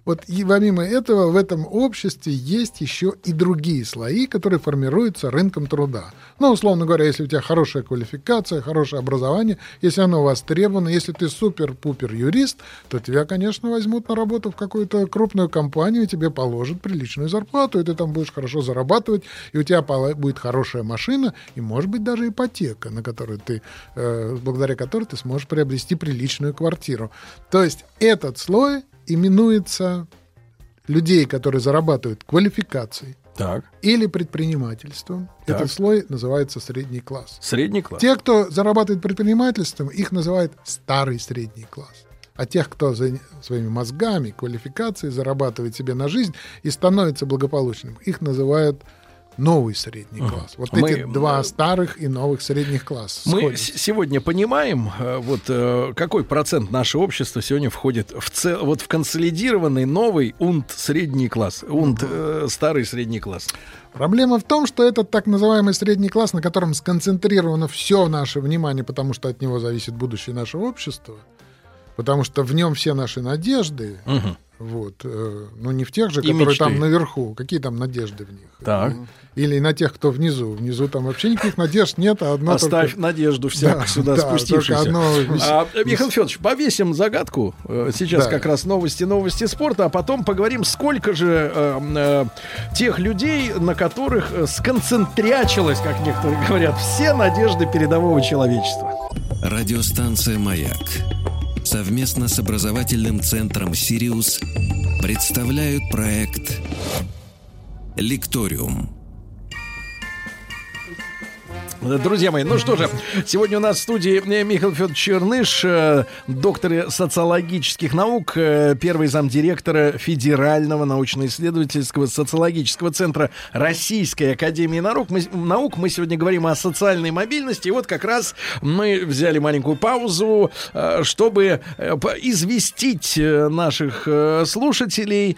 Вот и помимо этого в этом обществе есть еще и другие слои, которые формируются рынком труда. Ну, условно говоря, если у тебя хорошая квалификация, хорошее образование, если оно востребовано, если ты супер-пупер юрист, то тебя, конечно, возьмут на работу в какую-то крупную компанию, и тебе положат приличную зарплату, и ты там будешь хорошо зарабатывать, и у тебя будет хорошая машина, и, может быть, даже ипотека, на которую ты, э, благодаря которой ты сможешь приобрести приличную квартиру. То есть этот слой именуется людей, которые зарабатывают квалификацией Так, или предпринимательством. Так. Этот слой называется средний класс. средний класс. Те, кто зарабатывает предпринимательством, их называют старый средний класс. А тех, кто за своими мозгами, квалификацией зарабатывает себе на жизнь и становится благополучным, их называют новый средний класс. Вот Мы- эти два старых и новых средних класса. Мы сегодня понимаем, э, вот э, какой процент нашего общества сегодня входит в цел, вот в консолидированный новый унт средний класс, унт э, старый средний класс. Проблема в том, что этот так называемый средний класс, на котором сконцентрировано все наше внимание, потому что от него зависит будущее нашего общества, потому что в нем все наши надежды, Мгм. вот, э, ну не в тех же, И которые мечты. там наверху, какие там надежды в них. Так. Или на тех, кто внизу. Внизу там вообще никаких надежд нет, а одно Оставь только- надежду всяк Да, сюда да, спустившийся. только одно А, Михаил Федорович, повесим загадку. Э, Сейчас Да. как раз новости, новости спорта, а потом поговорим, сколько же э, э, тех людей, на которых э, сконцентрячилось, как некоторые говорят, все надежды передового человечества. Радиостанция «Маяк» совместно с образовательным центром «Сириус» представляют проект «Лекториум». Друзья мои, ну что же, сегодня у нас в студии э, Михаил Федорович Черныш, э, доктор социологических наук, э, первый замдиректора Федерального научно-исследовательского социологического центра Российской Академии наук. Мы, наук. Мы сегодня говорим о социальной мобильности. И вот как раз мы взяли маленькую паузу, чтобы известить наших слушателей,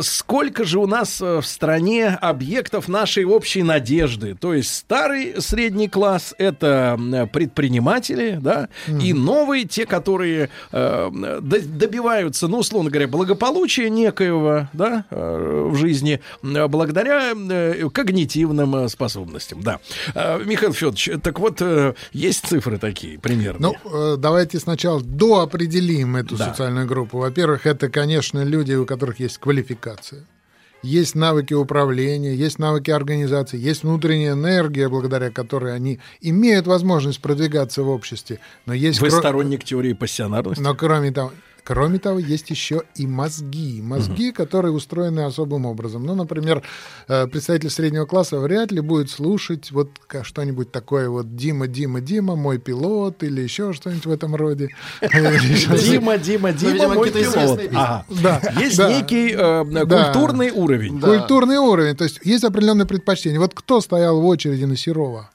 сколько же у нас в стране объектов нашей общей надежды. То есть старый средний средний класс это предприниматели, да, и новый те, которые э, до- добиваются, ну, условно говоря, благополучия некоего, да, э, в жизни благодаря э, когнитивным э, способностям, да. Э, Михаил Федорович, так вот, э, есть цифры такие примерно. Ну, э, давайте сначала доопределим эту Да. социальную группу. Во-первых, это, конечно, люди, у которых есть квалификация. Есть навыки управления, есть навыки организации, есть внутренняя энергия, благодаря которой они имеют возможность продвигаться в обществе. Но есть Вы кро- сторонник теории пассионарности? Но кроме того, кроме того, есть еще и мозги. Мозги, которые устроены особым образом. Ну, например, э, представитель среднего класса вряд ли будет слушать вот что-нибудь такое вот «Дима, Дима, Дима, мой пилот» или еще что-нибудь в этом роде. Дима, Дима, Дима, видимо, мой пилот. Есть некий э, культурный уровень. Культурный уровень. То есть есть определенные предпочтения. Вот кто стоял в очереди на Серова?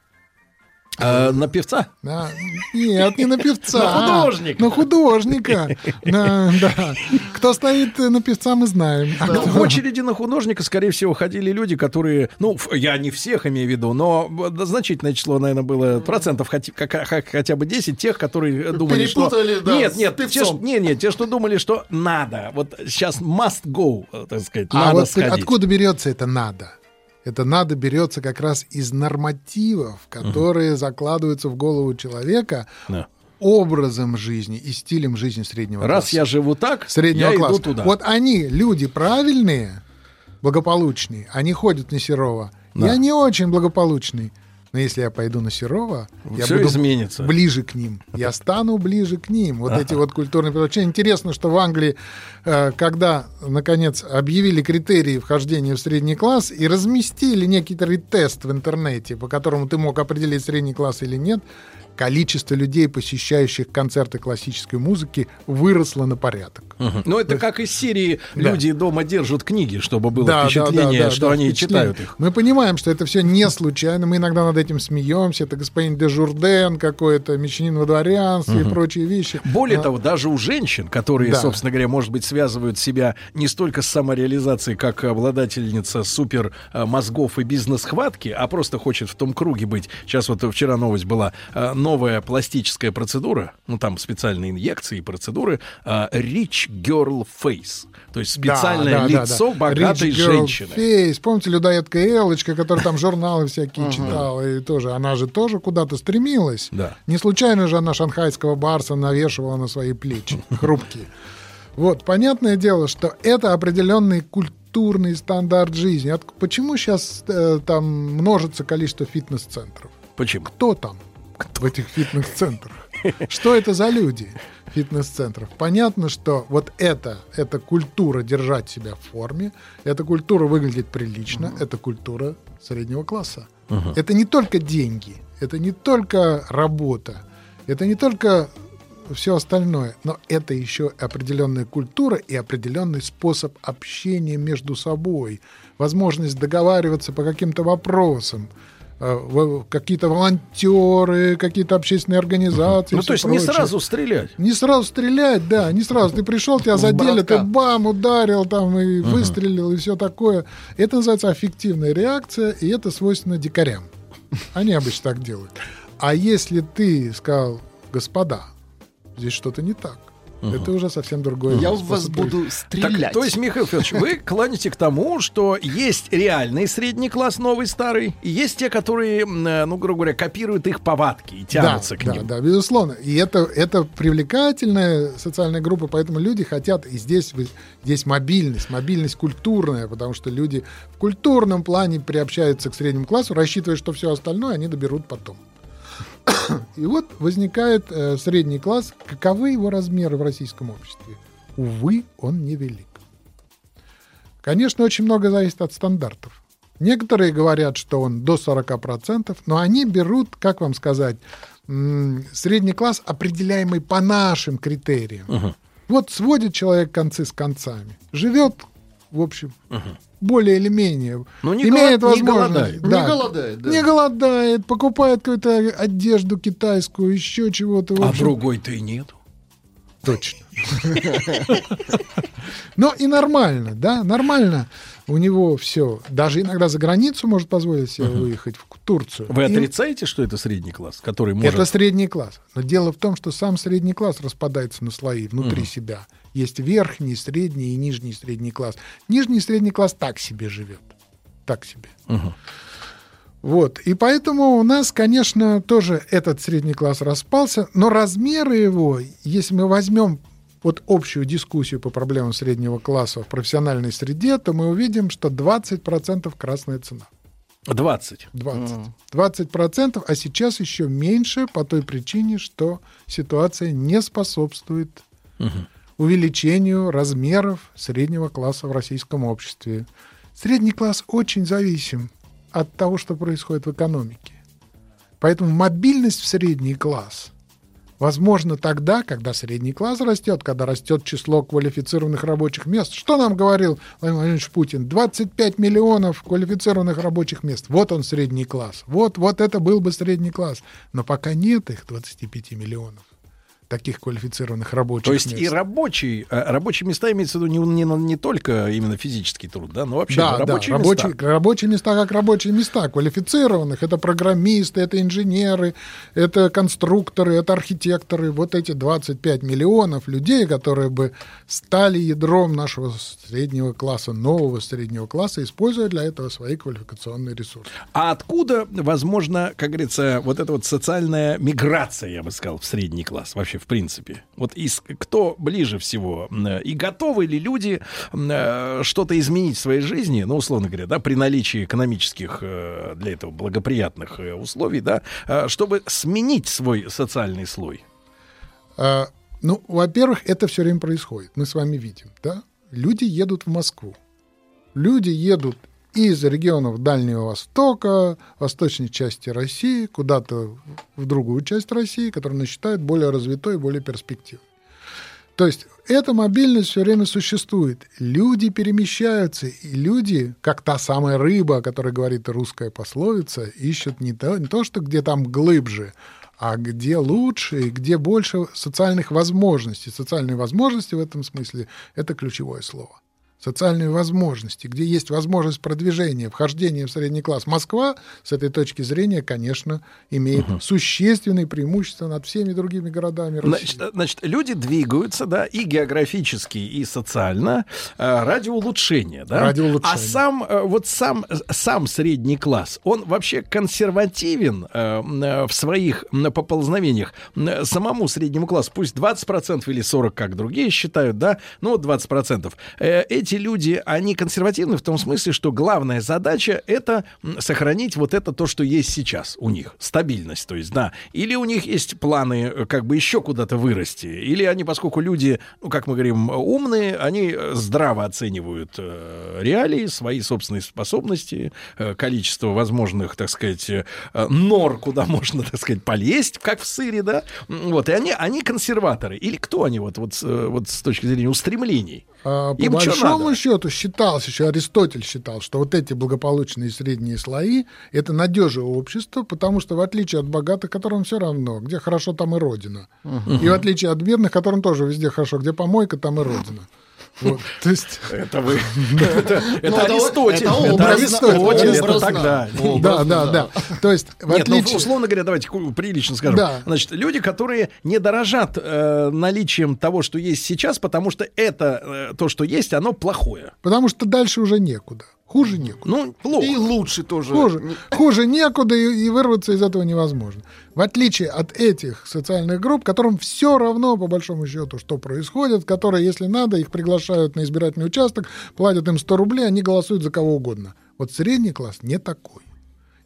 Э, на певца? Да. Нет, не на певца. На художника. На художника. Да, да. Кто стоит на певца, мы знаем. А Ну, кто- в очереди на художника, скорее всего, ходили люди, которые, ну, я не всех имею в виду, но э, значительное число, наверное, было процентов, хотя, бы 10 тех, которые думали, что... Перепутали, да, нет, нет, те, что- нет, те, что думали, что надо. Вот сейчас must go, э, так сказать, А надо вот сходить. откуда берется это надо? Это надо берется как раз из нормативов, которые закладываются в голову человека Да. образом жизни и стилем жизни среднего Раз класса. я живу так, среднего я класса. иду туда. Вот они, люди правильные, благополучные, они ходят на Серова. Да. Я не очень благополучный. Но если я пойду на Серова, я Всё буду изменится. ближе к ним. Я стану ближе к ним. Вот эти вот культурные приложения. Интересно, что в Англии, э, когда, наконец, объявили критерии вхождения в средний класс и разместили некоторый тест в интернете, по которому ты мог определить средний класс или нет, количество людей, посещающих концерты классической музыки, выросло на порядок. Мгм. Ну, это как из серии Да. люди дома держат книги, чтобы было Да, да, впечатление, да, да, что да, они читают их. Мы понимаем, что это все не случайно. Мы иногда над этим смеемся. Это господин де Журден какой-то, мещанин во дворянстве и Мгм. прочие вещи. Более А, того, даже у женщин, которые, Да. собственно говоря, может быть, связывают себя не столько с самореализацией, как обладательница супер э, мозгов и бизнес-хватки, а просто хочет в том круге быть. Сейчас вот вчера новость была. э, Новая пластическая процедура, ну там специальные инъекции и процедуры, э, Rich Girl Face. То есть да, специальное да, да, лицо да. богатой Rich Girl женщины. Face. Помните людоедка Элочка, которая там журналы всякие читала, и тоже, она же тоже куда-то стремилась. Да. Не случайно же она шанхайского барса навешивала на свои плечи, хрупкие. Вот, понятное дело, что это определенный культурный стандарт жизни. От- почему сейчас там множится количество фитнес-центров? Почему? Кто там в этих фитнес-центрах? Что это за люди фитнес-центров? Понятно, что вот это, это культура держать себя в форме, эта культура выглядеть прилично, это культура среднего класса. Мгм. Это не только деньги, это не только работа, это не только все остальное, но это еще определенная культура и определенный способ общения между собой, возможность договариваться по каким-то вопросам, какие-то волонтеры, какие-то общественные организации. Ну, то есть не прочее. сразу стрелять. Не сразу стрелять, да, не сразу. Ты пришел, тебя задели, ты бам, ударил там и выстрелил, и все такое. Это называется аффективная реакция, и это свойственно дикарям. Они обычно так делают. А если ты сказал, господа, здесь что-то не так, это уже совсем другое. Я в вас буду стрелять. Так, то есть, Михаил Федорович, вы клоните к тому, что есть реальный средний класс, новый, старый, и есть те, которые, э, ну, грубо говоря, копируют их повадки и тянутся да, к да, ним. Да, безусловно. И это, это привлекательная социальная группа, поэтому люди хотят, и здесь, здесь мобильность, мобильность культурная, потому что люди в культурном плане приобщаются к среднему классу, рассчитывая, что все остальное они доберут потом. И вот возникает э, средний класс. Каковы его размеры в российском обществе? Увы, он невелик. Конечно, очень много зависит от стандартов. Некоторые говорят, что он до 40%, но они берут, как вам сказать, средний класс, определяемый по нашим критериям. Вот сводит человек концы с концами, живет, в общем, более или менее, Ну, не имеет голод- не возможность, голодает. да, Не голодает, да. не голодает, покупает какую-то одежду китайскую, еще чего-то. А другой-то и нету. Точно. Но и нормально, да, нормально. У него все, даже иногда за границу может позволить себе Мгм. выехать в Турцию. Вы И отрицаете, что это средний класс, который может... Это средний класс. Но дело в том, что сам средний класс распадается на слои внутри Мгм. себя. Есть верхний, средний и нижний средний класс. Нижний средний класс так себе живет. Так себе. Мгм. Вот. И поэтому у нас, конечно, тоже этот средний класс распался, но размеры его, если мы возьмем вот общую дискуссию по проблемам среднего класса в профессиональной среде, то мы увидим, что 20% красная цена. 20. 20. 20%, а сейчас еще меньше по той причине, что ситуация не способствует Мгм. увеличению размеров среднего класса в российском обществе. Средний класс очень зависим от того, что происходит в экономике. Поэтому мобильность в средний класс возможно тогда, когда средний класс растет, когда растет число квалифицированных рабочих мест. Что нам говорил Владимир Владимирович Путин? 25 миллионов квалифицированных рабочих мест. Вот он средний класс. Вот, вот это был бы средний класс. Но пока нет их 25 миллионов таких квалифицированных рабочих То есть мест. и рабочий, э, рабочие места имеется в виду не, не, не только именно физический труд, да, но вообще да, рабочие да, рабочие, места. рабочие места как рабочие места, квалифицированных. Это программисты, это инженеры, это конструкторы, это архитекторы. Вот эти 25 миллионов людей, которые бы стали ядром нашего среднего класса, нового среднего класса, используя для этого свои квалификационные ресурсы. А откуда, возможно, как говорится, вот эта вот социальная миграция, я бы сказал, в средний класс вообще в принципе? Вот из, кто ближе всего? И готовы ли люди э, что-то изменить в своей жизни, ну, условно говоря, да, при наличии экономических э, для этого благоприятных э, условий, да, чтобы сменить свой социальный слой? А, ну, во-первых, это все время происходит. Мы с вами видим, да? Люди едут в Москву. Люди едут из регионов Дальнего Востока, восточной части России, куда-то в другую часть России, которую они считают более развитой, более перспективной. То есть эта мобильность все время существует. Люди перемещаются, и люди, как та самая рыба, о которой говорит русская пословица, ищут не то, не то что где там глубже, а где лучше и где больше социальных возможностей. Социальные возможности в этом смысле — это ключевое слово. Социальные возможности, где есть возможность продвижения, вхождения в средний класс. Москва с этой точки зрения, конечно, имеет существенные преимущества над всеми другими городами России. Значит, э, значит, люди двигаются, да, и географически, и социально э, ради улучшения, да. Ради улучшения. А сам э, вот сам сам средний класс, он вообще консервативен э, в своих поползновениях самому среднему классу, пусть 20% или 40, как другие считают, да, ну вот 20%. Э, эти люди, они консервативны в том смысле, что главная задача это сохранить вот это то, что есть сейчас у них, стабильность, то есть, да. Или у них есть планы э, как бы еще куда-то вырасти, или они, поскольку люди, ну, как мы говорим, умные, они э, здраво оценивают э, реалии, свои собственные способности, э, количество возможных, так сказать, э, нор, куда можно, так сказать, полезть, как в сыре, да. Вот, и они, они консерваторы. Или кто они вот, вот, э, вот с точки зрения устремлений? А, по Им чё большому надо? счету считалось, еще Аристотель считал, что вот эти благополучные средние слои — это надежа общества, потому что в отличие от богатых, которым все равно, где хорошо, там и родина. И в отличие от бедных, которым тоже везде хорошо, где помойка, там и родина. Вот, то есть... Это вы... Это Ну, это Аристотель. это Аристотель. Это тогда. Да, да, да. То есть, в Нет, ну, отличие... условно говоря, давайте прилично скажем. Значит, люди, которые не дорожат э, наличием того, что есть сейчас, потому что это, э, то, что есть, оно плохое. Потому что дальше уже некуда. Хуже некуда. Ну, плохо. И лучше тоже. Хуже, хуже некуда, и, и вырваться из этого невозможно. В отличие от этих социальных групп, которым все равно, по большому счету, что происходит, которые, если надо, их приглашают на избирательный участок, платят им 100 рублей, они голосуют за кого угодно. Вот средний класс не такой.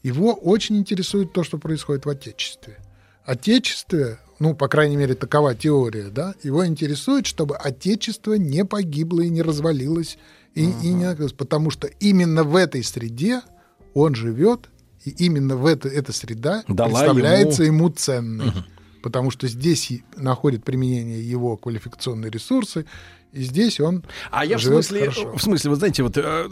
Его очень интересует то, что происходит в Отечестве. Отечестве, ну, по крайней мере, такова теория, да, его интересует, чтобы Отечество не погибло и не развалилось, и, и не потому что именно в этой среде он живет, и именно в это, эта среда Дала представляется ему- ему, ценной. Потому что здесь находят применение его квалификационные ресурсы, И здесь он А я в смысле, хорошо. в смысле, вы знаете, вот э,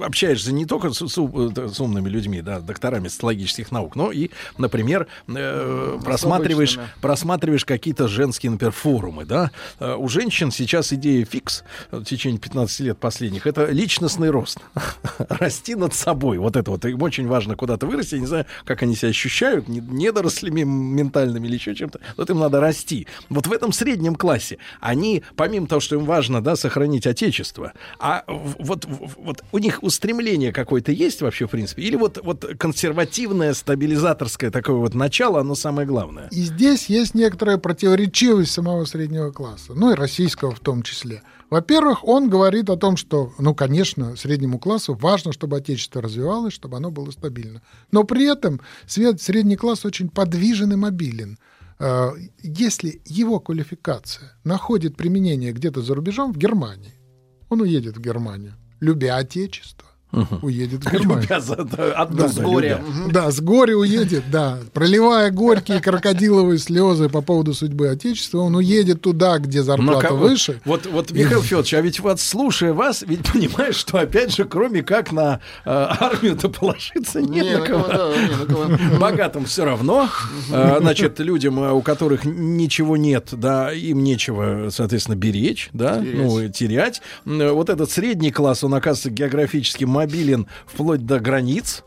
общаешься не только с, с э, с умными людьми, да, докторами социологических наук, но и, например, э, просматриваешь, обычными. просматриваешь какие-то женские, например, форумы, да. Э, У женщин сейчас идея фикс в течение 15 лет последних, это личностный рост. Расти над собой. Вот это вот. Им очень важно куда-то вырасти. Я не знаю, как они себя ощущают, не- недорослями ментальными или еще чем-то. Вот им надо расти. Вот в этом среднем классе они, помимо того, что им важно, да, сохранить отечество, а вот, вот у них устремление какое-то есть вообще, в принципе? Или вот, вот консервативное, стабилизаторское такое вот начало, оно самое главное? И здесь есть некоторая противоречивость самого среднего класса, ну и российского в том числе. Во-первых, он говорит о том, что, ну, конечно, среднему классу важно, чтобы отечество развивалось, чтобы оно было стабильно. Но при этом средний класс очень подвижен и мобилен. Э, Если его квалификация находит применение где-то за рубежом, в Германии, он уедет в Германию, любя отечество. Уедет в Германию. Да, с горя. Да, с горя уедет, да. Проливая горькие крокодиловые слезы по поводу судьбы Отечества, он уедет туда, где Но зарплата выше. Вот, вот, Михаил Федорович, а ведь вот слушая вас, ведь понимаешь, что опять же, кроме как на э, армию-то положиться нет Не, на на кого. кого, да, не на кого. Богатым все равно. Э, Значит, людям, э, у которых ничего нет, да, им нечего, соответственно, беречь, да, Терять. ну, терять. Вот этот средний класс, он, оказывается, географически мобилен вплоть до границ.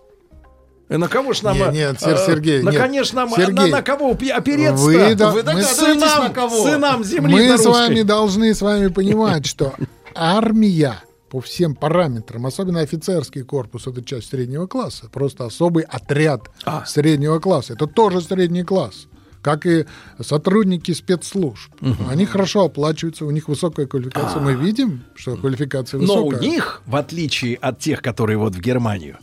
И на кого ж нам... Не, э, нет, Сер- э, Сергей, на, нет. конечно, нам- Сергей, на, на кого опи- опереться Вы да- мы- догадываетесь, сынам, на кого? сынам земли Мы с вами должны с вами понимать, что армия по всем параметрам, особенно офицерский корпус, это часть среднего класса, просто особый отряд А. среднего класса. Это тоже средний класс. Как и сотрудники спецслужб. Они хорошо оплачиваются, у них высокая квалификация. Мы видим, что квалификация Но у высокая. них, в отличие от тех, которые вот в Германию,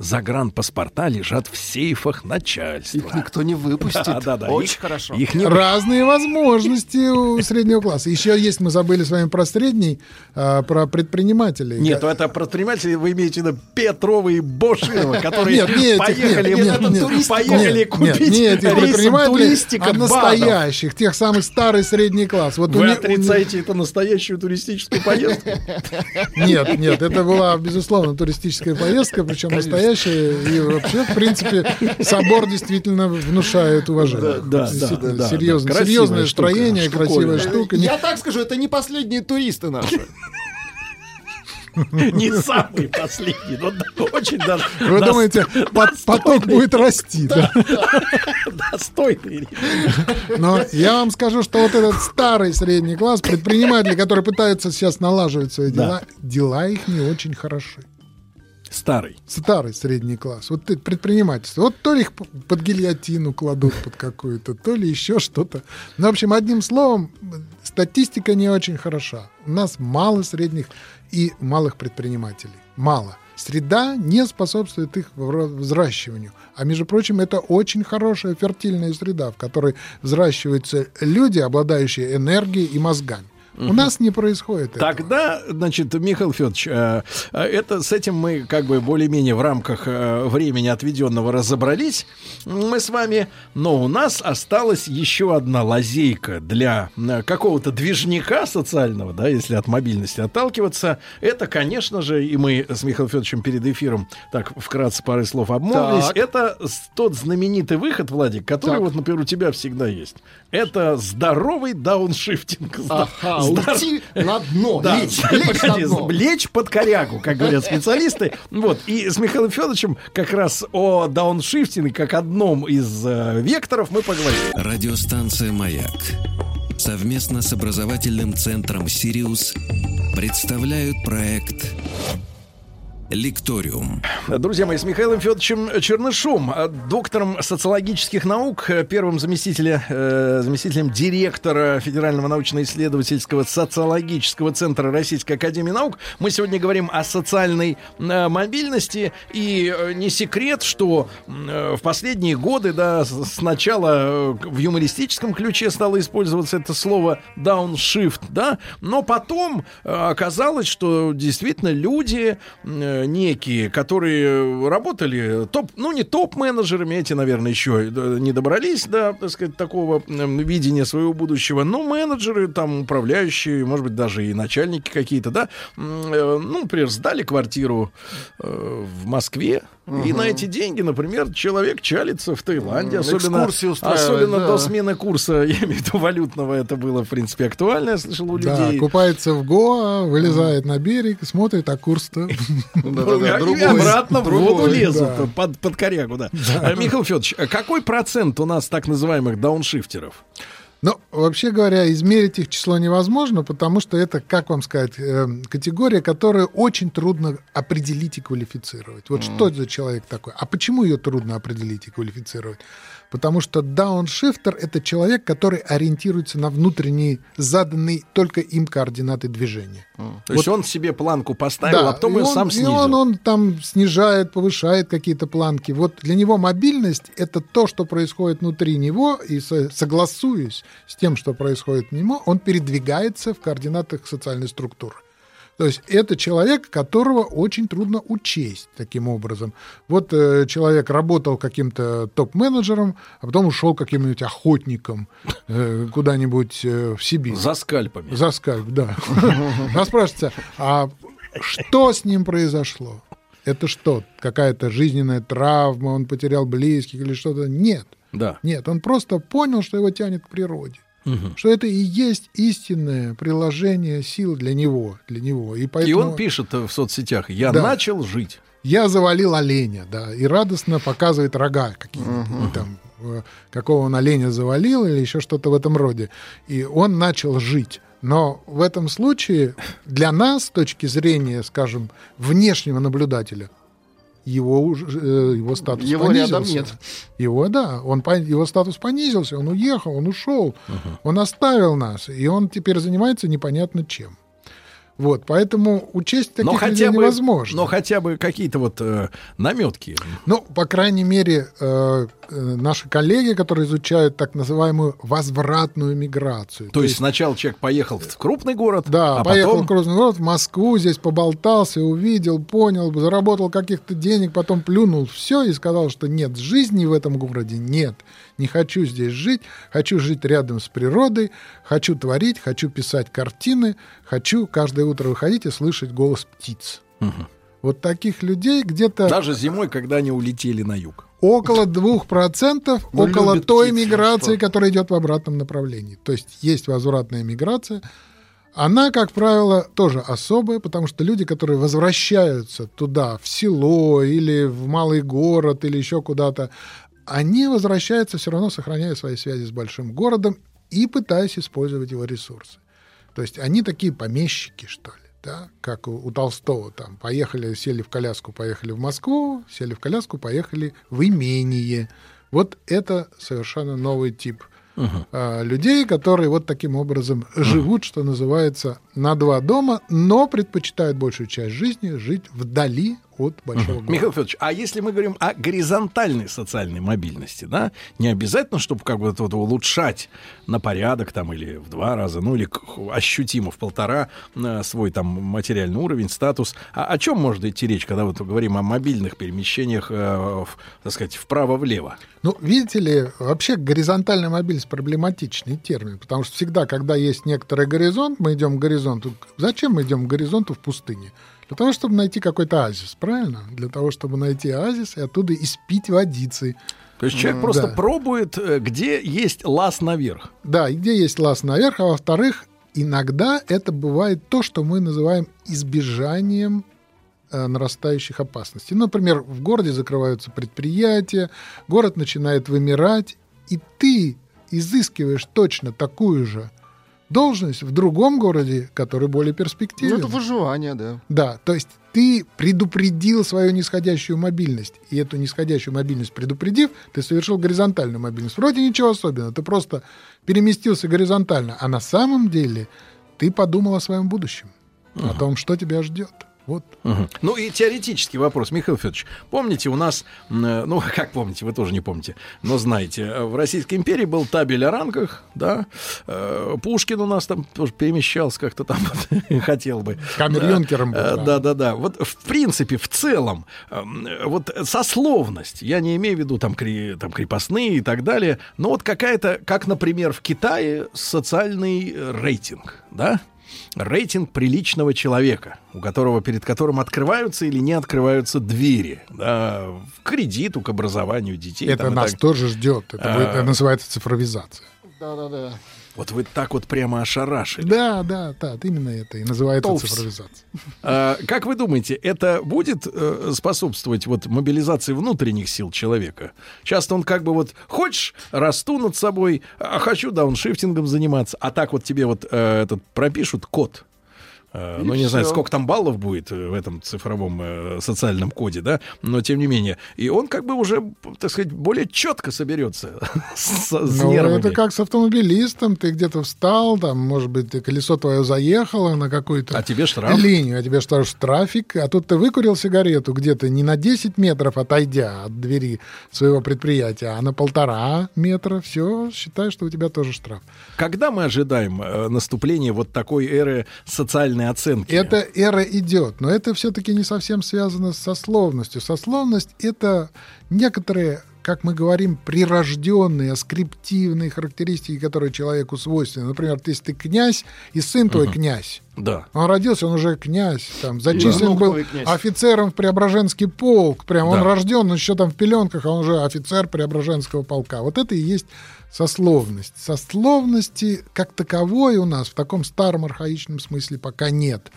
загранпаспорта лежат в сейфах начальства. Их никто не выпустит. Да, да, да. Очень Их- хорошо. Их не Разные возможности у среднего класса. Еще есть, мы забыли с вами про средний, а, про предпринимателей. Нет, это предприниматели, вы имеете в виду Петрова и Боширова, которые Нет, поехали, нет, нет, нет, поехали нет, купить нет, предпринимателей, а настоящих, тех самых старый средний класс. Вот Вы у отрицаете это настоящую туристическую поездку? Нет, нет, это была, безусловно, туристическая поездка, причем настоящая. И вообще, в принципе, собор действительно внушает уважение. Да, да, да, да, серьезное, да. Серьезное штука, строение, штуковина. красивая штука. Я так скажу, это не последние туристы наши. Не самый последний, но очень даже Вы думаете, пот- поток будет расти, да? достойный. Но я вам скажу, что вот этот старый средний класс, предприниматели, которые пытаются сейчас налаживать свои Да. дела, дела их не очень хороши. Старый. Старый средний класс. Вот предпринимательство. Вот то ли их под гильотину кладут под какую-то, то ли еще что-то. Ну, в общем, одним словом, статистика не очень хороша. У нас мало средних и малых предпринимателей. Мало. Среда не способствует их взращиванию. А между прочим, это очень хорошая фертильная среда, в которой взращиваются люди, обладающие энергией и мозгами. У нас не происходит этого. Тогда, значит, Михаил Федорович, э, э, это с этим мы как бы более-менее в рамках э, времени отведенного разобрались. Мы с вами, но у нас осталась еще одна лазейка для какого-то движника социального, да, если от мобильности отталкиваться. Это, конечно же, и мы с Михаилом Федоровичем перед эфиром так вкратце пары слов обмолвились. Так. Это тот знаменитый выход, Владик, который Так. вот, например, у тебя всегда есть. Это здоровый дауншифтинг. Ага, Здор- уйти на дно, да, лечь, лечь на погоди, дно. лечь под корягу, как говорят специалисты. Вот. И с Михаилом Федоровичем как раз о дауншифтинге, как одном из э, векторов, мы поговорим. Радиостанция «Маяк» совместно с образовательным центром «Сириус» представляют проект «Лекториум». Друзья мои, с Михаилом Федоровичем Чернышом, доктором социологических наук, первым заместителя, э, заместителем директора Федерального научно-исследовательского социологического центра Российской Академии Наук. Мы сегодня говорим о социальной э, мобильности. И э, не секрет, что э, в последние годы, да, сначала э, в юмористическом ключе стало использоваться это слово дауншифт, да, но потом э, оказалось, что действительно люди, э, некие, которые работали топ, ну не топ-менеджерами, эти, наверное, еще не добрались до, так сказать, такого м, видения своего будущего, но менеджеры, там, управляющие, может быть, даже и начальники какие-то, да, э, ну, например, сдали квартиру э, в Москве, и Мгм. на эти деньги, например, человек чалится в Таиланде, особенно, особенно да. до смены курса, я имею в виду валютного, это было, в принципе, актуально, я слышал у Да, людей. купается в Гоа, вылезает на берег, смотрит, а курс-то... Ну, и обратно в воду лезут под, корягу, да. Михаил Федорович, а какой процент у нас так называемых дауншифтеров? Ну, вообще говоря, измерить их число невозможно, потому что это, как вам сказать, э, категория, которую очень трудно определить и квалифицировать. Вот что это за человек такой? А почему ее трудно определить и квалифицировать? Потому что дауншифтер — это человек, который ориентируется на внутренние, заданные только им координаты движения. То есть он себе планку поставил, а потом и ее он- сам и снизил. он, он там снижает, повышает какие-то планки. Вот для него мобильность — это то, что происходит внутри него, и со- согласуясь с тем, что происходит мимо, он передвигается в координатах социальной структуры. То есть это человек, которого очень трудно учесть таким образом. Вот э, человек работал каким-то топ-менеджером, а потом ушел каким-нибудь охотником э, куда-нибудь э, в Сибирь. За скальпами. За скальп, да. А спрашивается, а что с ним произошло? Это что, какая-то жизненная травма, он потерял близких или что-то? Нет. Да. Нет, он просто понял, что его тянет к природе. Мгм. Что это и есть истинное приложение сил для него. Для него. И, И поэтому он пишет э, в соцсетях, я Да. начал жить. я завалил оленя, да, и радостно показывает рога какие-то, там, э, какого он оленя завалил или еще что-то в этом роде. И он начал жить. Но в этом случае для нас, с точки зрения, скажем, внешнего наблюдателя, его, э, его статус Его понизился. рядом нет. Его, да, он, его статус понизился, он уехал, он ушел, он оставил нас, и он теперь занимается непонятно чем. Вот, поэтому учесть таких Но людей хотя, бы, невозможно. но хотя бы какие-то вот э, наметки. Ну, по крайней мере, э, э, наши коллеги, которые изучают так называемую возвратную миграцию. То, есть, сначала человек поехал в крупный город, Да, а поехал потом... в крупный город, в Москву, здесь поболтался, увидел, понял, заработал каких-то денег, потом плюнул все и сказал, что нет, жизни в этом городе нет. Не хочу здесь жить, хочу жить рядом с природой, хочу творить, хочу писать картины, хочу каждое утро выходить и слышать голос птиц. Мгм. Вот таких людей где-то... Даже зимой, когда они улетели на юг. Около 2%, Ну, около той птиц, миграции, что? которая идет в обратном направлении. То есть есть возвратная миграция. Она, как правило, тоже особая, потому что люди, которые возвращаются туда, в село или в малый город или еще куда-то, они возвращаются все равно, сохраняя свои связи с большим городом и пытаясь использовать его ресурсы. То есть они такие помещики, что ли да, как у, у Толстого, там, поехали, сели в коляску, поехали в Москву, сели в коляску, поехали в имение. Вот это совершенно новый тип а, людей, которые вот таким образом живут, что называется, на два дома, но предпочитают большую часть жизни жить вдали от большого города. Михаил Федорович, а если мы говорим о горизонтальной социальной мобильности, да, не обязательно, чтобы как бы это вот улучшать на порядок там или в два раза, ну или ощутимо в полтора э, свой там материальный уровень, статус. А о чем может идти речь, когда вот говорим о мобильных перемещениях, э, в, так сказать, вправо-влево? Ну, видите ли, вообще горизонтальная мобильность проблематичный термин, потому что всегда, когда есть некоторый горизонт, мы идем к горизонту. Зачем мы идем к горизонту в пустыне? Для того, чтобы найти какой-то оазис, правильно? Для того, чтобы найти оазис и оттуда испить водицы. То есть человек М, просто да. пробует, э, где есть лаз наверх. Да, и где есть лаз наверх, а во-вторых, иногда это бывает то, что мы называем избежанием э, нарастающих опасностей. Например, в городе закрываются предприятия, город начинает вымирать, и ты изыскиваешь точно такую же должность в другом городе, который более Ну, перспективен. это выживание, да. Да, то есть ты предупредил свою нисходящую мобильность, и эту нисходящую мобильность предупредив, ты совершил горизонтальную мобильность. Вроде ничего особенного, ты просто переместился горизонтально, а на самом деле ты подумал о своем будущем, о том, что тебя ждет. Вот. Мгм. Ну и теоретический вопрос, Михаил Федорович. Помните, у нас, э, ну как помните, вы тоже не помните, но знаете, э, в Российской империи был табель о рангах, да, Э, Пушкин у нас там тоже перемещался как-то там, хотел бы. Камер-юнкером был, да. Да, да. Вот в принципе, в целом, эм, вот сословность, я не имею в виду там, кре- там крепостные и так далее, но вот какая-то, как, например, в Китае социальный рейтинг, да? Рейтинг приличного человека, у которого перед которым открываются или не открываются двери, да, к кредиту, к образованию детей. Это нас так. тоже ждет. Это, А. будет- это называется цифровизация. Да-да-да. Вот вы так вот прямо ошарашили. Да, да, да, именно это и называется Толпс. цифровизация. А, как вы думаете, это будет э, способствовать вот мобилизации внутренних сил человека? Часто он как бы вот хочешь расту над собой, а хочу дауншифтингом заниматься, а так вот тебе вот э, этот пропишут код. Э, И ну, не знаю, всё. сколько там баллов будет э, в этом цифровом э, социальном коде, да, но тем не менее. И он как бы уже, так сказать, более четко соберется с, с Ну, нервами. это как с автомобилистом. Ты где-то встал, там, может быть, колесо твое заехало на какую-то А тебе штраф? линию, а тебе ж, трафик, а тут ты выкурил сигарету где-то не на 10 метров отойдя от двери своего предприятия, а на полтора метра, все, считай, что у тебя тоже штраф. Когда мы ожидаем э, наступления вот такой эры социальной оценки? Эта эра идет, но это все-таки не совсем связано с сословностью. Сословность — это некоторые, как мы говорим, прирожденные, аскриптивные характеристики, которые человеку свойственны. Например, если ты князь, и сын твой Мгм. князь, Да. он родился, он уже князь, там, зачислен внук был офицером в Преображенский полк, прям он Да. рожден, он еще там в пеленках, а он уже офицер Преображенского полка. Вот это и есть сословность. Сословности как таковой у нас в таком старом архаичном смысле пока нет.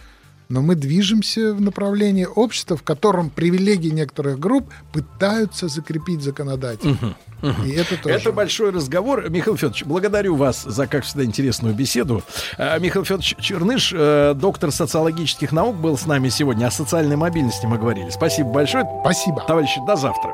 Но мы движемся в направлении общества, в котором привилегии некоторых групп пытаются закрепить законодатель. И это тоже. Это большой разговор. Михаил Федорович, благодарю вас за, как всегда, интересную беседу. А, Михаил Федорович Черныш, э, доктор социологических наук, был с нами сегодня. О социальной мобильности мы говорили. Спасибо большое. Спасибо. Товарищи, до завтра.